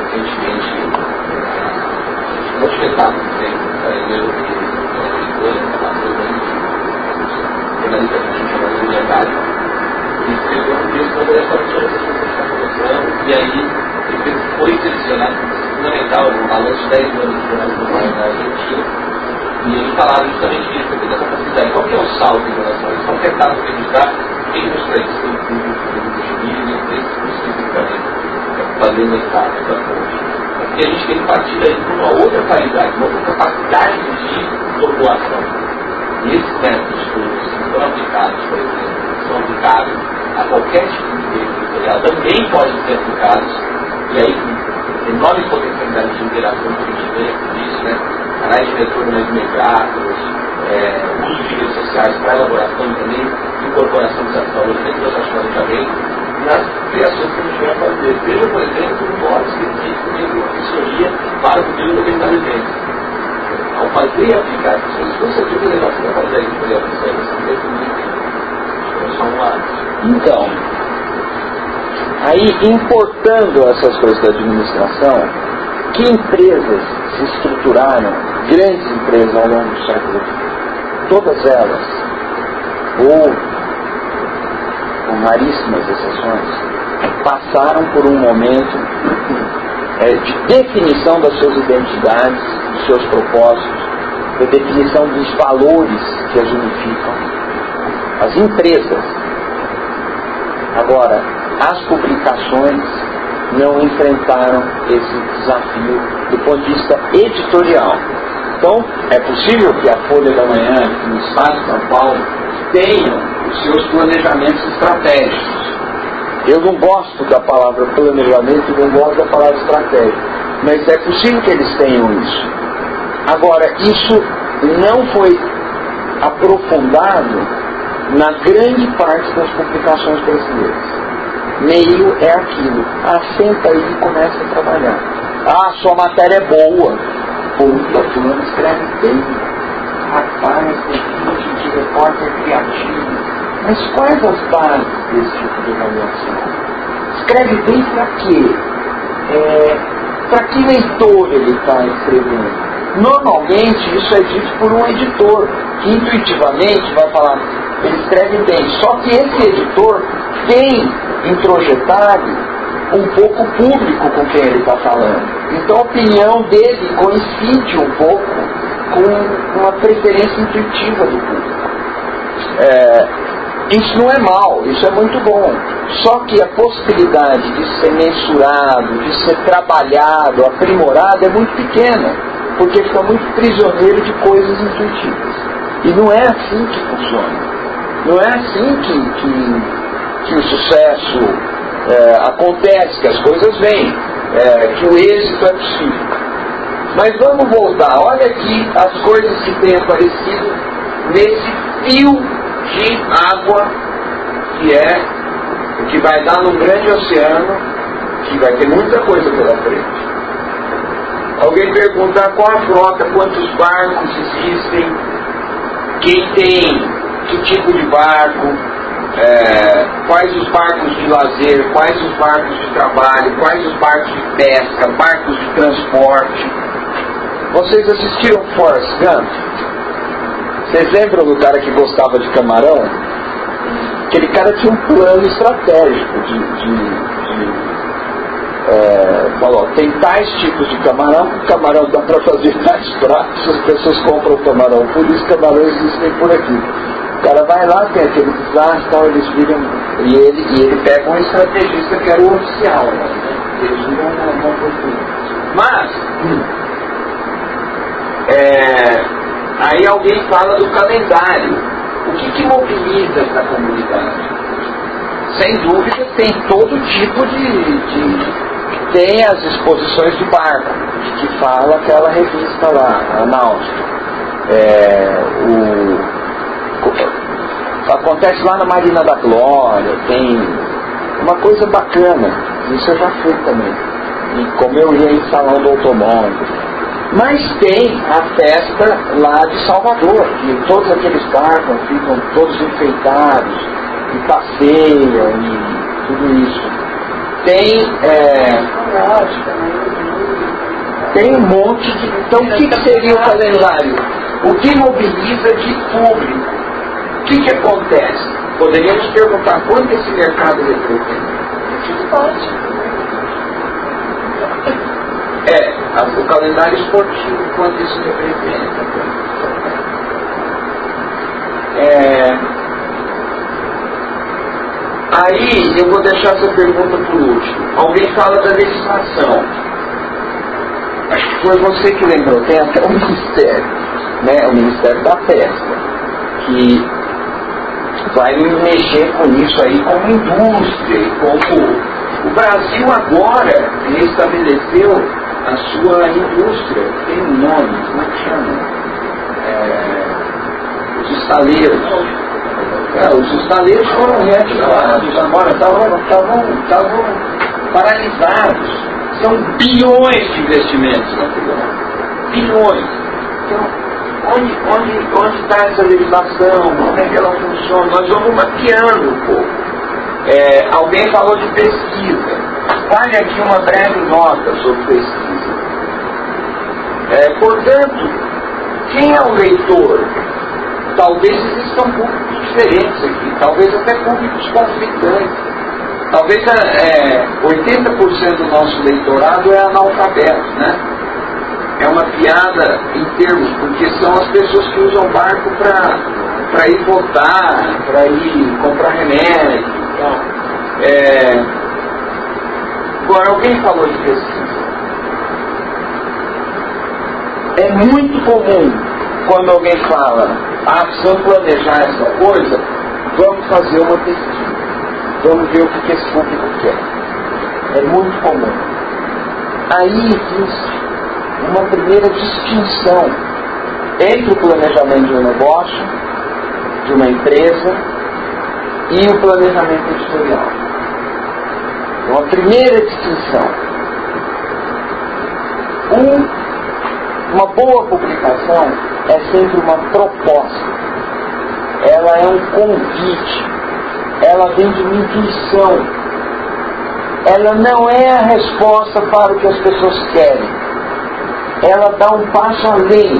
B: recentemente, vou te tentar, por exemplo, eu que jornalista chamado William Gale, ele escreveu um texto sobre essa transformação, e aí ele foi selecionado fundamental, um balanço de 10 anos de jornalismo na Argentina, e ele falava justamente disso, dessa facilidade. Qual que é o salto em relação a isso? Vamos tentar acreditar em nos países que tem público Chile, especificamente, fazendo essa, essa ponte. Porque a gente tem que partir aí para uma outra qualidade, uma outra capacidade de população. E esses métodos que são aplicados, por exemplo, são aplicados a qualquer tipo de editorial, também podem ser aplicados, e aí com enormes potencialidades de interação que a gente vê por isso, né? Canais de retorno mais imediatos, é, uso de redes sociais para elaboração também, incorporação de certos valores dentro do nosso planejamento, nas criações que a gente vai fazer. Veja, por exemplo, um modo específico de assessoria para o de determinado evento ao fazer e aplicar essas coisas, com certeza a elevação da qualidade de poder avançar nesse muito só uma...
A: Então, aí importando essas coisas da administração, que empresas se estruturaram, grandes empresas ao longo do século todas elas, ou com raríssimas exceções, passaram por um momento é, de definição das suas identidades, dos seus propósitos, de definição dos valores que as unificam. As empresas. Agora, as publicações não enfrentaram esse desafio do ponto de vista editorial. Então, é possível que a Folha da Manhã, no Estado de São Paulo, tenha os seus planejamentos estratégicos eu não gosto da palavra planejamento, não gosto da palavra estratégia. Mas é possível que eles tenham isso. Agora, isso não foi aprofundado na grande parte das publicações brasileiras. Meio é aquilo. Ah, senta aí e começa a trabalhar. Ah, sua matéria é boa. Puta, fulano escreve bem. Rapaz, tem de repórter criativo mas quais as bases desse tipo de avaliação? Escreve bem para quê? É, para que leitor ele está escrevendo? Normalmente isso é dito por um editor, que intuitivamente vai falar, escreve bem, só que esse editor tem introjetado um pouco público com quem ele está falando. Então a opinião dele coincide um pouco com uma preferência intuitiva do público. É, isso não é mal, isso é muito bom. Só que a possibilidade de ser mensurado, de ser trabalhado, aprimorado é muito pequena, porque fica muito prisioneiro de coisas intuitivas. E não é assim que funciona. Não é assim que, que, que o sucesso é, acontece, que as coisas vêm, é, que o êxito é possível. Mas vamos voltar, olha aqui as coisas que têm aparecido nesse fio de água, que é o que vai dar num grande oceano, que vai ter muita coisa pela frente. Alguém perguntar qual a frota, quantos barcos existem, quem tem, que tipo de barco, é, quais os barcos de lazer, quais os barcos de trabalho, quais os barcos de pesca, barcos de transporte. Vocês assistiram Forrest Gump? Vocês lembram do cara que gostava de camarão? Aquele cara tinha um plano estratégico de. de, de é, falou, tem tais tipos de camarão, camarão dá para fazer tais pratos, as pessoas compram camarão, por isso camarões existem por aqui. O cara vai lá, tem aquele desastre, eles viram, e ele, e ele pega um estrategista que era o oficial, né? eles viram uma, uma. Mas, hum, é, Aí alguém fala do calendário. O que, que mobiliza essa comunidade? Sem dúvida tem todo tipo de, de. Tem as exposições de barco, que fala aquela revista lá, a Náutica. É, o, acontece lá na Marina da Glória, tem uma coisa bacana, isso eu já fui também. E como eu ia em salão do automóvel. Mas tem a festa lá de Salvador, que todos aqueles barcos ficam todos enfeitados, e passeiam, e tudo isso. Tem. É, tem um monte de. Então, o que, que seria o calendário? O que mobiliza de público? O que, que acontece? Poderíamos perguntar quanto esse mercado representa? É, o calendário esportivo, quanto isso representa? É, aí eu vou deixar essa pergunta por último. Alguém fala da legislação. Acho que foi você que lembrou, tem até o Ministério, né? O Ministério da Festa, que vai mexer com isso aí como indústria como o Brasil agora estabeleceu a sua indústria, tem um nome, como é que chama? É, os estaleiros. É, os estaleiros foram reativados agora, estavam paralisados. São bilhões de investimentos na Bilhões. Então, onde está onde, onde tá essa legislação? Como é que ela funciona? Nós vamos mapeando um pouco. É, alguém falou de pesquisa. Vale aqui uma breve nota sobre pesquisa. É, portanto, quem é o leitor? Talvez existam públicos diferentes aqui, talvez até públicos conflitantes. Talvez é, 80% do nosso leitorado é analfabeto, né? É uma piada em termos, porque são as pessoas que usam barco para ir votar, para ir comprar remédio, é... Agora, alguém falou de pesquisa. É muito comum quando alguém fala, ah, precisamos planejar essa coisa, vamos fazer uma pesquisa. Vamos ver o que esse público quer. É muito comum. Aí existe uma primeira distinção entre o planejamento de um negócio, de uma empresa e o planejamento editorial. Então, a primeira distinção. Um, uma boa publicação é sempre uma proposta. Ela é um convite. Ela vem de uma intuição. Ela não é a resposta para o que as pessoas querem. Ela dá um passo além.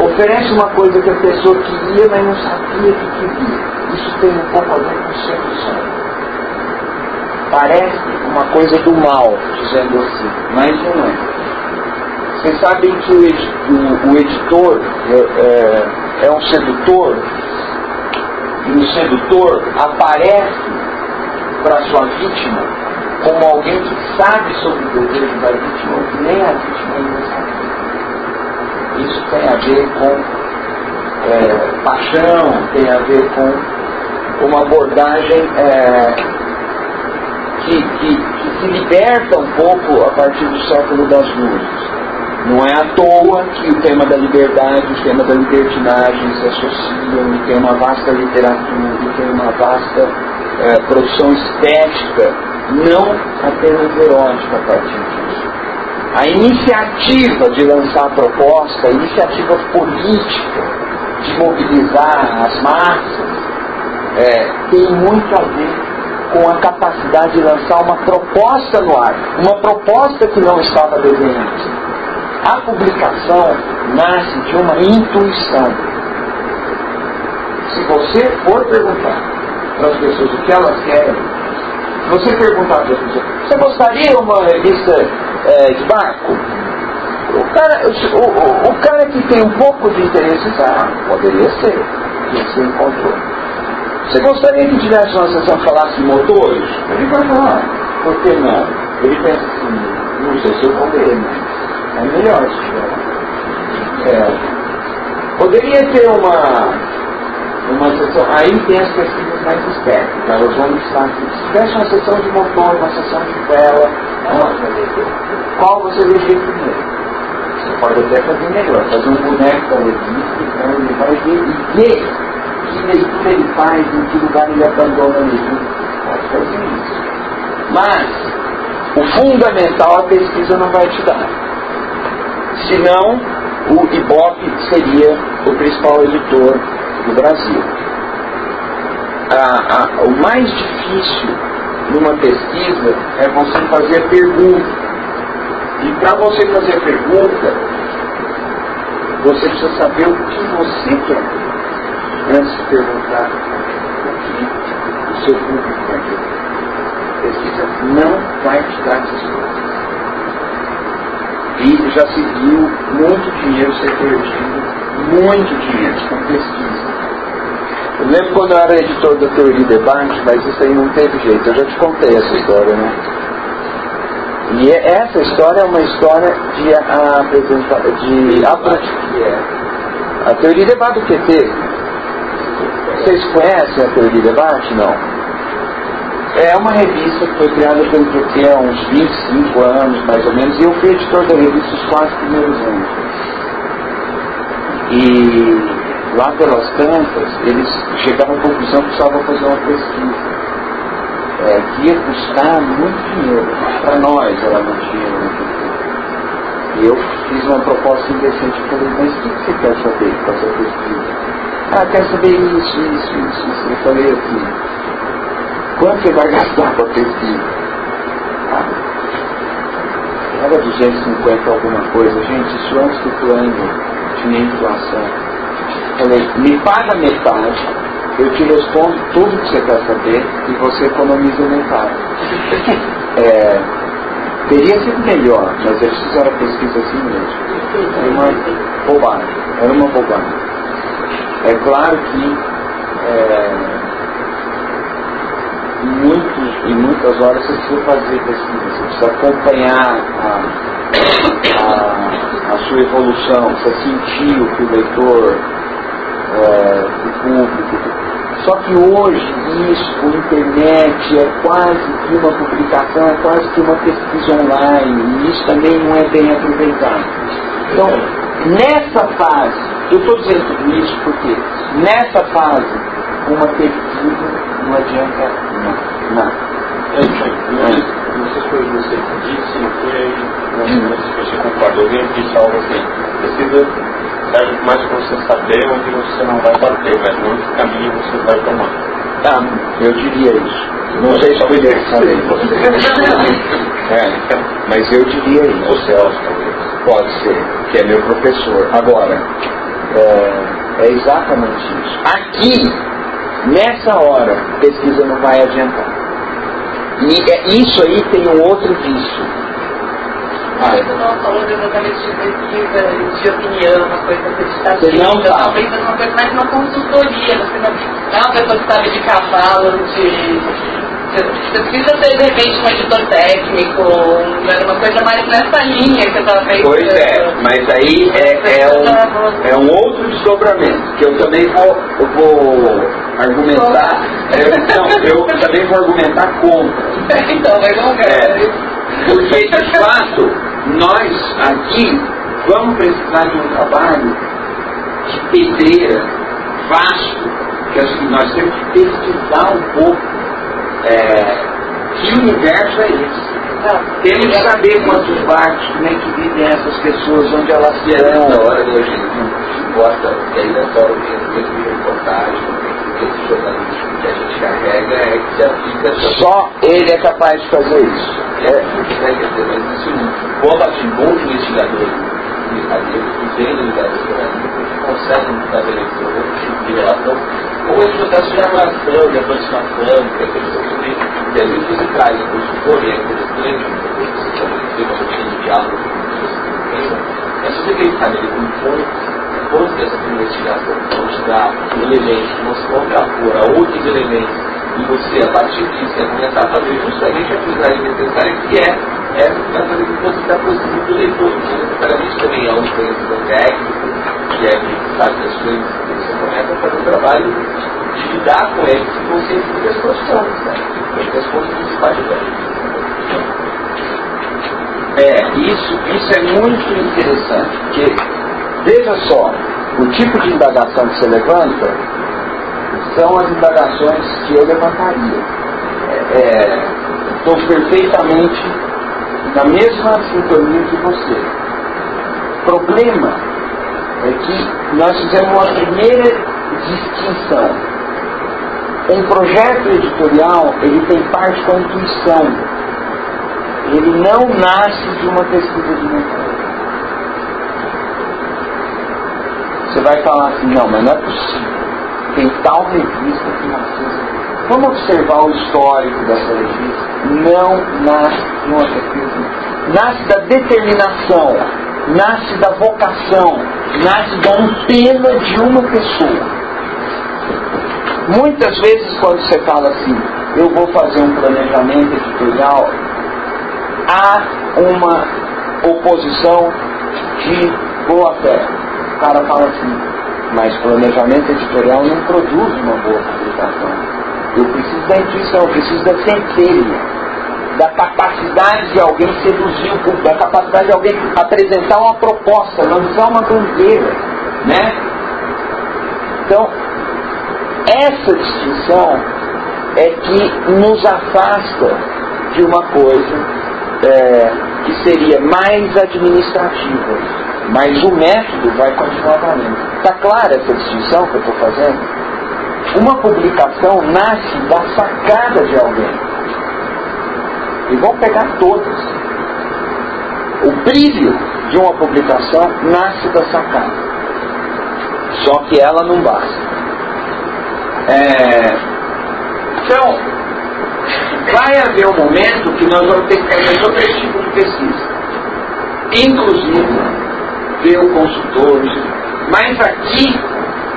A: Oferece uma coisa que a pessoa queria, mas não sabia que queria isso tem um pouco a ver com sedução. Parece uma coisa do mal, dizendo assim, mas não é. Vocês sabem que o, o, o editor é, é, é um sedutor, e o sedutor aparece para sua vítima como alguém que sabe sobre o desejo da vítima, que nem a vítima ainda sabe. Isso tem a ver com é, paixão, tem a ver com uma abordagem é, que, que, que, se liberta um pouco a partir do século das luzes. Não é à toa que o tema da liberdade, o tema da libertinagem se associam e tem uma vasta literatura, e tem uma vasta é, produção estética, não apenas erótica a partir disso. A iniciativa de lançar a proposta, a iniciativa política de mobilizar as massas, é, tem muito a ver com a capacidade de lançar uma proposta no ar, uma proposta que não estava desenhada. A publicação nasce de uma intuição. Se você for perguntar para as pessoas o que elas querem, você perguntar para as você gostaria uma revista é, de barco? O cara, o, o, o, cara que tem um pouco de interesse, ah, poderia ser, que você encontrou. Você gostaria que tivesse uma sessão falasse motores? Ele vai falar, por que não? Ele pensa assim, não sei se eu vou mas é melhor se tiver. É. Poderia ter uma, uma sessão, aí tem as pesquisas mais estéticas, vão estar se tivesse uma sessão de motor, uma sessão de vela, qual você veria primeiro? Você pode até fazer melhor, fazer um boneco da revista, então ele vai ver e ver que leitura ele faz, em que lugar ele abandona o livro. Pode fazer isso. Mas, o fundamental a pesquisa não vai te dar. Senão, o Ibope seria o principal editor do Brasil. o mais difícil numa pesquisa é você fazer pergunta. E para você fazer pergunta, você precisa saber o que você quer antes de perguntar o que o seu público quer. Pesquisa não vai te dar coisas. E já se viu muito dinheiro ser perdido, muito dinheiro com pesquisa. Eu lembro quando eu era editor da Teoria Debate, mas isso aí não teve jeito. Eu já te contei essa história, né? E essa história é uma história de apresentar, de a, a Teoria Debate do QT. Vocês conhecem a Teoria Debate? Não. É uma revista que foi criada pelo QT há uns 25 anos, mais ou menos, e eu fui editor da revista os quatro primeiros anos. E lá pelas tantas, eles chegaram à conclusão que precisava fazer uma pesquisa. É, que ia custar muito dinheiro. Para nós era muito dinheiro naquele E eu fiz uma proposta indecente e falei, mas o que você quer saber com essa pesquisa? Ah, quero saber isso, isso, isso. Eu falei assim, quanto você vai gastar com a pesquisa? Ah, era 250 alguma coisa. Gente, isso antes do plano tinha inflação. Falei, me paga metade, eu te respondo tudo que você quer saber e você economiza metade. É, teria sido melhor, mas eles fizeram a pesquisa assim mesmo. Era uma bobagem, era uma bobagem. É claro que é, muitos, em muitas horas você precisa fazer pesquisa, você precisa acompanhar a, a, a sua evolução, precisa sentir o que o leitor é, o público. Só que hoje isso, a internet, é quase que uma publicação, é quase que uma pesquisa online, e isso também não é bem aproveitado. Então, nessa fase, eu estou dizendo tudo isso porque nessa fase, uma pesquisa não adianta nada.
C: É, é. Não sei se foi você que disse, foi, não sei se você concorda, alguém disse algo assim, pesquisa serve mais para você saber onde você não vai bater, mas não que caminho você vai tomar.
A: Ah, eu diria isso. Não sei se foi direcionamento. é, mas eu diria isso.
C: O Celso,
A: Pode ser, que é meu professor. Agora, é, é exatamente isso. Aqui, nessa hora, pesquisa não vai adiantar. E é, isso aí tem um outro vício
E: mas eu não falando exatamente de pesquisa, de opinião, uma coisa acreditativa.
A: Não, tá.
E: Talvez uma coisa mais uma consultoria. Você não é uma pessoa que sabe de cavalo, de. Você precisa ser, de repente, um editor técnico, uma coisa mais nessa linha que você estava pensando.
A: Pois é, mas aí é, é, um, é um outro desdobramento, que eu também vou, eu vou argumentar. É, não, eu também vou argumentar contra.
E: então, vai ver.
A: É, porque, de fato, nós aqui vamos precisar de um trabalho de pedreira vasto, que assim, nós temos que pesquisar um pouco é, que universo é esse. Temos que saber quantos barcos, como é que vivem essas pessoas, onde elas serão.
B: Na hora hoje, gosta, que aí nessa hora eu tenho reportagem, esse jornalismo que a gente carrega é que se aplica
A: Só ele é capaz de fazer isso.
B: É, né, quer dizer, mas isso, quando assim, bons investigadores brasileiros que lugar do jornalismo, que conseguem fazer esse tipo de relação, ou esse processo de elaboração, de aproximação, que é questão sobre, que vezes você traz um consultor, e é interessante, você tem uma rotina de diálogo, mas se você acreditar nele como fonte, fonte dessa investigação, onde dá elementos que você contrapor a outros elementos, e você, a partir disso, é começar a fazer justamente a atividade necessária, que é, fazer com que você se aproxime do leitor, que necessariamente também é um conhecimento técnico, que é que sabe das coisas, você começa a fazer um trabalho de lidar com eles e você entender as suas fontes, né? as fontes principais da
A: é, isso, isso é muito interessante, porque Veja só, o tipo de indagação que você levanta são as indagações que eu levantaria. Estou é, perfeitamente na mesma sintonia que você. O problema é que nós fizemos uma primeira distinção um projeto editorial, ele tem parte com a intuição. Ele não nasce de uma pesquisa de mercado. Você vai falar assim, não, mas não é possível. Tem tal revista que nasceu. Vamos observar o histórico dessa revista. Não nasce de uma pesquisa. Nasce da determinação, nasce da vocação, nasce da antena de uma pessoa. Muitas vezes quando você fala assim, eu vou fazer um planejamento editorial, há uma oposição de boa fé. O cara fala assim, mas planejamento editorial não produz uma boa publicação. Eu preciso da intuição, eu preciso da centelha, da capacidade de alguém seduzir o público, da capacidade de alguém apresentar uma proposta, lançar uma bandeira, né? Então, essa distinção é que nos afasta de uma coisa é, que seria mais administrativa, mas o método vai continuar valendo. Está clara essa distinção que eu estou fazendo? Uma publicação nasce da sacada de alguém. E vão pegar todas. O brilho de uma publicação nasce da sacada. Só que ela não basta. É, então, vai haver um momento que nós vamos ter que fazer outro tipo de pesquisa. Inclusive, o consultor. Mas aqui,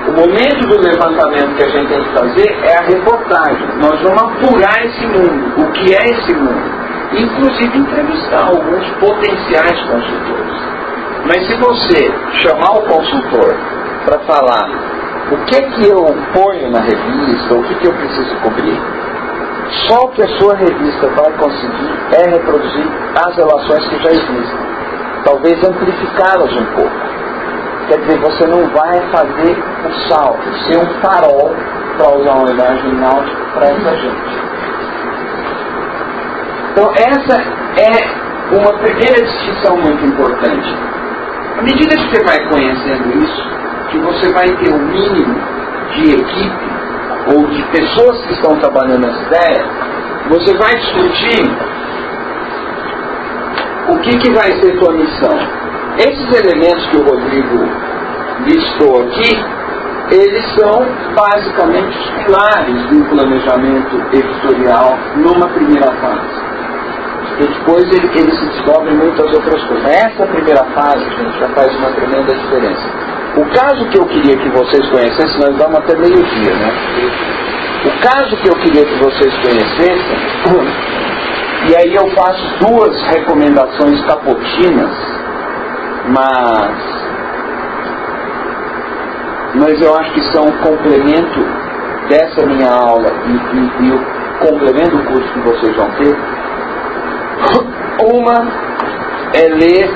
A: o momento do levantamento que a gente tem que fazer é a reportagem. Nós vamos apurar esse mundo, o que é esse mundo. Inclusive entrevistar alguns potenciais consultores. Mas se você chamar o consultor para falar o que que eu ponho na revista, o que que eu preciso cobrir, só o que a sua revista vai conseguir é reproduzir as relações que já existem. Talvez amplificá-las um pouco. Quer dizer, você não vai fazer o salto, ser um farol, para usar uma imagem náutica, para essa gente. Então essa é uma primeira distinção muito importante. À medida que você vai conhecendo isso, que você vai ter um mínimo de equipe ou de pessoas que estão trabalhando nessa ideia, você vai discutir o que, que vai ser tua missão. Esses elementos que o Rodrigo listou aqui, eles são basicamente os pilares do planejamento editorial numa primeira fase. E depois ele, ele se descobre muitas outras coisas. Essa primeira fase, gente, já faz uma tremenda diferença. O caso que eu queria que vocês conhecessem, nós vamos até meio-dia, né? O caso que eu queria que vocês conhecessem, e aí eu faço duas recomendações capotinas, mas, mas eu acho que são um complemento dessa minha aula e, e, e o complemento do curso que vocês vão ter. Uma é ler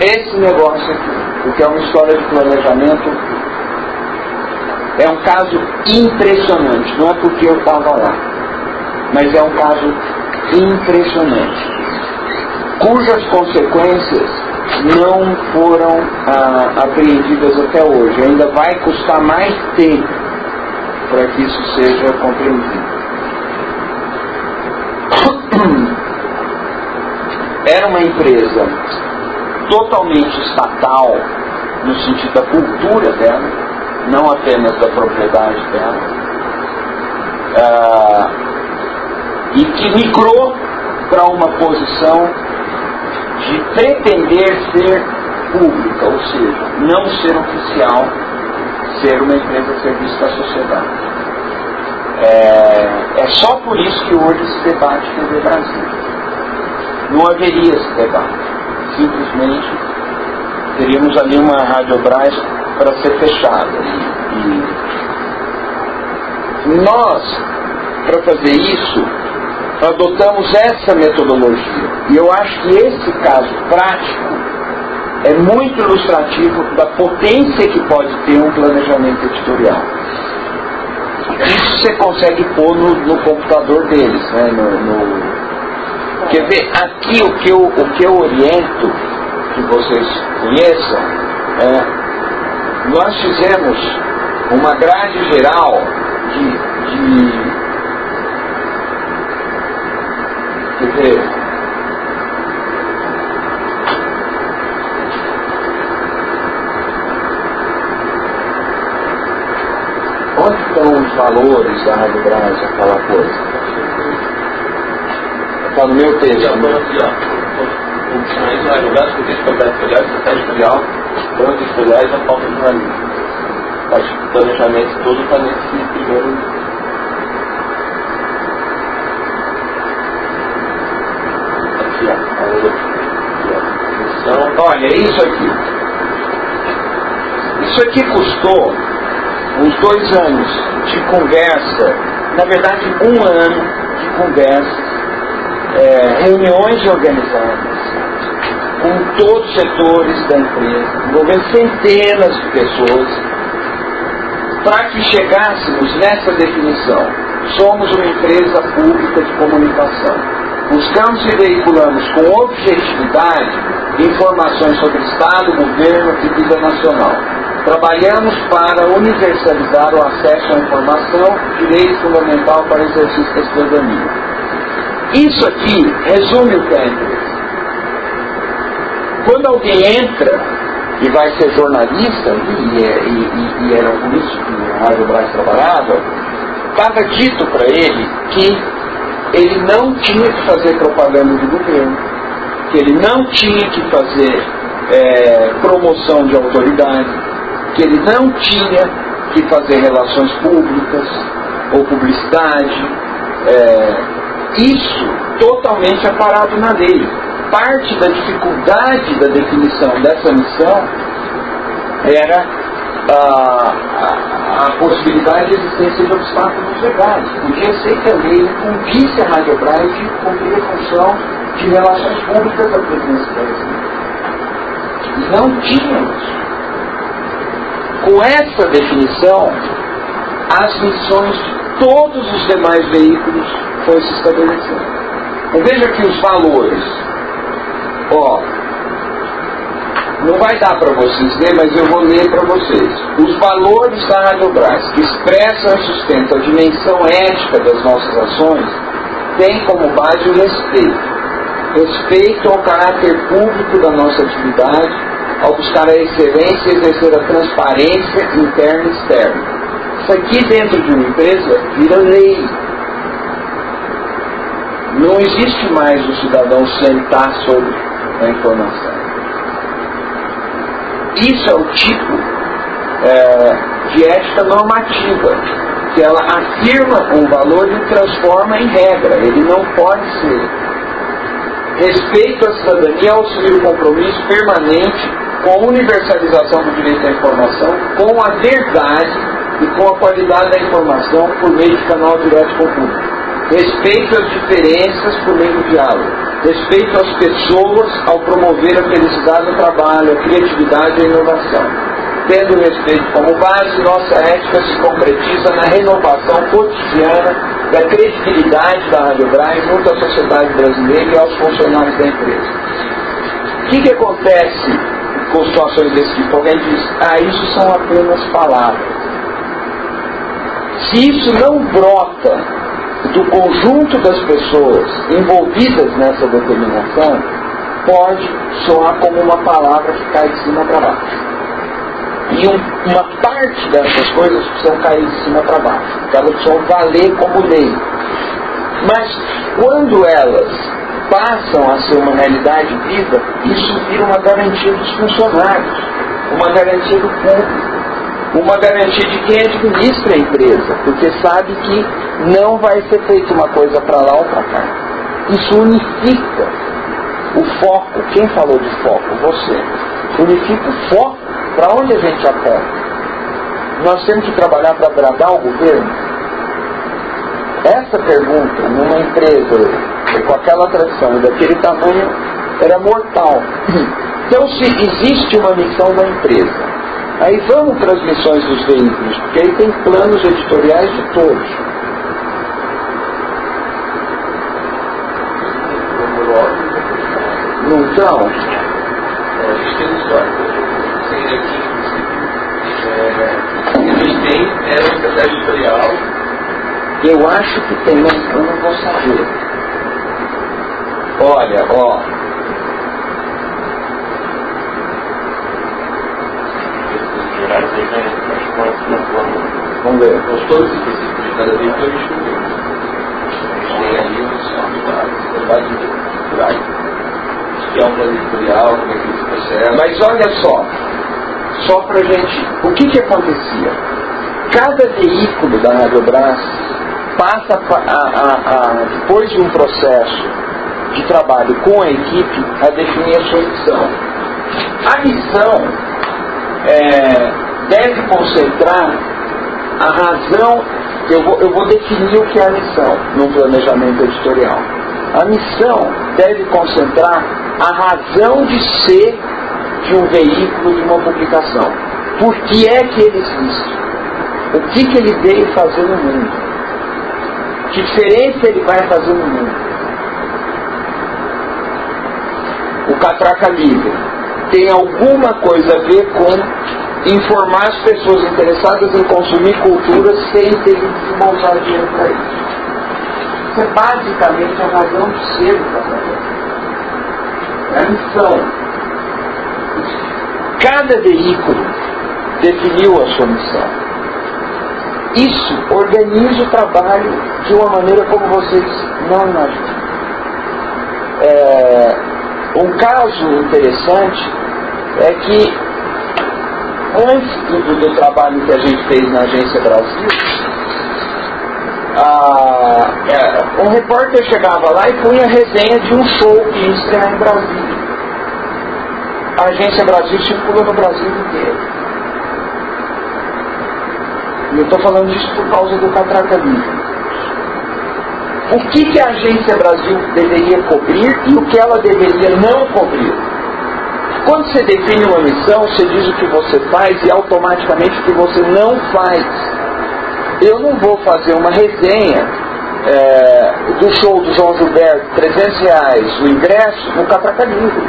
A: esse negócio aqui porque é uma história de planejamento. É um caso impressionante, não é porque eu estava lá, mas é um caso impressionante, cujas consequências não foram ah, apreendidas até hoje. Ainda vai custar mais tempo para que isso seja compreendido. Era uma empresa totalmente estatal, no sentido da cultura dela, não apenas da propriedade dela, ah, e que migrou para uma posição de pretender ser pública, ou seja, não ser oficial, ser uma empresa a serviço da sociedade. É, é só por isso que hoje se debate TV Brasil. Não haveria esse debate simplesmente teríamos ali uma Radiobras para ser fechada. E nós, para fazer isso, adotamos essa metodologia. E eu acho que esse caso prático é muito ilustrativo da potência que pode ter um planejamento editorial. Isso você consegue pôr no, no computador deles, né? no, no Quer ver, aqui o que eu, o que eu oriento que vocês conheçam é nós fizemos uma grade geral de, dizer, onde estão os valores da Rádio Brás, aquela coisa? Está no meu texto.
C: Né? Os lugares que existem para estudiar, está estudiar, branco estudiar e a falta jornalismo. Mas o planejamento todo está nesse primeiro
A: Então, olha, é isso aqui. Isso aqui custou uns dois anos de conversa, na verdade um ano de conversa é, reuniões organizadas com todos os setores da empresa, envolvendo centenas de pessoas, para que chegássemos nessa definição. Somos uma empresa pública de comunicação. Buscamos e veiculamos com objetividade informações sobre Estado, governo e vida nacional. Trabalhamos para universalizar o acesso à informação, direito fundamental para o exercício da cidadania. Isso aqui resume o empresa. Quando alguém entra e vai ser jornalista, e, e, e, e era por isso que o Rádio Brás trabalhava, estava dito para ele que ele não tinha que fazer propaganda do governo, que ele não tinha que fazer é, promoção de autoridade, que ele não tinha que fazer relações públicas ou publicidade. É, isso totalmente aparado na lei. Parte da dificuldade da definição dessa missão era a, possibilidade de existência de obstáculos legais. Podia ser que a lei incumbisse a Rádio de cumprir a função de relações públicas da presidência brasileira. E não tínhamos. Com essa definição, as missões de todos os demais veículos foi se estabelecendo. Então veja aqui os valores. Ó, não vai dar para vocês ler, mas eu vou ler para vocês. Os valores da Radiobras, que expressam e sustentam a dimensão ética das nossas ações, têm como base o respeito. Respeito ao caráter público da nossa atividade, ao buscar a excelência e exercer a transparência interna e externa. Isso aqui dentro de uma empresa vira lei não existe mais o cidadão sentar sobre a informação. Isso é o tipo é, de ética normativa, que ela afirma um valor e transforma em regra. Ele não pode ser. Respeito à cidadania ao assumir o compromisso permanente com a universalização do direito à informação, com a verdade e com a qualidade da informação por meio de canal direto com o público respeito às diferenças por meio do diálogo, respeito às pessoas ao promover a felicidade no trabalho, a criatividade e a inovação. Tendo respeito como base, nossa ética se concretiza na renovação cotidiana da credibilidade da Rádio Braille junto à sociedade brasileira e aos funcionários da empresa. O que, que acontece com situações desse tipo? Alguém diz, ah, isso são apenas palavras. Se isso não brota do conjunto das pessoas envolvidas nessa determinação pode soar como uma palavra que cai de cima para baixo. E um, uma parte dessas coisas precisam cair de cima para baixo, elas precisam valer como lei. Mas quando elas passam a ser uma realidade viva, isso vira uma garantia dos funcionários, uma garantia do público uma garantia de quem administra a empresa, porque sabe que não vai ser feita uma coisa para lá ou para cá. Isso unifica o foco. Quem falou de foco? Você. Unifica o foco para onde a gente aponta. Nós temos que trabalhar para agradar o governo? Essa pergunta, numa empresa com aquela tradição daquele tamanho, era mortal. Então, se existe uma missão da empresa, Aí vamos para as missões dos veículos, porque aí tem planos editoriais de todos. Não estão? Eu acho que tem, mas eu não vou saber. Olha, ó,
C: Vamos ver.
B: Gostou desse princípio de cada não A gente tem ali os trabalhos culturais. Que é um plano editorial, como é que esse processo.
A: Mas olha só, só pra gente. O que que acontecia? Cada veículo da Radiobras passa a, a, a, depois de um processo de trabalho com a equipe a definir a sua missão. A missão é, deve concentrar a razão. Eu vou, eu vou definir o que é a missão no planejamento editorial. A missão deve concentrar a razão de ser de um veículo, de uma publicação. Por que é que ele existe? O que, que ele veio fazer no mundo? Que diferença ele vai fazer no mundo? O Catraca Livre tem alguma coisa a ver com informar as pessoas interessadas em consumir cultura sem ter que desembolsar dinheiro para isso. Isso é basicamente a razão de ser do Catraca É a missão. Cada veículo definiu a sua missão. Isso organiza o trabalho de uma maneira como vocês não imaginam. É, um caso interessante é que antes do, do, trabalho que a gente fez na Agência Brasil, a, é, um repórter chegava lá e punha resenha de um show que ia estrear em Brasília. A Agência Brasil circula no Brasil inteiro. E eu estou falando disso por causa do catracalismo. O que, que a Agência Brasil deveria cobrir e o que ela deveria não cobrir? Quando você define uma missão, você diz o que você faz e automaticamente o que você não faz. Eu não vou fazer uma resenha é, do show do João Gilberto, 300 reais, o ingresso, no Catraca Livre.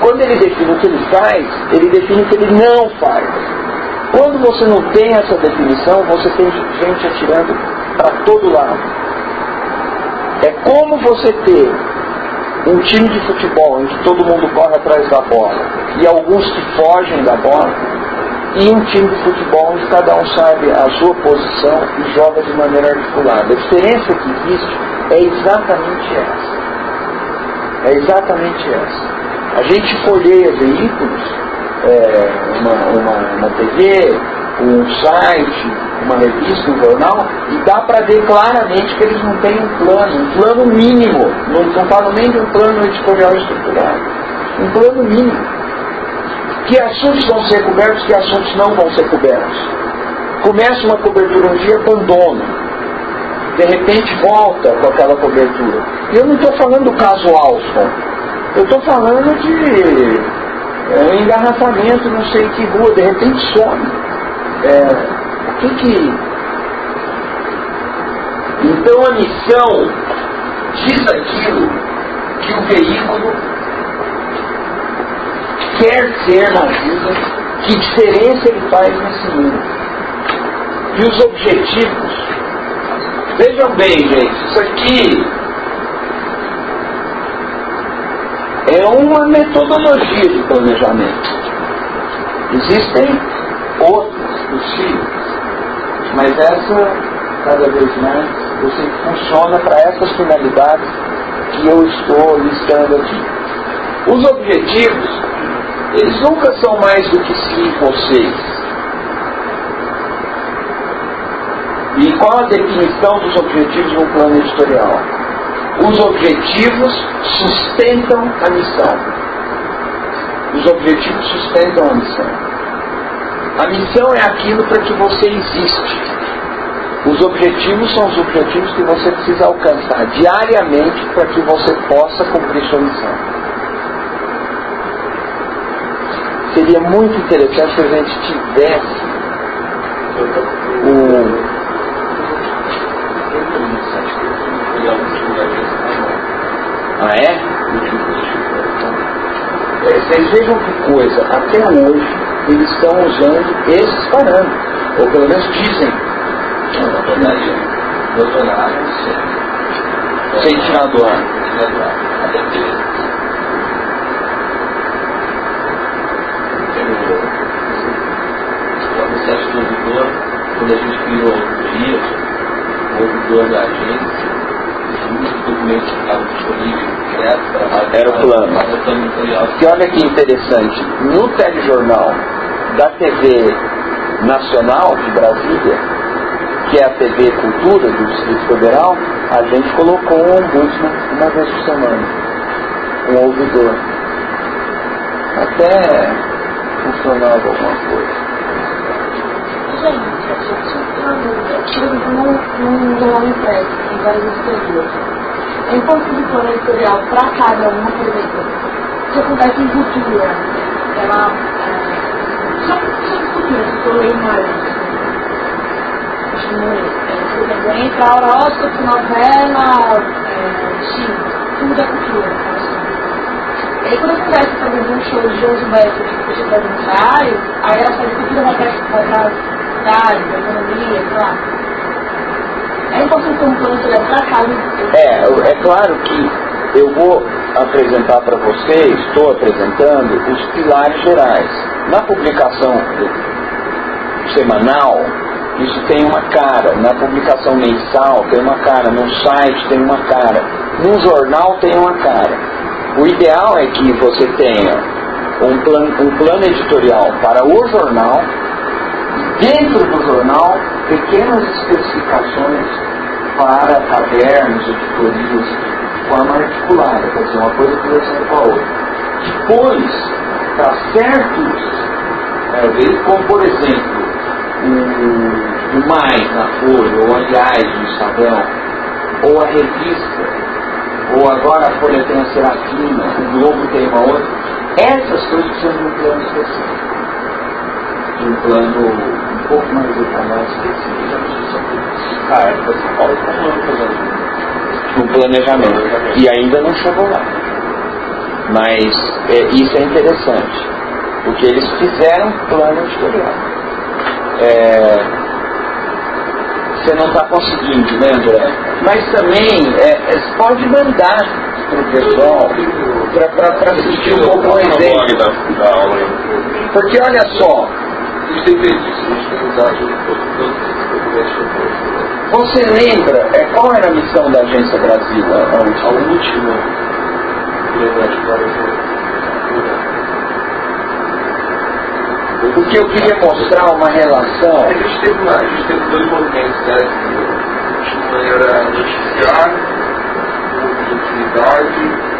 A: Quando ele define o que ele faz, ele define o que ele não faz. Quando você não tem essa definição, você tem gente atirando para todo lado. É como você ter um time de futebol em que todo mundo corre atrás da bola e alguns que fogem da bola, e um time de futebol onde cada um sabe a sua posição e joga de maneira articulada. A diferença que existe é exatamente essa. É exatamente essa. A gente folheia veículos é, uma, uma, uma TV, um site, uma revista, um jornal, e dá para ver claramente que eles não têm um plano, um plano mínimo, não, não falam nem de um plano editorial estruturado, um plano mínimo. Que assuntos vão ser cobertos, que assuntos não vão ser cobertos. Começa uma cobertura um dia, abandona. De repente volta com aquela cobertura. E eu não estou falando do caso Alston. Eu estou falando de é, engarrafamento, não sei que rua, de repente some. É, o que que. Então a missão diz aquilo que o veículo quer ser na vida, que diferença ele faz nesse mundo. E os objetivos. Vejam bem, gente, isso aqui é uma metodologia de planejamento. Existem outras possíveis, mas essa, cada vez mais, você funciona para essas finalidades que eu estou listando aqui. Os objetivos, eles nunca são mais do que si vocês. E qual a definição dos objetivos um plano editorial? Os objetivos sustentam a missão. Os objetivos sustentam a missão. A missão é aquilo para que você existe. Os objetivos são os objetivos que você precisa alcançar diariamente para que você possa cumprir sua missão. Seria muito interessante se a gente tivesse o Ah, é? Vocês vejam que coisa, até hoje eles estão usando esses parâmetros, ou pelo menos dizem.
B: Na verdade, doutorado sem,
A: sem tirar do ar.
B: Até porque o processo produtor, quando a gente criou dia, o ouvidor da agência, os documentos que estavam disponíveis direto para
A: Era o plano. E olha que interessante, no telejornal da TV Nacional de Brasília, que é a TV Cultura do Distrito Federal, a gente colocou um ombudsman uma vez por semana, um ouvidor. Até funcionava alguma coisa.
D: Gente, a gente, num jornal impresso, tem vários historiadores. É importante o plano editorial para cada um, por exemplo, que acontece em cultura, ela, é, só, só cultura, se for ler mais, por exemplo, entra horóscopo, novela, é, X, tudo é cultura. E aí quando acontece, por exemplo, um show de João Gilberto, puxa para aniversário, aí ela faz cultura vai para a cidade, da economia, sei lá. É importante um plano de para casa.
A: É, é claro que eu vou apresentar para vocês, estou apresentando os pilares gerais. Na publicação semanal, isso tem uma cara. Na publicação mensal tem uma cara. No site tem uma cara. No jornal tem uma cara. O ideal é que você tenha um plano, um plano editorial para o jornal e dentro do jornal pequenas especificações para cadernos, editorias, de forma articulada, quer dizer, uma coisa conversando com a outra. Depois, para certos é, como por exemplo, o, Mais na Folha, ou aliás no Estadão, ou a revista, ou agora a Folha tem a Serafina, o Globo tem uma outra, essas coisas precisam de um plano específico. De um plano um pouco mais detalhado específico.
C: Ah, é para São Paulo está um ano fazendo
A: Um planejamento. E ainda não chegou lá. Mas é, isso é interessante. Porque eles fizeram plano editorial. É, você não está conseguindo, né, André? Mas também é, é, pode mandar para o pessoal para assistir um pouco. Porque olha só, você lembra é, qual era a missão da Agência Brasil? A última?
B: última, lembrar de várias
A: Porque eu queria mostrar uma relação.
B: A gente teve, uma, a gente teve dois movimentos, né? Uma era noticiar, objetividade,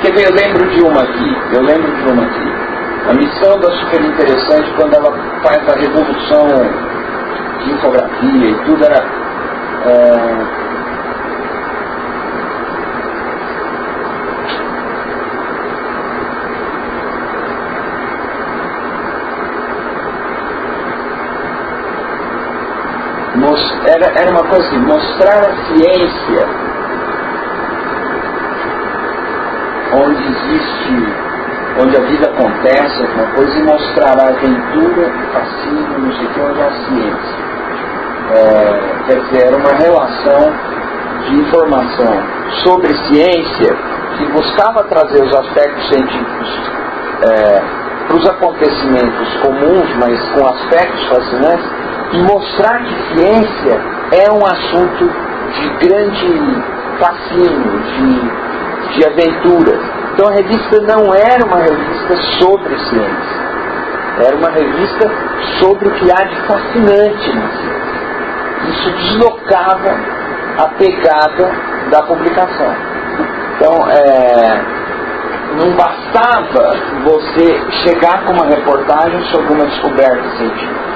A: Quer ver, eu lembro de uma aqui, eu lembro de uma aqui. A missão da super interessante quando ela faz a revolução de infografia e tudo era. é, era, era uma coisa assim, mostrar a ciência onde existe, onde a vida acontece, alguma coisa, e mostrar a aventura, o fascínio, não sei o que, onde há ciência. É, quer dizer, era uma relação de informação sobre ciência que buscava trazer os aspectos científicos para os acontecimentos comuns, mas com aspectos fascinantes, e mostrar que ciência é um assunto de grande fascínio, de, de aventura. Então a revista não era uma revista sobre ciência, era uma revista sobre o que há de fascinante na ciência. Isso deslocava a pegada da publicação. Então, é, não bastava você chegar com uma reportagem sobre uma descoberta científica.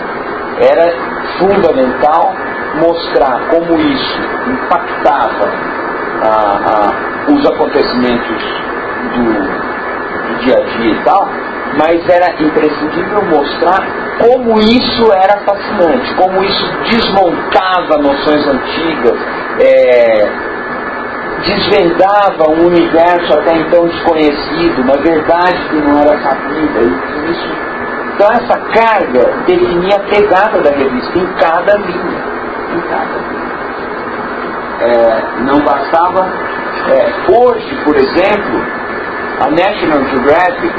A: Era fundamental mostrar como isso impactava a- a- os acontecimentos do, do dia a dia e tal, mas era imprescindível mostrar como isso era fascinante, como isso desmontava noções antigas, é, desvendava um universo até então desconhecido, uma verdade que não era sabida. E isso, então essa carga definia a pegada da revista em cada linha. Em cada linha. É, não bastava. é, hoje, por exemplo, a National Geographic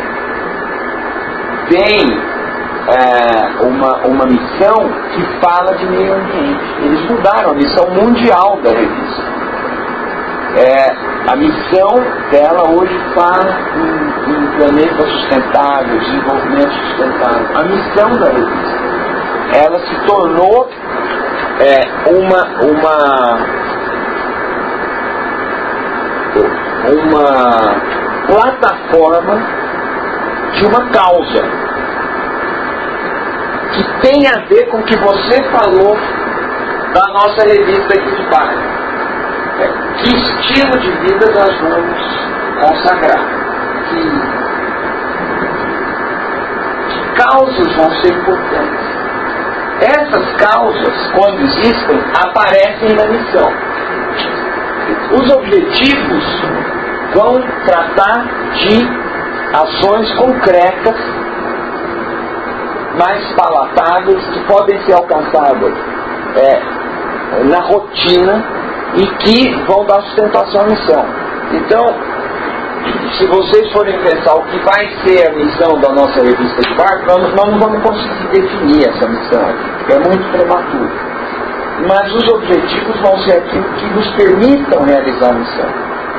A: tem é, uma, uma missão que fala de meio ambiente. Eles mudaram a missão mundial da revista. É, a missão dela hoje fala em, em planeta sustentável, desenvolvimento sustentável. A missão da revista. Ela se tornou é, uma, uma uma plataforma de uma causa que tem a ver com o que você falou da nossa revista aqui de baixo. É, que estilo de vida nós vamos consagrar? Que causas vão ser importantes? Essas causas, quando existem, aparecem na missão. Os objetivos vão tratar de ações concretas, mais palatáveis, que podem ser alcançadas é, na rotina e que vão dar sustentação à missão. Então, se vocês forem pensar o que vai ser a missão da nossa revista de barco, nós, nós não vamos conseguir definir essa missão é muito prematuro. Mas os objetivos vão ser aquilo que nos permitam realizar a missão.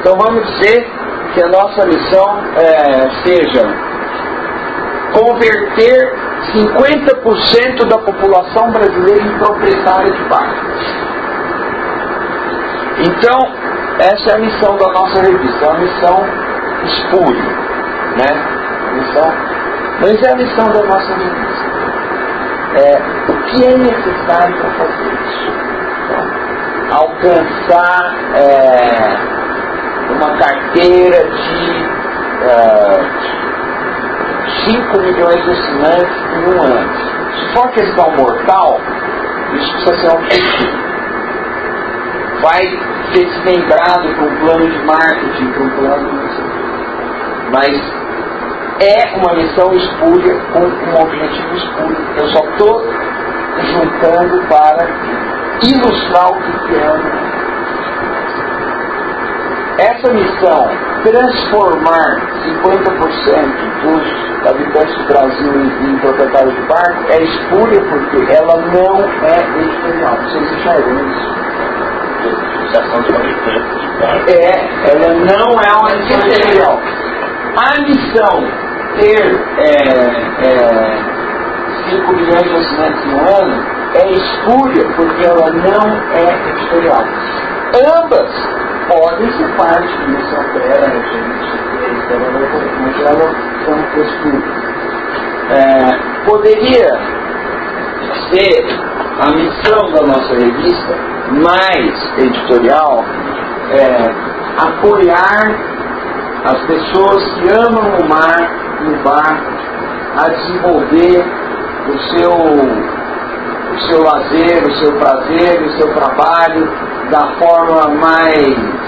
A: Então vamos dizer que a nossa missão é, seja converter 50% da população brasileira em proprietária de barcos. Então, essa é a missão da nossa revista, é uma missão espúria, né? Missão, mas é a missão da nossa revista. É, o que é necessário para fazer isso? Então, alcançar é, uma carteira de uh, 5 milhões de assinantes em um ano. Se for questão mortal, isso precisa ser um objetivo. Vai ser desmembrado para um plano de marketing, para um plano. Mas é uma missão espúria com um objetivo espúrio. Eu só estou juntando para ilustrar o que é essa missão, transformar 50% dos habitantes do Brasil em, em proprietários de barco, é espúria porque ela não é editorial. Vocês enxergam isso? É, ela não é uma editorial. A missão ter é, é, 5 milhões de assinantes no ano é espúria porque ela não é editorial. Ambas podem ser parte disso, opera, mas elas são posturas. É, poderia ser a missão da nossa revista mais editorial é, apoiar as pessoas que amam o mar no barco a desenvolver o seu, o seu lazer, o seu prazer, o seu trabalho da forma mais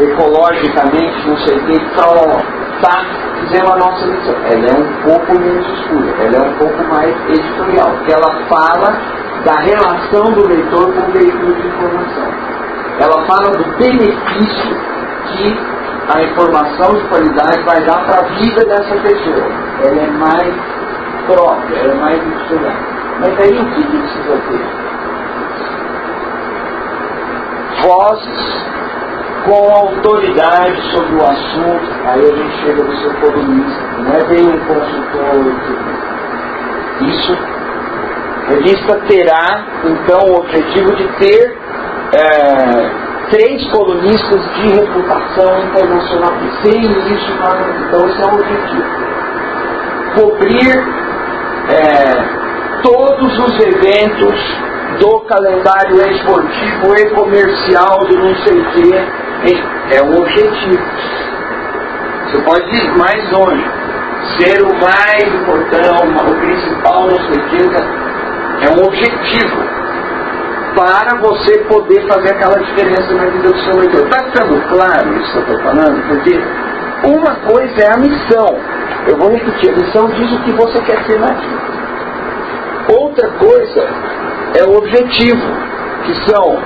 A: ecologicamente, não sei o que, então, tá, fizemos a nossa missão. Ela é um pouco menos escura, ela é um pouco mais editorial, porque ela fala da relação do leitor com o veículo de informação. Ela fala do benefício que a informação de qualidade vai dar para a vida dessa pessoa. Ela é mais própria, ela é mais editorial. Mas aí o que precisa ter? vozes com autoridade sobre o assunto, aí a gente chega no seu colunista, não é bem um consultor. Isso, a revista terá, então, o objetivo de ter é, três colunistas de reputação internacional. Sem isso, então, esse é o objetivo. Cobrir é, todos os eventos do calendário esportivo e comercial do não sei o que. É um objetivo. Você pode ir mais longe. Ser o mais importante, o principal, não sei o que. É um objetivo para você poder fazer aquela diferença na vida do seu leitor. Está ficando claro isso que eu estou falando? Porque uma coisa é a missão. Eu vou repetir, a missão diz o que você quer ser na vida. Outra coisa é o objetivo, que são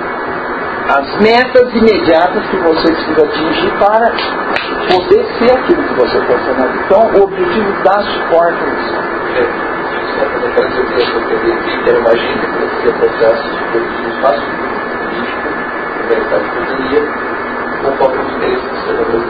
A: as metas imediatas que você precisa atingir para poder ser aquilo que você quer ser. Então, o objetivo dá suporte a isso.
B: Que eu vi, que era uma agenda que fazia processos de produção de espaço político, organizado de cidadania, conforme os interesses do cidadão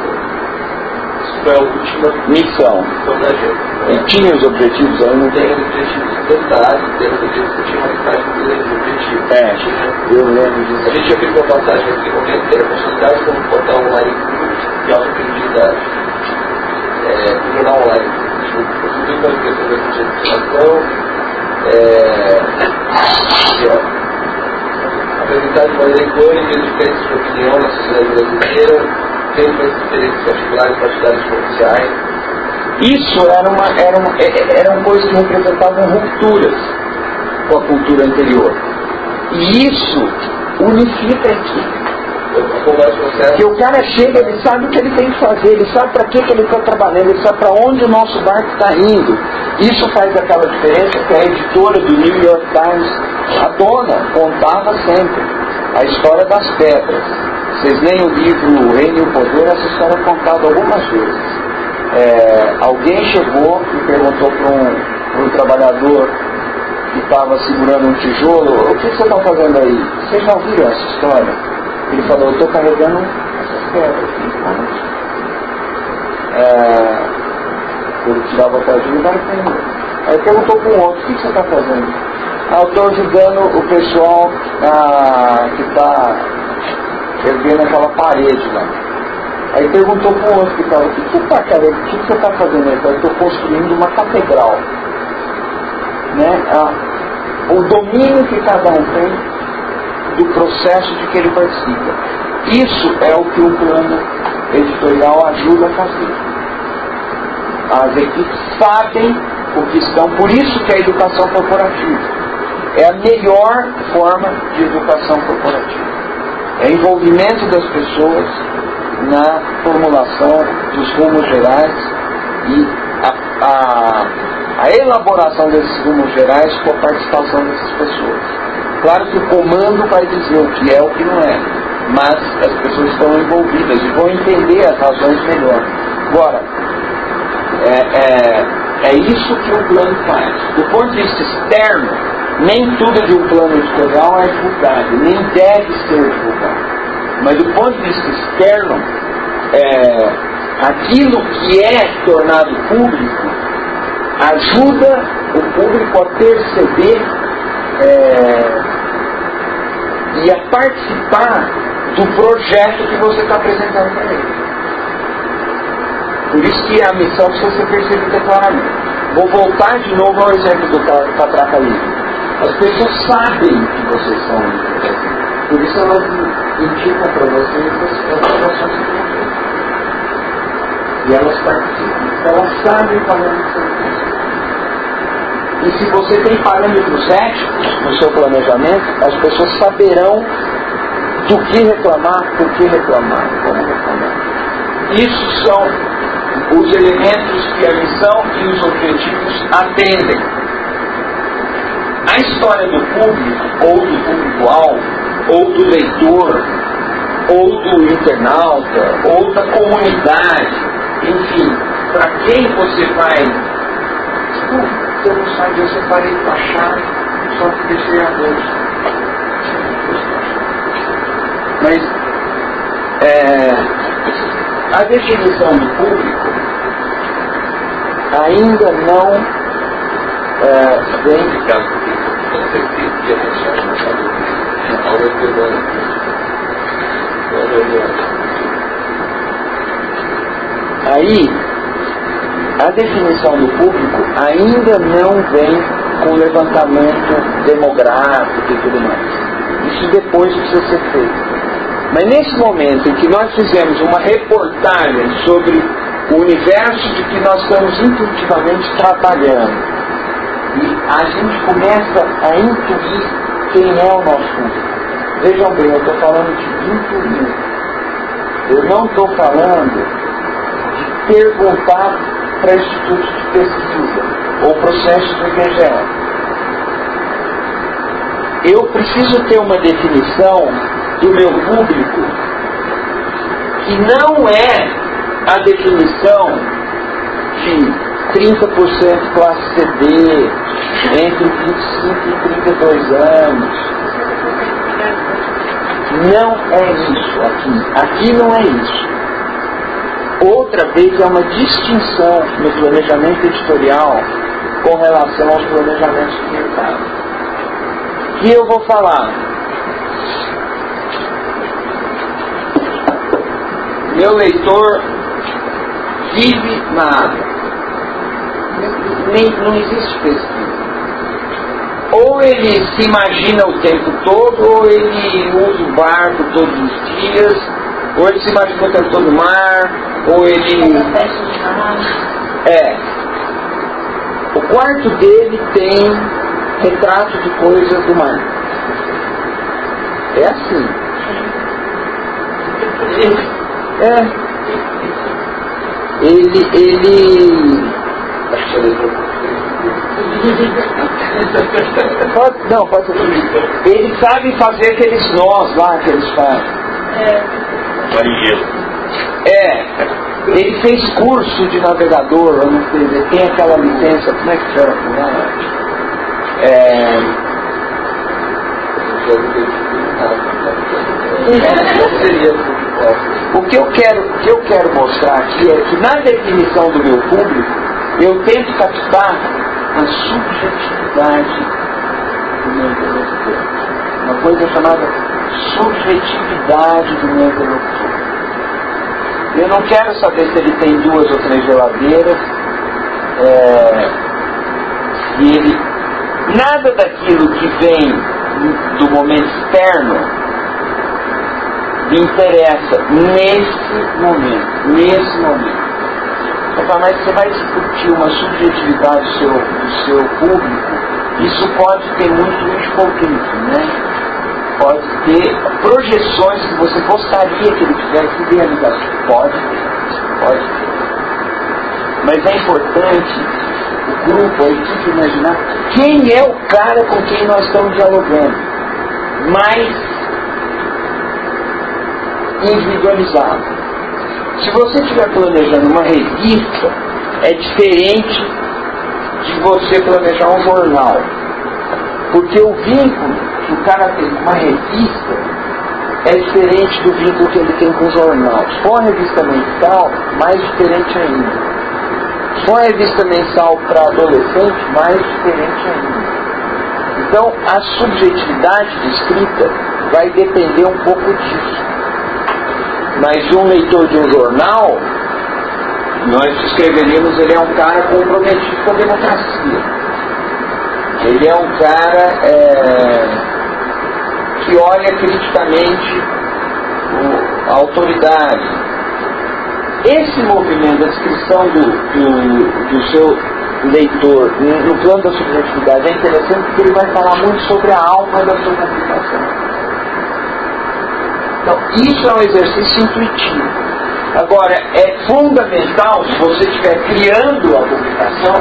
B: Isso foi a última
A: Missão.
B: da agenda.
A: E tinha os objetivos não
B: Tem os objetivos detalhes, tem os objetivos que tinham listagem de objetivos.
A: É,
B: Tinha
A: eu lembro disso.
B: a gente abriu uma passagem aqui momento que era consolidado como portal online de alta credibilidade. É, jornal online. Contribuiu para a questão da informação, é, e, ó, apresentar de maneira icônica as diferenças de opinião na sociedade brasileira, sempre as diferenças particulares partidários oficiais.
A: Isso era uma, era uma, é- é- eram coisas que representavam rupturas com a cultura anterior. E isso unifica a equipe.
B: É o
A: cara chega, ele sabe o que ele tem que fazer, ele sabe para que, que ele está trabalhando, ele sabe para onde o nosso barco está indo. Isso faz aquela diferença que a editora do New York Times, a dona, contava sempre a história das pedras. Vocês leem o livro O Reino e o Poder, essa história é contada algumas vezes. É, alguém chegou e perguntou para um, um trabalhador que estava segurando um tijolo, o que vocês estão fazendo aí? Vocês já ouviram essa história? Ele falou, eu estou carregando essas pedras. É, ele tirava a pedra e vai tendo. Aí perguntou para um outro, o que você está fazendo? Ah, eu estou ajudando o pessoal ah, que está erguendo aquela parede lá. Aí perguntou para o outro que estava, o que você está carregando? O que você está fazendo aí? Eu estou construindo uma catedral. Né? Ah, o domínio que cada um tem do processo de que ele participa. Isso é o que o plano editorial ajuda a fazer. As equipes sabem o que estão, por isso que a educação corporativa é a melhor forma de educação corporativa. É envolvimento das pessoas na formulação dos rumos gerais e a, a, a elaboração desses rumos gerais com a participação dessas pessoas. Claro que o comando vai dizer o que é o que não é, mas as pessoas estão envolvidas e vão entender as razões melhor. Agora, é, é, é isso que o plano faz. Do ponto de vista externo, nem tudo de um plano editorial é divulgado, nem deve ser divulgado. Mas do ponto de vista externo, é, aquilo que é tornado público ajuda o público a perceber é, e a participar do projeto que você está apresentando para ele. Por isso que a missão precisa ser percebida claramente. Vou voltar de novo ao exemplo do Catraca Livre. As pessoas sabem que vocês são. Por isso elas indicam para vocês as informações que. E elas participam. Elas sabem falando sobre isso. E se você tem parâmetros éticos no seu planejamento, as pessoas saberão do que reclamar, por que reclamar, como reclamar. Isso são os elementos que a missão e os objetivos atendem. A história do público, ou do público-alvo, ou do leitor, ou do internauta, ou da comunidade, enfim, para quem você vai. Eu não sabia, eu separei com a chave, só que deixei a bolsa. Mas é, a definição do público ainda não é, vem.
B: caso que você ia deixar no aula pegando
A: Aí, a definição do público ainda não vem com levantamento demográfico e tudo mais. Isso depois precisa ser feito. Mas nesse momento em que nós fizemos uma reportagem sobre o universo de que nós estamos intuitivamente trabalhando, e a gente começa a intuir quem é o nosso público. Vejam bem, eu estou falando de intuir. Eu não estou falando de perguntar para institutos de pesquisa ou processos do IBGE. Eu preciso ter uma definição do meu público que não é a definição de 30% classe CD, entre 25 e 32 anos. Não é isso aqui. Aqui não é isso. Outra vez é uma distinção no planejamento editorial com relação aos planejamentos de mercado. E eu vou falar. Meu leitor vive na água. Nem, não existe pesquisa. Ou ele se imagina o tempo todo, ou ele usa o barco todos os dias, ou ele se imagina o tempo todo no mar, ou ele. É. O quarto dele tem retrato de coisas do mar. É assim. É. Ele, ele. Pode, não, pode ser. Ele sabe fazer aqueles nós lá que eles fazem. É. Ele fez curso de navegador, eu não sei, tem aquela licença, como é que chama? É. O que eu quero, o que eu quero mostrar aqui é que na definição do meu público, eu tento captar a subjetividade do meu interlocutor. Uma coisa chamada subjetividade do meu interlocutor. Eu não quero saber se ele tem duas ou três geladeiras, é, se ele. Nada daquilo que vem do momento externo me interessa nesse momento, nesse momento. Mas você vai discutir uma subjetividade do seu, do seu público, isso pode ter muito escoltismo, né? Pode ter projeções que você gostaria que ele tivesse realizações. Pode ter, pode ter. Mas é importante o grupo, a equipe imaginar quem é o cara com quem nós estamos dialogando. Mais individualizado. Se você estiver planejando uma revista, é diferente de você planejar um jornal. Porque o vínculo que o cara tem com uma revista é diferente do vínculo que ele tem com o jornal. Se for revista mensal, mais diferente ainda. Se for revista mensal para adolescente, mais diferente ainda. Então, a subjetividade de escrita vai depender um pouco disso. Mas um leitor de um jornal, nós escreveríamos, ele é um cara comprometido com a democracia. Ele é um cara é, que olha criticamente a autoridade. Esse movimento, a descrição do, do, do seu leitor no plano da subjetividade é interessante porque ele vai falar muito sobre a alma da sua publicação. Então, isso é um exercício intuitivo. Agora, é fundamental, se você estiver criando a publicação,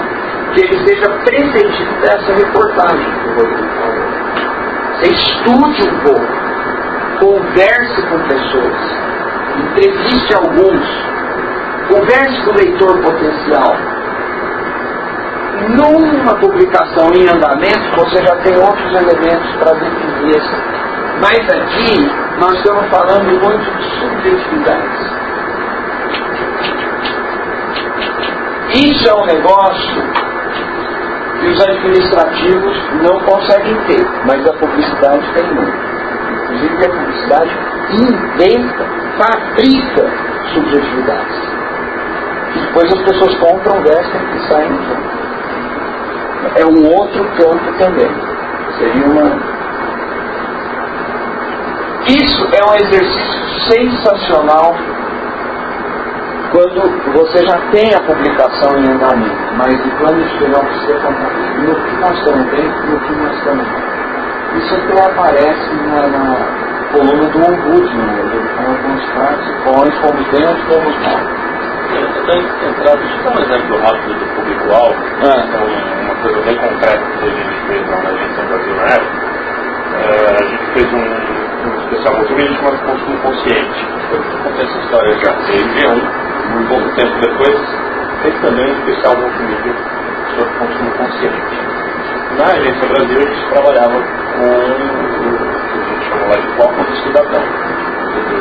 A: que ele seja precedido dessa reportagem que eu vou estude um pouco, converse com pessoas, entreviste alguns, converse com o leitor potencial. Numa publicação em andamento, você já tem outros elementos para definir mas aqui nós estamos falando muito de subjetividades. Isso é um negócio que os administrativos não conseguem ter, mas a publicidade tem muito. Inclusive a publicidade inventa, fabrica subjetividades. E depois as pessoas compram, vestem e saem junto. É um outro campo também. Seria uma isso é um exercício sensacional quando você já tem a publicação em andamento, mas o plano editorial precisa contar no que nós estamos dentro e no que nós estamos Isso até aparece na, na coluna do Ombudsman, ele fala alguns participantes, fomos dentro, fomos mal.
C: Entrado, deixa eu dar um exemplo rápido do público-alvo, ah. então, uma coisa bem concreta que a gente fez na Agência Brasil na época. É, a gente fez um um especial muito que a gente chama de consumo consciente. Eu contei essa história já teve um, um pouco tempo depois, fez também um especial multimídia sobre consumo consciente. Na Agência Brasil a gente trabalhava com o que a gente chama lá de foco do cidadão.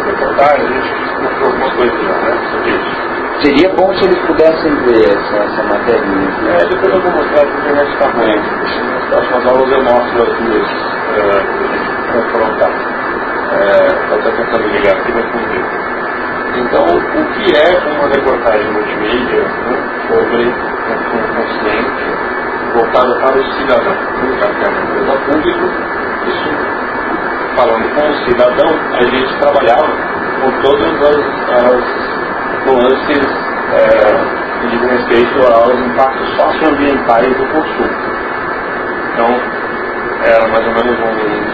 C: Reportagem, a gente mostrou algumas coisas já, né? Sobre isso.
A: Seria bom se eles pudessem ver essa, essa matéria.
C: É, depois eu vou mostrar porque a internet está ruim. Nas próximas aulas eu mostro as duas uh, para a gente confrontar. É, estar tentando ligar aqui, vai fundir. Então, o que é uma reportagem multimídia né, sobre um consciente voltado para o cidadão? Já que é uma empresa pública, isso, falando com o cidadão, a gente trabalhava com todas as, as nuances é, de respeito aos impactos socioambientais do consumo. Então, era mais ou menos um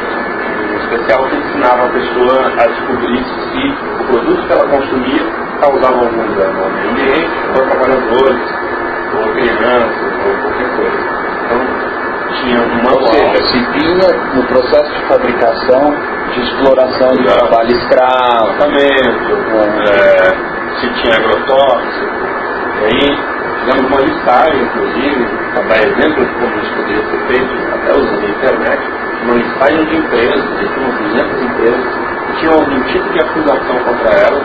C: especial que ensinava a pessoa a descobrir se o produto que ela consumia causava algum dano ao meio ambiente, ou trabalhadores, ou crianças, ou qualquer coisa. Então, tinha uma
A: Ou seja, se vinha no processo de fabricação de exploração de trabalho escravo.
C: tratamento, é, se tinha agrotóxico. E aí fizemos uma listagem, inclusive, para dar exemplo de como isso poderia ser feito, até usando a internet, uma listagem de empresas, de umas 200 empresas, que tinham algum tipo de acusação contra elas.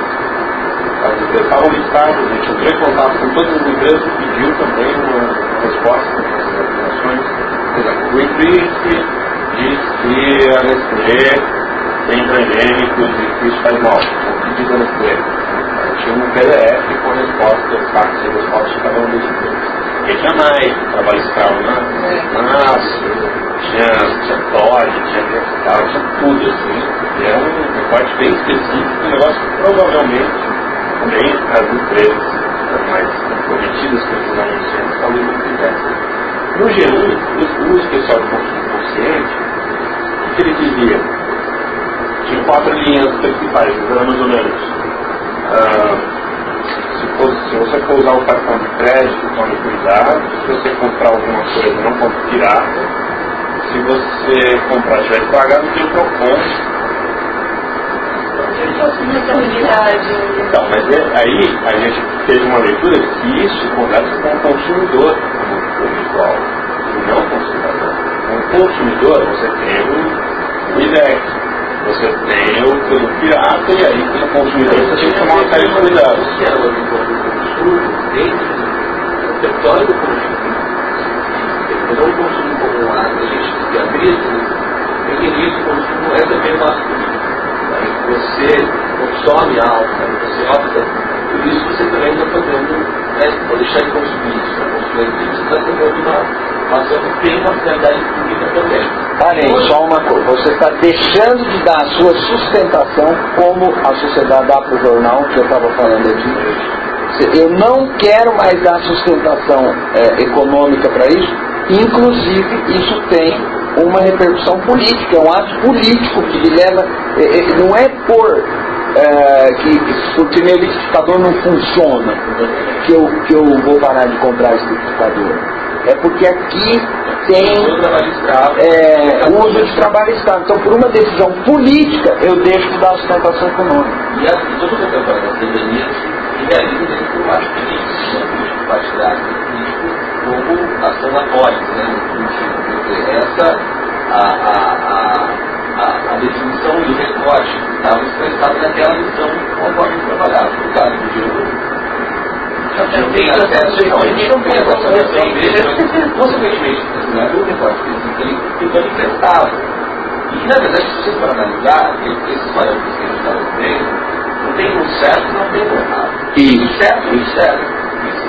C: As empresas estavam listadas, a gente entrou em contato com todas as empresas e pediu também uma resposta para essas acusações. Por exemplo, o Greenpeace diz que a Nestlé tem transgênicos e que isso faz mal. O que diz a Nestlé? tinha um PDF com respostas, fatos e respostas de cada um dos empresas. Mais, trabalho escravo na, na tinha, tinha Todd, tinha Versal, tinha tudo assim. E era um recorte bem específico, um negócio que provavelmente nem as empresas mais comprometidas com esses anunciantes talvez não fizessem. No G1, o especial de consumo consciente, o que ele dizia? Tinha quatro linhas principais, era mais ou menos ah, se, se, você for usar o cartão de crédito, tome cuidado. Se você comprar alguma coisa, não compre pirata. Se você comprar, tiver que pagar, não tem PROCON. Então, mas é, aí a gente fez uma leitura que isso conversa com o consumidor como público-alvo, e não o cidadão. Com o consumidor, você tem o, o IDEX, você tem o produto pirata e aí como consumidor você tem que tomar uma série de cuidados.
B: Se é o consumo dentro do território do consumo, não o gente de abril, entender que o consumo é também uma. Você consome algo, você opta por isso você também está fazendo, né, pode deixar de consumir isso, para consumir isso, você está fazendo uma mas tem uma finalidade pública também.
A: Parem, só uma coisa, você está deixando de dar a sua sustentação, como a sociedade dá para o jornal, que eu estava falando aqui. Eu não quero mais dar sustentação é, econômica para isso, inclusive isso tem uma repercussão política, é um ato político que leva. É, é, não é por é, que porque meu liquidificador não funciona que eu, que eu vou parar de comprar esse liquidificador é porque aqui tem é, uso de trabalho escravo. Então, por uma decisão política, eu deixo de dar sustentação econômica.
B: E a todo o campanha da pandemia se realiza do lado político, político partidário, político como ação atórica, né, no essa, a, a, a, a, definição do recorte estava expressada naquela missão conforme trabalhava. No caso do não tem acesso, realmente não tem essa solução dele, consequentemente, o recorte ele ficou emprestado. E, na verdade, se você for analisar, esses parâmetros que a gente estava vendo, não tem um certo não tem um errado.
A: E
B: certo e certo.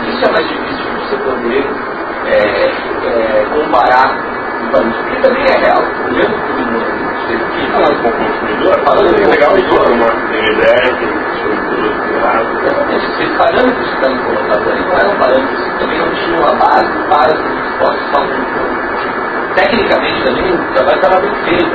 B: Isso é mais difícil de você poder é, é, comparar o valor, porque também é real. O mundo
C: falando com o consumidor, falando legal e tudo, uma ideia, que
B: esses parâmetros que estão colocados ali não eram parâmetros que também não tinham a base para que os esportes estavam Tecnicamente também o trabalho estava bem feito,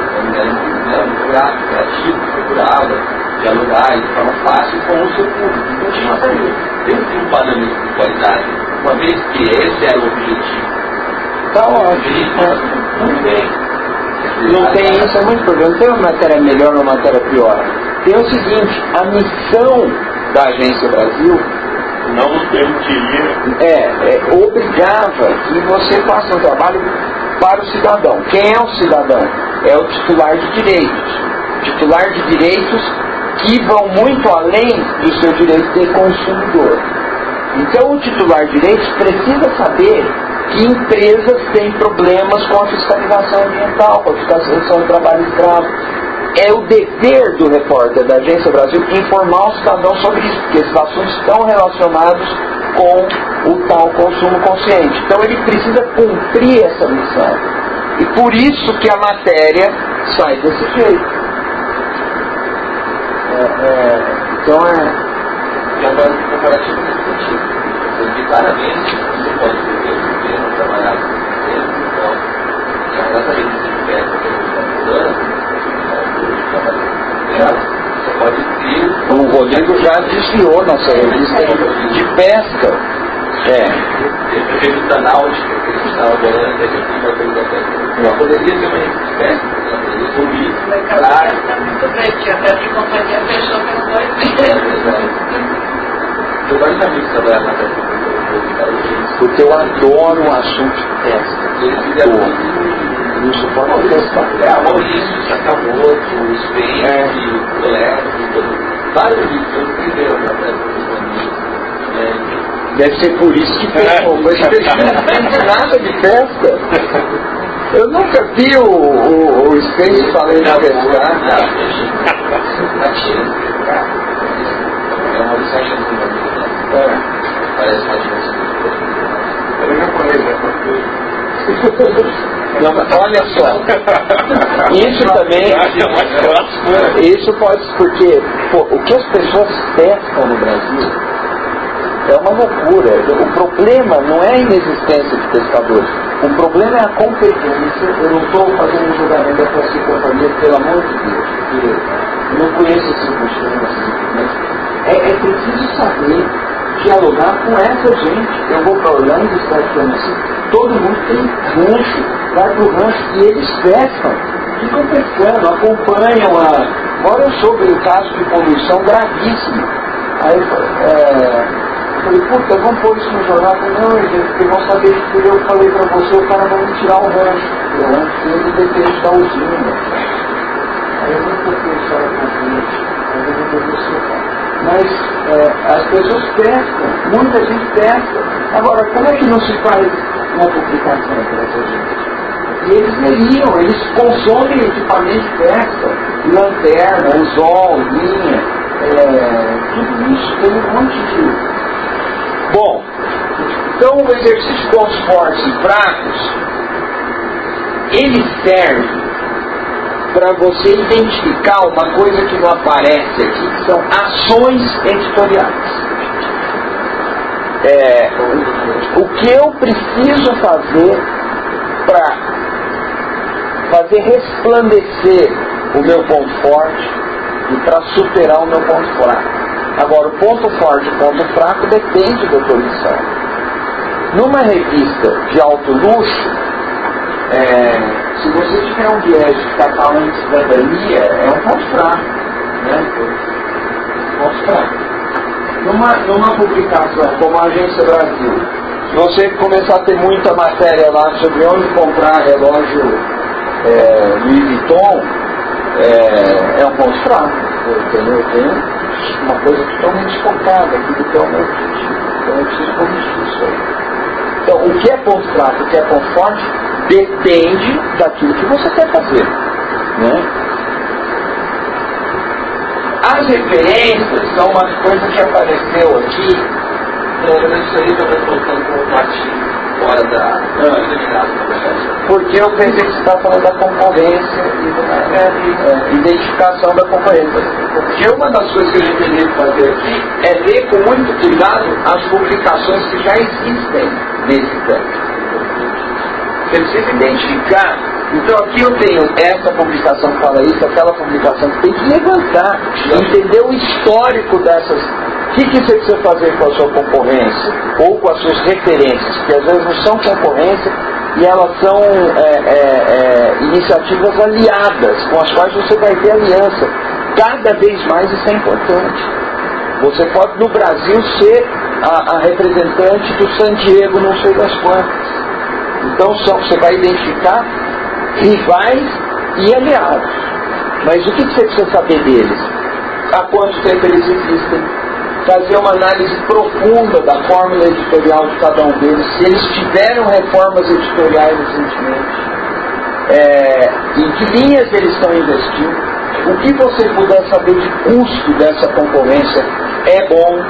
B: era muito gráfico, criativo, procurava dialogar de forma fácil com o seu público. Então tinha uma série de um parâmetro de qualidade, uma vez que esse era o objetivo.
A: Está ótimo.
B: Muito bem.
A: Não tem isso, é muito problema. Não tem uma matéria melhor ou uma matéria pior. Tem o seguinte, a missão da Agência Brasil
C: não nos permitiria.
A: É, é, obrigava que você faça um trabalho para o cidadão. Quem é o cidadão? É o titular de direitos. Titular de direitos que vão muito além do seu direito de consumidor. Então o titular de direitos precisa saber que empresas têm problemas com a fiscalização ambiental, com a fiscalização do trabalho escravo. É o dever do repórter da Agência Brasil informar o cidadão sobre isso, porque esses assuntos estão relacionados com o tal consumo consciente. Então ele precisa cumprir essa missão. E por isso que a matéria sai desse jeito. É, é, então é.
B: E a base comparativa nesse sentido. Claramente você pode ver o governo trabalhar com o governo, então, exatamente esse pede que a gente está falando, você pode ter.
A: O Rodrigo já desviou nossa revista de pesca. É.
B: A revista náutica que a gente estava falando, a gente vai pegar pesca. Poderia ser uma revista de pesca, poderia ser um livro.
E: Claro. Está muito bem, tinha até de companhia fechou pelos dois meses.
B: Eu vários amigos trabalham na pesca.
A: Porque eu adoro o assunto
B: fizeram
A: Não suporto pescar.
B: É, a Maurício, Sakamoto, o Spencer, o Coleco, vários livros escreveram na amigos.
A: Deve ser por isso que pescou. Mas não entende nada de pesca. Eu nunca vi o, o, o Spencer falando de.
B: Tá cheio. É uma mensagem
A: É.
B: parece uma dimensão.
C: Era japonês, né?
A: Não, mas olha só, isso também, isso pode, porque pô, o que as pessoas pescam no Brasil é uma loucura. O problema não é a inexistência de pescadores, o problema é a competência. Eu não estou fazendo um julgamento da classe companhia, pelo amor de Deus, porque eu não conheço esse circunstâncias, é, é preciso saber dialogar com essa gente. Eu vou para Orlando, cidade assim, todo mundo tem rancho, vai para o rancho e eles pescam, ficam pescando, acompanham a. Eu soube o caso de poluição gravíssimo. Aí é, eu falei, puta, vamos pôr isso no jornal. Eu falei, não, gente, porque vão saber que eu falei para você, o cara vai me tirar o rancho. O rancho dele depende da usina. Aí eu não toquei a história com a gente, mas eu vou ver você mas é, as pessoas pescam, muita gente pesca. Agora, como é que não se faz uma publicação para essa gente? E eles veriam, eles consomem equipamento de pesca, lanterna, anzol, linha, é, tudo isso, tem um monte de. Bom, então o exercício de pontos fortes e fracos, ele serve para você identificar uma coisa que não aparece aqui, que são ações editoriais. É, o que eu preciso fazer para fazer resplandecer o meu ponto forte e para superar o meu ponto fraco. Agora, o ponto forte e o ponto fraco depende da missão. Numa revista de alto luxo, é, se você tiver um viés de catalão de cidadania, é um ponto fraco. Né? Ponto. Numa, numa publicação como a Agência Brasil, se você começar a ter muita matéria lá sobre onde comprar relógio é, Louis Vuitton, é, é um ponto fraco. Entendeu? Tem uma coisa totalmente focada aqui do que é o meu objetivo. Então eu preciso corrigir isso aí. Então, o que é ponto fraco, o que é ponto forte, depende daquilo que você quer fazer. Né? As referências são uma coisa que apareceu aqui.
B: É, isso aí também colocando como parte fora da
A: porque eu pensei que você estava falando da concorrência e da é, identificação da concorrência. Porque uma das coisas que a gente tem que fazer aqui é ver com muito cuidado as publicações que já existem nesse campo. Você precisa identificar. Então aqui eu tenho essa publicação que fala isso, aquela publicação que tem que levantar, entender o histórico dessas. O que, que você precisa fazer com a sua concorrência? Ou com as suas referências, que às vezes não são concorrência e elas são é, é, é, iniciativas aliadas, com as quais você vai ter aliança. Cada vez mais isso é importante. Você pode no Brasil ser a, a representante do San Diego, não sei das quantas Então são, você vai identificar rivais e aliados. Mas o que você precisa saber deles? Há quanto tempo eles existem? Fazer uma análise profunda da fórmula editorial de cada um deles, se eles tiveram reformas editoriais recentemente, é, em que linhas eles estão investindo, o que você puder saber de custo dessa concorrência é bom,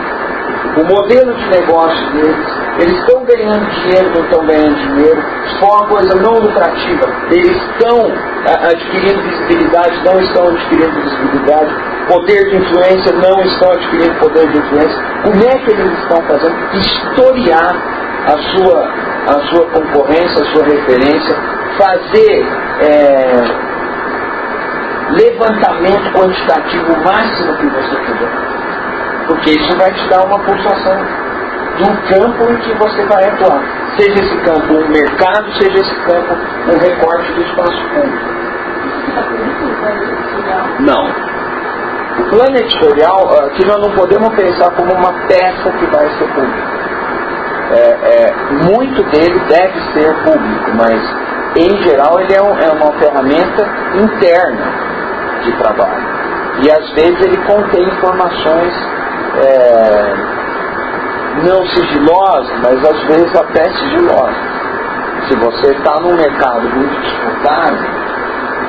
A: o modelo de negócio deles, eles estão ganhando dinheiro, não estão ganhando dinheiro, se for uma coisa não lucrativa, eles estão adquirindo visibilidade, não estão adquirindo visibilidade, poder de influência, não estão adquirindo poder de influência. Como é que eles estão fazendo? Historiar a sua, a sua concorrência, a sua referência, fazer é, levantamento quantitativo máximo que você puder porque isso vai te dar uma pulsação do campo em que você vai atuar. Seja esse campo um mercado, seja esse campo um recorte do espaço público. Não. O plano editorial, ah, nós não podemos pensar como uma peça que vai ser pública. É, é, muito dele deve ser público, mas em geral ele é, um, é uma ferramenta interna de trabalho. E às vezes ele contém informações é, não sigilosa, mas às vezes até sigilosa. Se você está num mercado muito disputado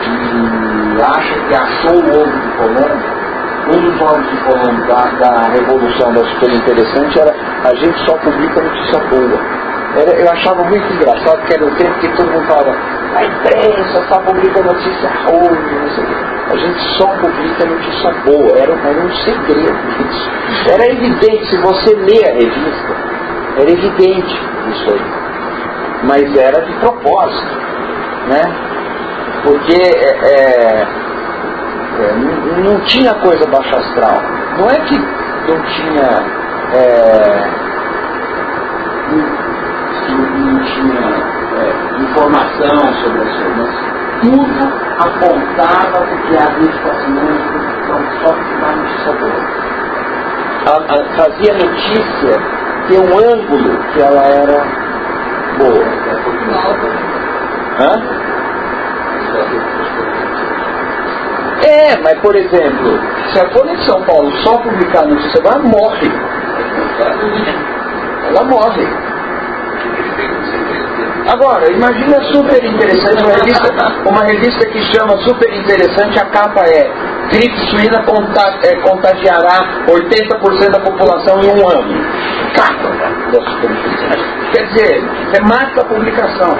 A: e acha que achou o ovo de Colombo, um dos ovos de Colombo da, da Revolução da Super Interessante era a gente só publica notícia boa. Era, eu achava muito engraçado que era o tempo que todo mundo falava, a imprensa só publica notícia ruim, não sei o quê a gente só publica notícia boa, era, era um segredo isso. Era evidente, se você lê a revista, era evidente isso aí. Mas era de propósito, né? Porque é, é, é não, não, tinha coisa baixa astral. Não é que não tinha. É, não, não, tinha é, informação sobre as coisas, tudo apontava o que havia de fascinante, então só que uma notícia boa. fazia notícia ter um ângulo que ela era boa. Hã? É, mas por exemplo, se a Folha de São Paulo só publicar notícia ela morre. Ela morre. Agora, imagina super interessante uma revista, uma revista que chama super interessante, a capa é gripe suína é, contagiará 80% da população em um ano. Capa da super interessante. Quer dizer, é mata a publicação.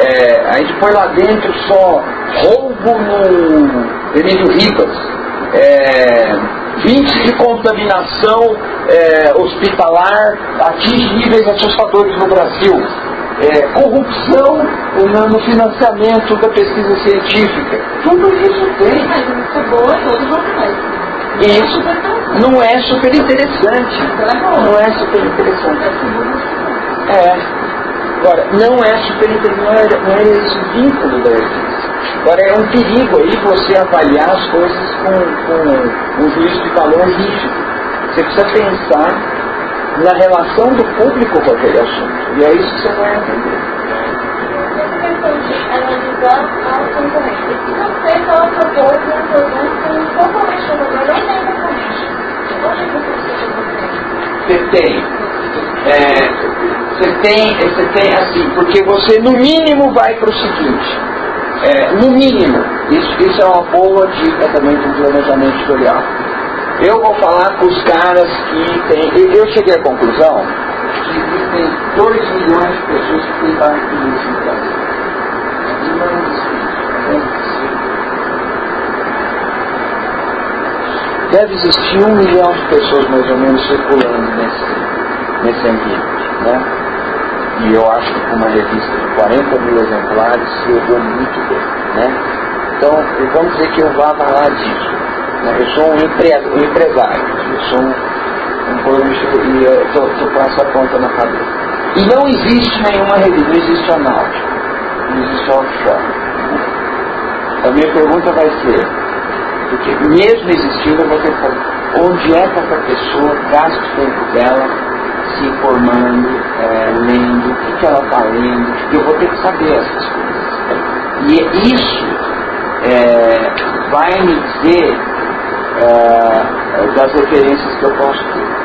A: É, a gente põe lá dentro só roubo no Emílio Ribas. É, índice de contaminação é, hospitalar atinge níveis assustadores no Brasil é, corrupção no financiamento da pesquisa científica. Tudo isso tem. Mas isso é boa todos os Isso não é super interessante. Não é super interessante. É. Agora, não é super interessante, não é, não é esse vínculo da evidência. Agora, é um perigo aí você avaliar as coisas com, com um juízo de valor rígido. Você precisa pensar na relação do público com aquele assunto. E é isso que você vai
E: você Você
A: tem. É, você tem, você tem assim, porque você no mínimo vai para o seguinte, é, no mínimo, isso, isso é uma boa dica também para o planejamento editorial eu vou falar com os caras que têm. Eu cheguei à conclusão que existem 2 milhões de pessoas que têm parkinson no Brasil. E não existe. Deve existir um milhão de pessoas mais ou menos circulando nesse, nesse ambiente. Né? E eu acho que com uma revista de 40 mil exemplares eu vou muito bem. Né? Então, vamos dizer que eu vá falar disso. Eu sou um, empre, empresário, eu sou um, político e estou com essa conta na cabeça. E não existe nenhuma revista, não existe a náutica, não existe a offshore. A minha pergunta vai ser, porque mesmo existindo eu vou ter onde é que essa pessoa gasta o tempo dela se informando, é, lendo, o que, que ela está lendo, eu vou ter que saber essas coisas. E isso é, vai me dizer é, das referências que eu posso ter.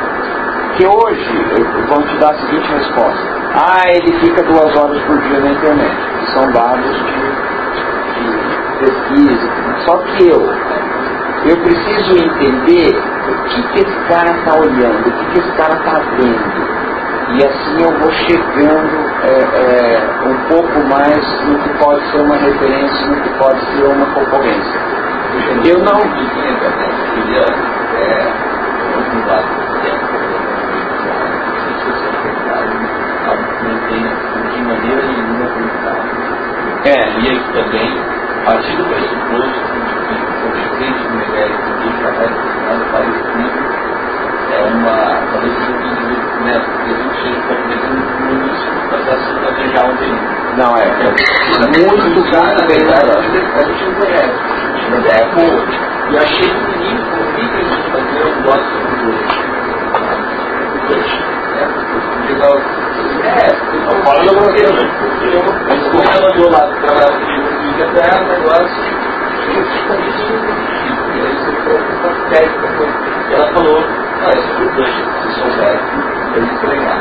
A: Que hoje vão te dar a seguinte resposta. Ah, ele fica duas horas por dia na internet. São dados de, de pesquisa. Só que eu, eu preciso entender o que, que esse cara está olhando, o que, que esse cara está vendo. E assim eu vou chegando é, é, um pouco mais no que pode ser uma referência, no que pode ser uma concorrência. Eu não. É,
B: de. E aí também, a partir do pressuposto de que o presente do Miguel também capaz de nada parecido, é uma. seja um indivíduo, né? Devido seja talvez um início do processo de planejar um período.
A: Não, é. é muito
B: Já, na verdade, a gente não conhece. Gente não é boa. E achei que o menino, que a gente fazia, eu gosto do coach. Legal. É, eu falo da bandeira, né? Mas como ela mandou lá trabalhar comigo dia pra ela, o negócio, eu fico E aí você ficou com uma técnica. Ela falou, ah, é importante, se souber, eu vou treinar.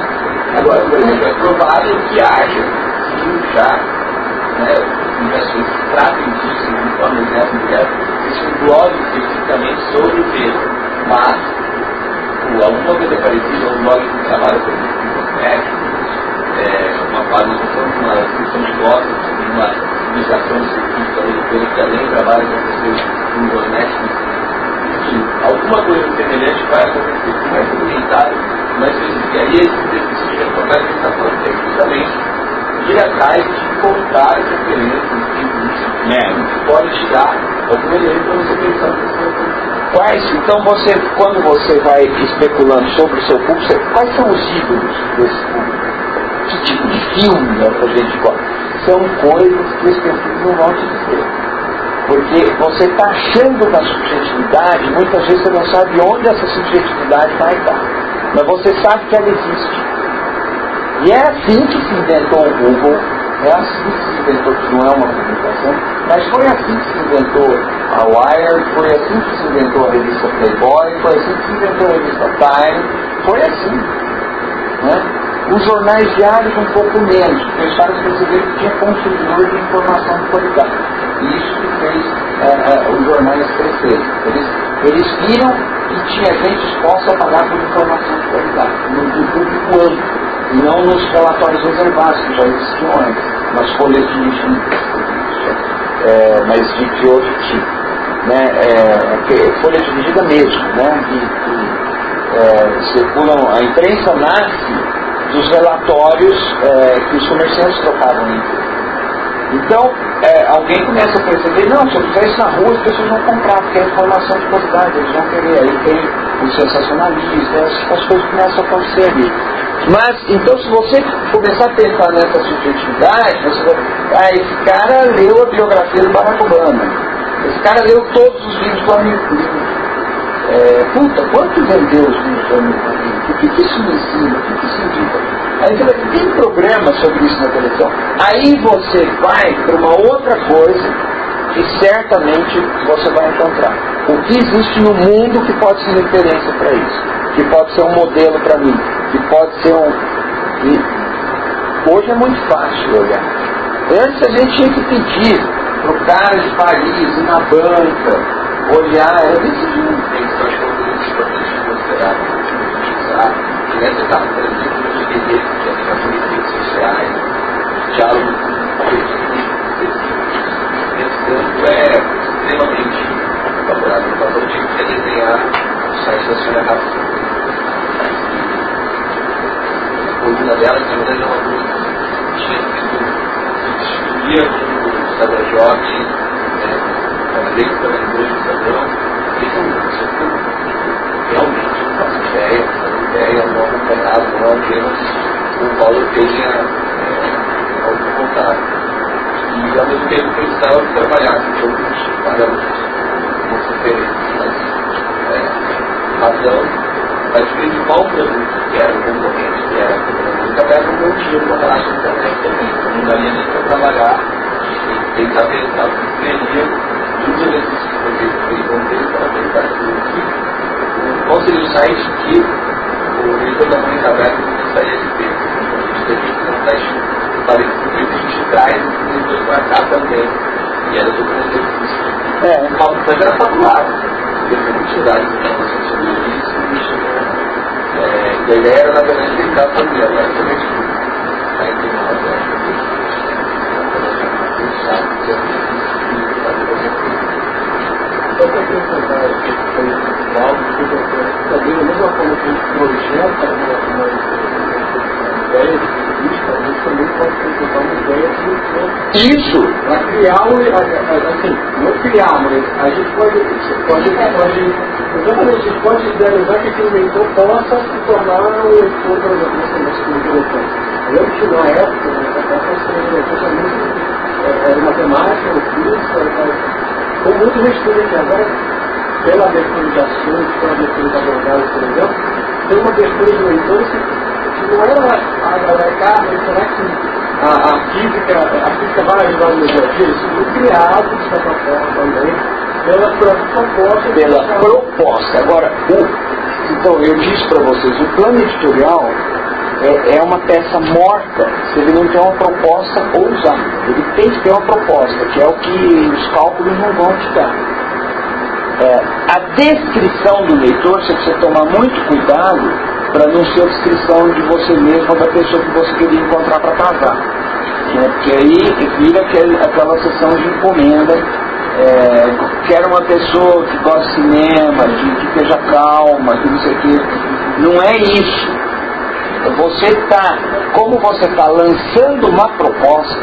B: Agora, por exemplo, é provável que haja, sim, já, né, investigações que tratem disso, de forma exemplo, existe um blog especificamente sobre o tema, mas alguma coisa parecida, um blog que trabalha com médicos, é, uma página com uma discussão de votos, uma iniciação científica americana que também trabalha com pessoas com domésticos. Enfim, alguma coisa semelhante vai acontecer com mais documentado, mais específica. E aí esse sujeito que está falando é justamente ir atrás de encontrar as referências que é. pode alguma ideia para você pensar no que
A: Quais, então você, quando você vai especulando sobre o seu público, você, quais são os ídolos desse público? Que tipo de filme é que a gente gosta? São coisas que os pessoas não vão te dizer. Porque você está achando uma subjetividade, muitas vezes você não sabe onde essa subjetividade vai estar. Mas você sabe que ela existe. E é assim que se inventou o Google, é assim que se inventou, que não é uma comunicação, mas foi assim que se inventou a Wire, foi assim que se inventou a revista Playboy, foi assim que se inventou a revista Time, foi assim. Né? Os jornais diários um pouco menos, os caras perceberam que tinha consumidor de informação de qualidade. E isso que fez é, é, os jornais crescerem. Eles, eles viram que tinha gente disposta a pagar por informação de qualidade, no, no público amplo, não nos relatórios reservados, que já existiam antes, nas folhas de é, mas de, de outro tipo né, é, folha mesmo, né, que, que é, circulam, a imprensa nasce dos relatórios é, que os comerciantes trocavam entre então, é, alguém começa a perceber, não, se eu fizer isso na rua, as pessoas vão comprar, porque é informação de qualidade, eles vão querer. Aí tem o sensacionalismo, as, as coisas começam a acontecer ali. Mas, então, se você começar a pensar nessa subjetividade, você vai, ah, esse cara leu a biografia do Barack Obama. Esse cara leu todos os livros do Amir é, Puta, quanto vendeu os livros do Amir O que, que isso me ensina? O que, que isso indica? Aí você vai tem programa sobre isso na televisão. Aí você vai para uma outra coisa que certamente você vai encontrar. O que existe no mundo que pode ser referência para isso? Que pode ser um modelo para mim? Que pode ser um. E hoje é muito fácil olhar. Antes a gente tinha que pedir para o cara de Paris, ir na banca, olhar, era desse jeito.
B: Que é importante considerar, utilizar, que nessa etapa, por exemplo, de entender que a aplicação de redes sociais, diálogo com esse campo é extremamente favorável. Então, eu tive que desenhar o site da senhora Rafa. A coluna dela, na verdade, é uma coluna que tinha sido, que da Job, né, trabalhei com trabalhadores do Estadão, isso é realmente não faço ideia, não faço ideia, não acompanhado, não apenas o eu tenha é, algum contato. E ao mesmo tempo precisava trabalhar com outros parâmetros, com mas é, razão, mas principal produto que era o concorrente dinheiro para parar na internet também. Não daria nem para trabalhar. Tem que saber estar compreendendo os exercícios que eles para tentar descobrir qual seria o site que o leitor da mãe aberta gostaria de ter. A gente teve que um teste parecido que a gente traz e depois para cá também. E era um exercício.
A: É.
B: Mas era. Teve quantidade de informação sobre isso. É, e a ideia era, na verdade, tentar fazer, agora também aí tem uma
F: Só para acrescentar aqui, foi algo que você também, da mesma forma que a gente projeta uma ideia de vista, a gente também pode projetar uma ideia de
A: Isso!
F: para criar um, assim, não criar, mas a gente pode, pode, pode exatamente, a gente pode idealizar que aquele leitor possa se tornar um leitor, por exemplo, nosso telefone. Eu lembro que na época, essa leitor muito era matemática, era física, com muito respeito. Agora, pela abertura de assuntos, pela abertura de abordagens, por exemplo, tem uma abertura de leitor que não era a galera, cara, será que a, física, a física vai ajudar no dia foi criado, de certa forma, também, pela proposta.
A: Pela proposta. Agora, então, eu disse para vocês, o plano editorial é, é, uma peça morta se ele não tem uma proposta ousada. Ele tem que ter uma proposta, que é o que os cálculos não vão te dar. É, a descrição do leitor, você precisa tomar muito cuidado para não ser a descrição de você mesmo ou da pessoa que você queria encontrar para casar. Né? Porque aí vira aquele, aquela sessão de encomenda. É, quero uma pessoa que gosta de cinema, que, que esteja calma, que não sei o quê. Não é isso você está, como você está lançando uma proposta,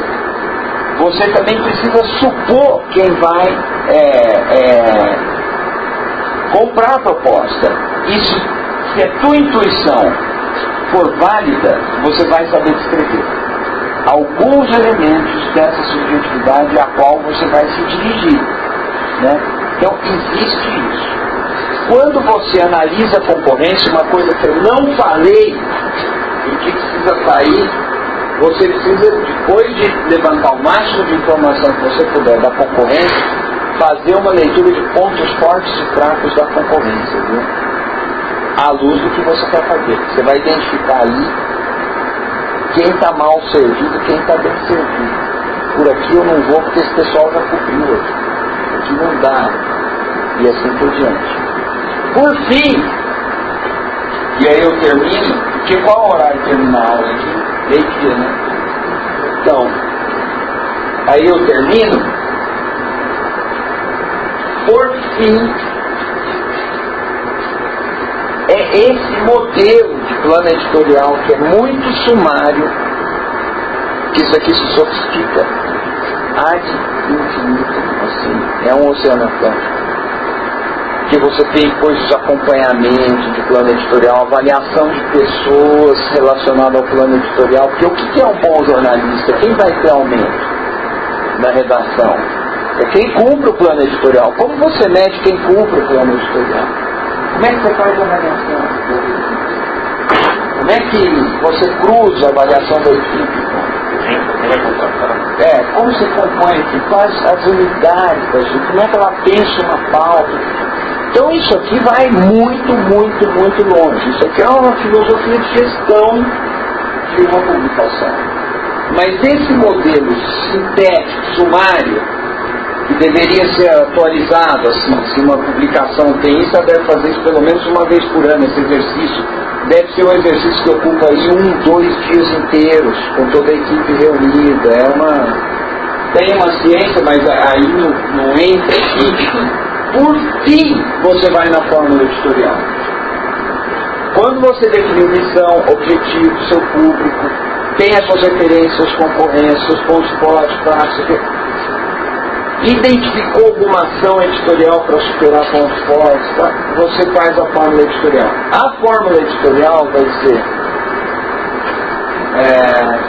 A: você também precisa supor quem vai é, é, comprar a proposta. Isso, se a tua intuição for válida, você vai saber descrever alguns elementos dessa subjetividade a qual você vai se dirigir. Né? Então, existe isso. Quando você analisa a concorrência, uma coisa que eu não falei e que precisa sair, você precisa, depois de levantar o máximo de informação que você puder da concorrência, fazer uma leitura de pontos fortes e fracos da concorrência, viu? À luz do que você quer fazer. Você vai identificar ali quem está mal servido quem está bem servido. Por aqui eu não vou porque esse pessoal já cobriu aqui. Aqui não dá. E assim por diante. Por fim, e aí eu termino, porque qual horário termina a aula aqui? Meio-dia, né? Então, aí eu termino. Por fim, é esse modelo de plano editorial que é muito sumário, que isso aqui se sofistica ad infinito, assim, é um oceano atlântico que você tem depois os acompanhamentos de plano editorial, avaliação de pessoas relacionadas ao plano editorial, porque o que é um bom jornalista? Quem vai ter aumento na redação? É quem cumpre o plano editorial. Como você mede quem cumpre o plano editorial? Como é que você faz a avaliação? Como é que você cruza a avaliação da equipe? É, como você compõe? Quais as unidades da equipe? Como é que ela pensa uma pauta? Então isso aqui vai muito, muito, muito longe. Isso aqui é uma filosofia de gestão de uma publicação. Mas esse modelo sintético, sumário, deveria ser atualizado, assim, se uma publicação tem isso, ela deve fazer isso pelo menos uma vez por ano, esse exercício. Deve ser um exercício que ocupa aí um, dois dias inteiros, com toda a equipe reunida. É uma. Tem uma ciência, mas aí não, não entra aqui por fim, você vai na fórmula editorial. Quando você definiu missão, objetivo, seu público, tem as suas referências, suas concorrências, seus pontos fortes, fracos, identificou alguma ação editorial para superar fortes, tá? você faz a fórmula editorial. A fórmula editorial vai ser, é,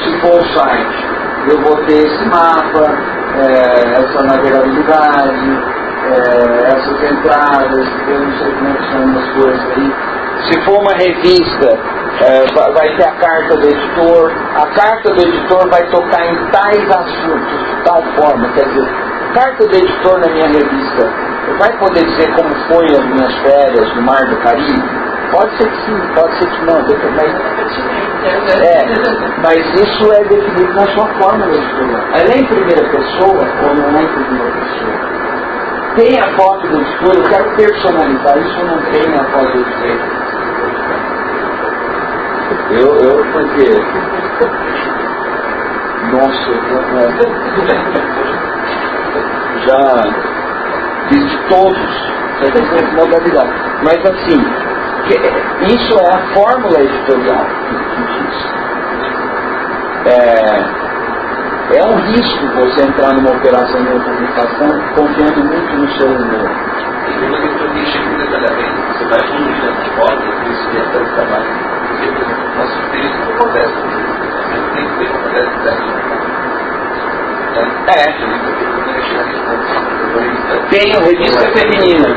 A: se for um site, eu vou ter esse mapa, é, essa navegabilidade, é, essas entradas, eu não sei como é são as coisas aí. Se for uma revista, É, vai ter a carta do editor, a carta do editor vai tocar em tais assuntos, de tal forma, quer dizer, carta do editor na minha revista vai poder dizer como foi as minhas férias no Mar do Caribe? Pode ser que sim, pode ser que não, mas, é, mas isso é definido na sua forma editorial. Ela é em primeira pessoa ou não é em primeira pessoa? Tem a foto do editor, eu quero personalizar isso, não tenho a foto do editor. Eu, eu, porque. Nossa, já fiz todos. Mas assim, isso é a fórmula editorial que. É, é um risco você entrar numa operação de uma publicação confiando muito no seu humor.
B: Você vai evoluir a foto, isso é trabalho nosso espírito não acontece. Tem que ter acontece
A: é. Tenho revista feminina.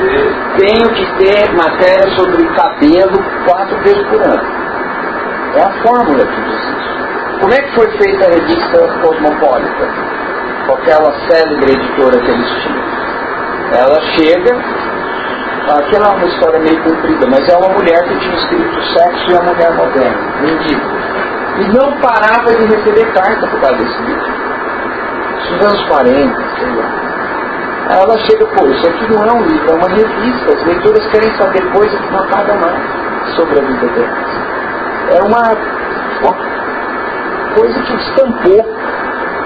A: Tenho que ter matéria sobre cabelo quatro vezes por ano. É a fórmula que diz isso. Como é que foi feita a revista Cosmopolita? Com aquela célebre editora que eles tinham. Ela chega Aquela é uma história meio comprida, mas é uma mulher que tinha escrito Sexo e a Mulher Moderna, livro. E não parava de receber carta por causa desse livro. Isso nos anos 40, sei lá. Aí ela chega, pô, isso aqui não é um livro, é uma revista. As leituras querem saber coisas que não acabam mais sobre a vida delas. É uma, uma coisa que estampou,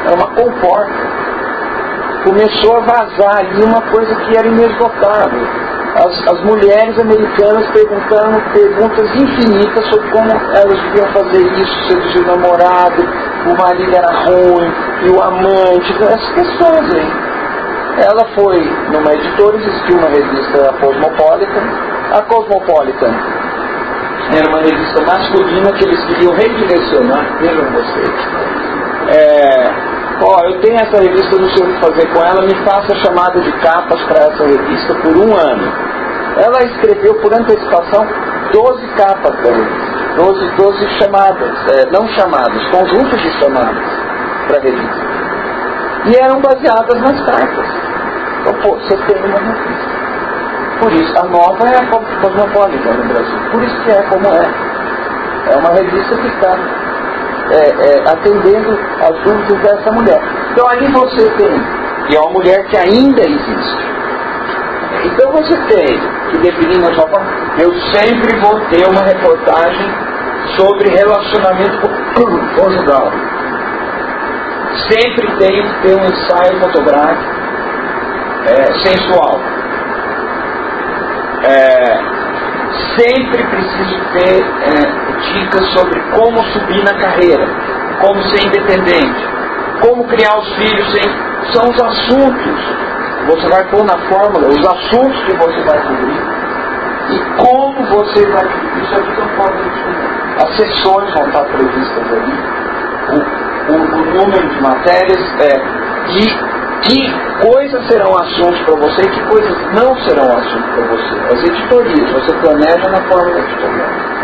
A: é uma comporta. Começou a vazar ali uma coisa que era inesgotável as, as mulheres americanas perguntando perguntas infinitas sobre como elas deviam fazer isso, seduzir o namorado, o marido era ruim, e o amante, essas questões aí. Ela foi numa editora, existiu uma revista Cosmopolitan. A Cosmopolitan era uma revista masculina que eles queriam redirecionar, vejam vocês. É, ó, eu tenho essa revista, não sei o que fazer com ela, me faça chamada de capas para essa revista por um ano. Ela escreveu por antecipação 12 capas da revista, 12, 12 chamadas, é, não chamadas, conjuntos de chamadas para a revista. E eram baseadas nas cartas. Então, pô, você tem uma revista. Por isso, a nova é a cosmopolita no Brasil. Por isso que é como é. É uma revista que está é, é, atendendo as dúvidas dessa mulher. Então ali você tem, e é uma mulher que ainda existe. Então você tem que definir na sua forma, eu sempre vou ter uma reportagem sobre relacionamento conjugal. Sempre tenho que ter um ensaio fotográfico é, sensual. É, sempre preciso ter é, dicas sobre como subir na carreira, como ser independente, como criar os filhos sem. São os assuntos você vai pôr na fórmula, os assuntos que você vai cobrir e como você vai. Isso aqui são formas de As sessões vão estar previstas ali, o, o, o número de matérias é, e que coisas serão assuntos para você e que coisas não serão assuntos para você. As editorias, você planeja na forma editorial.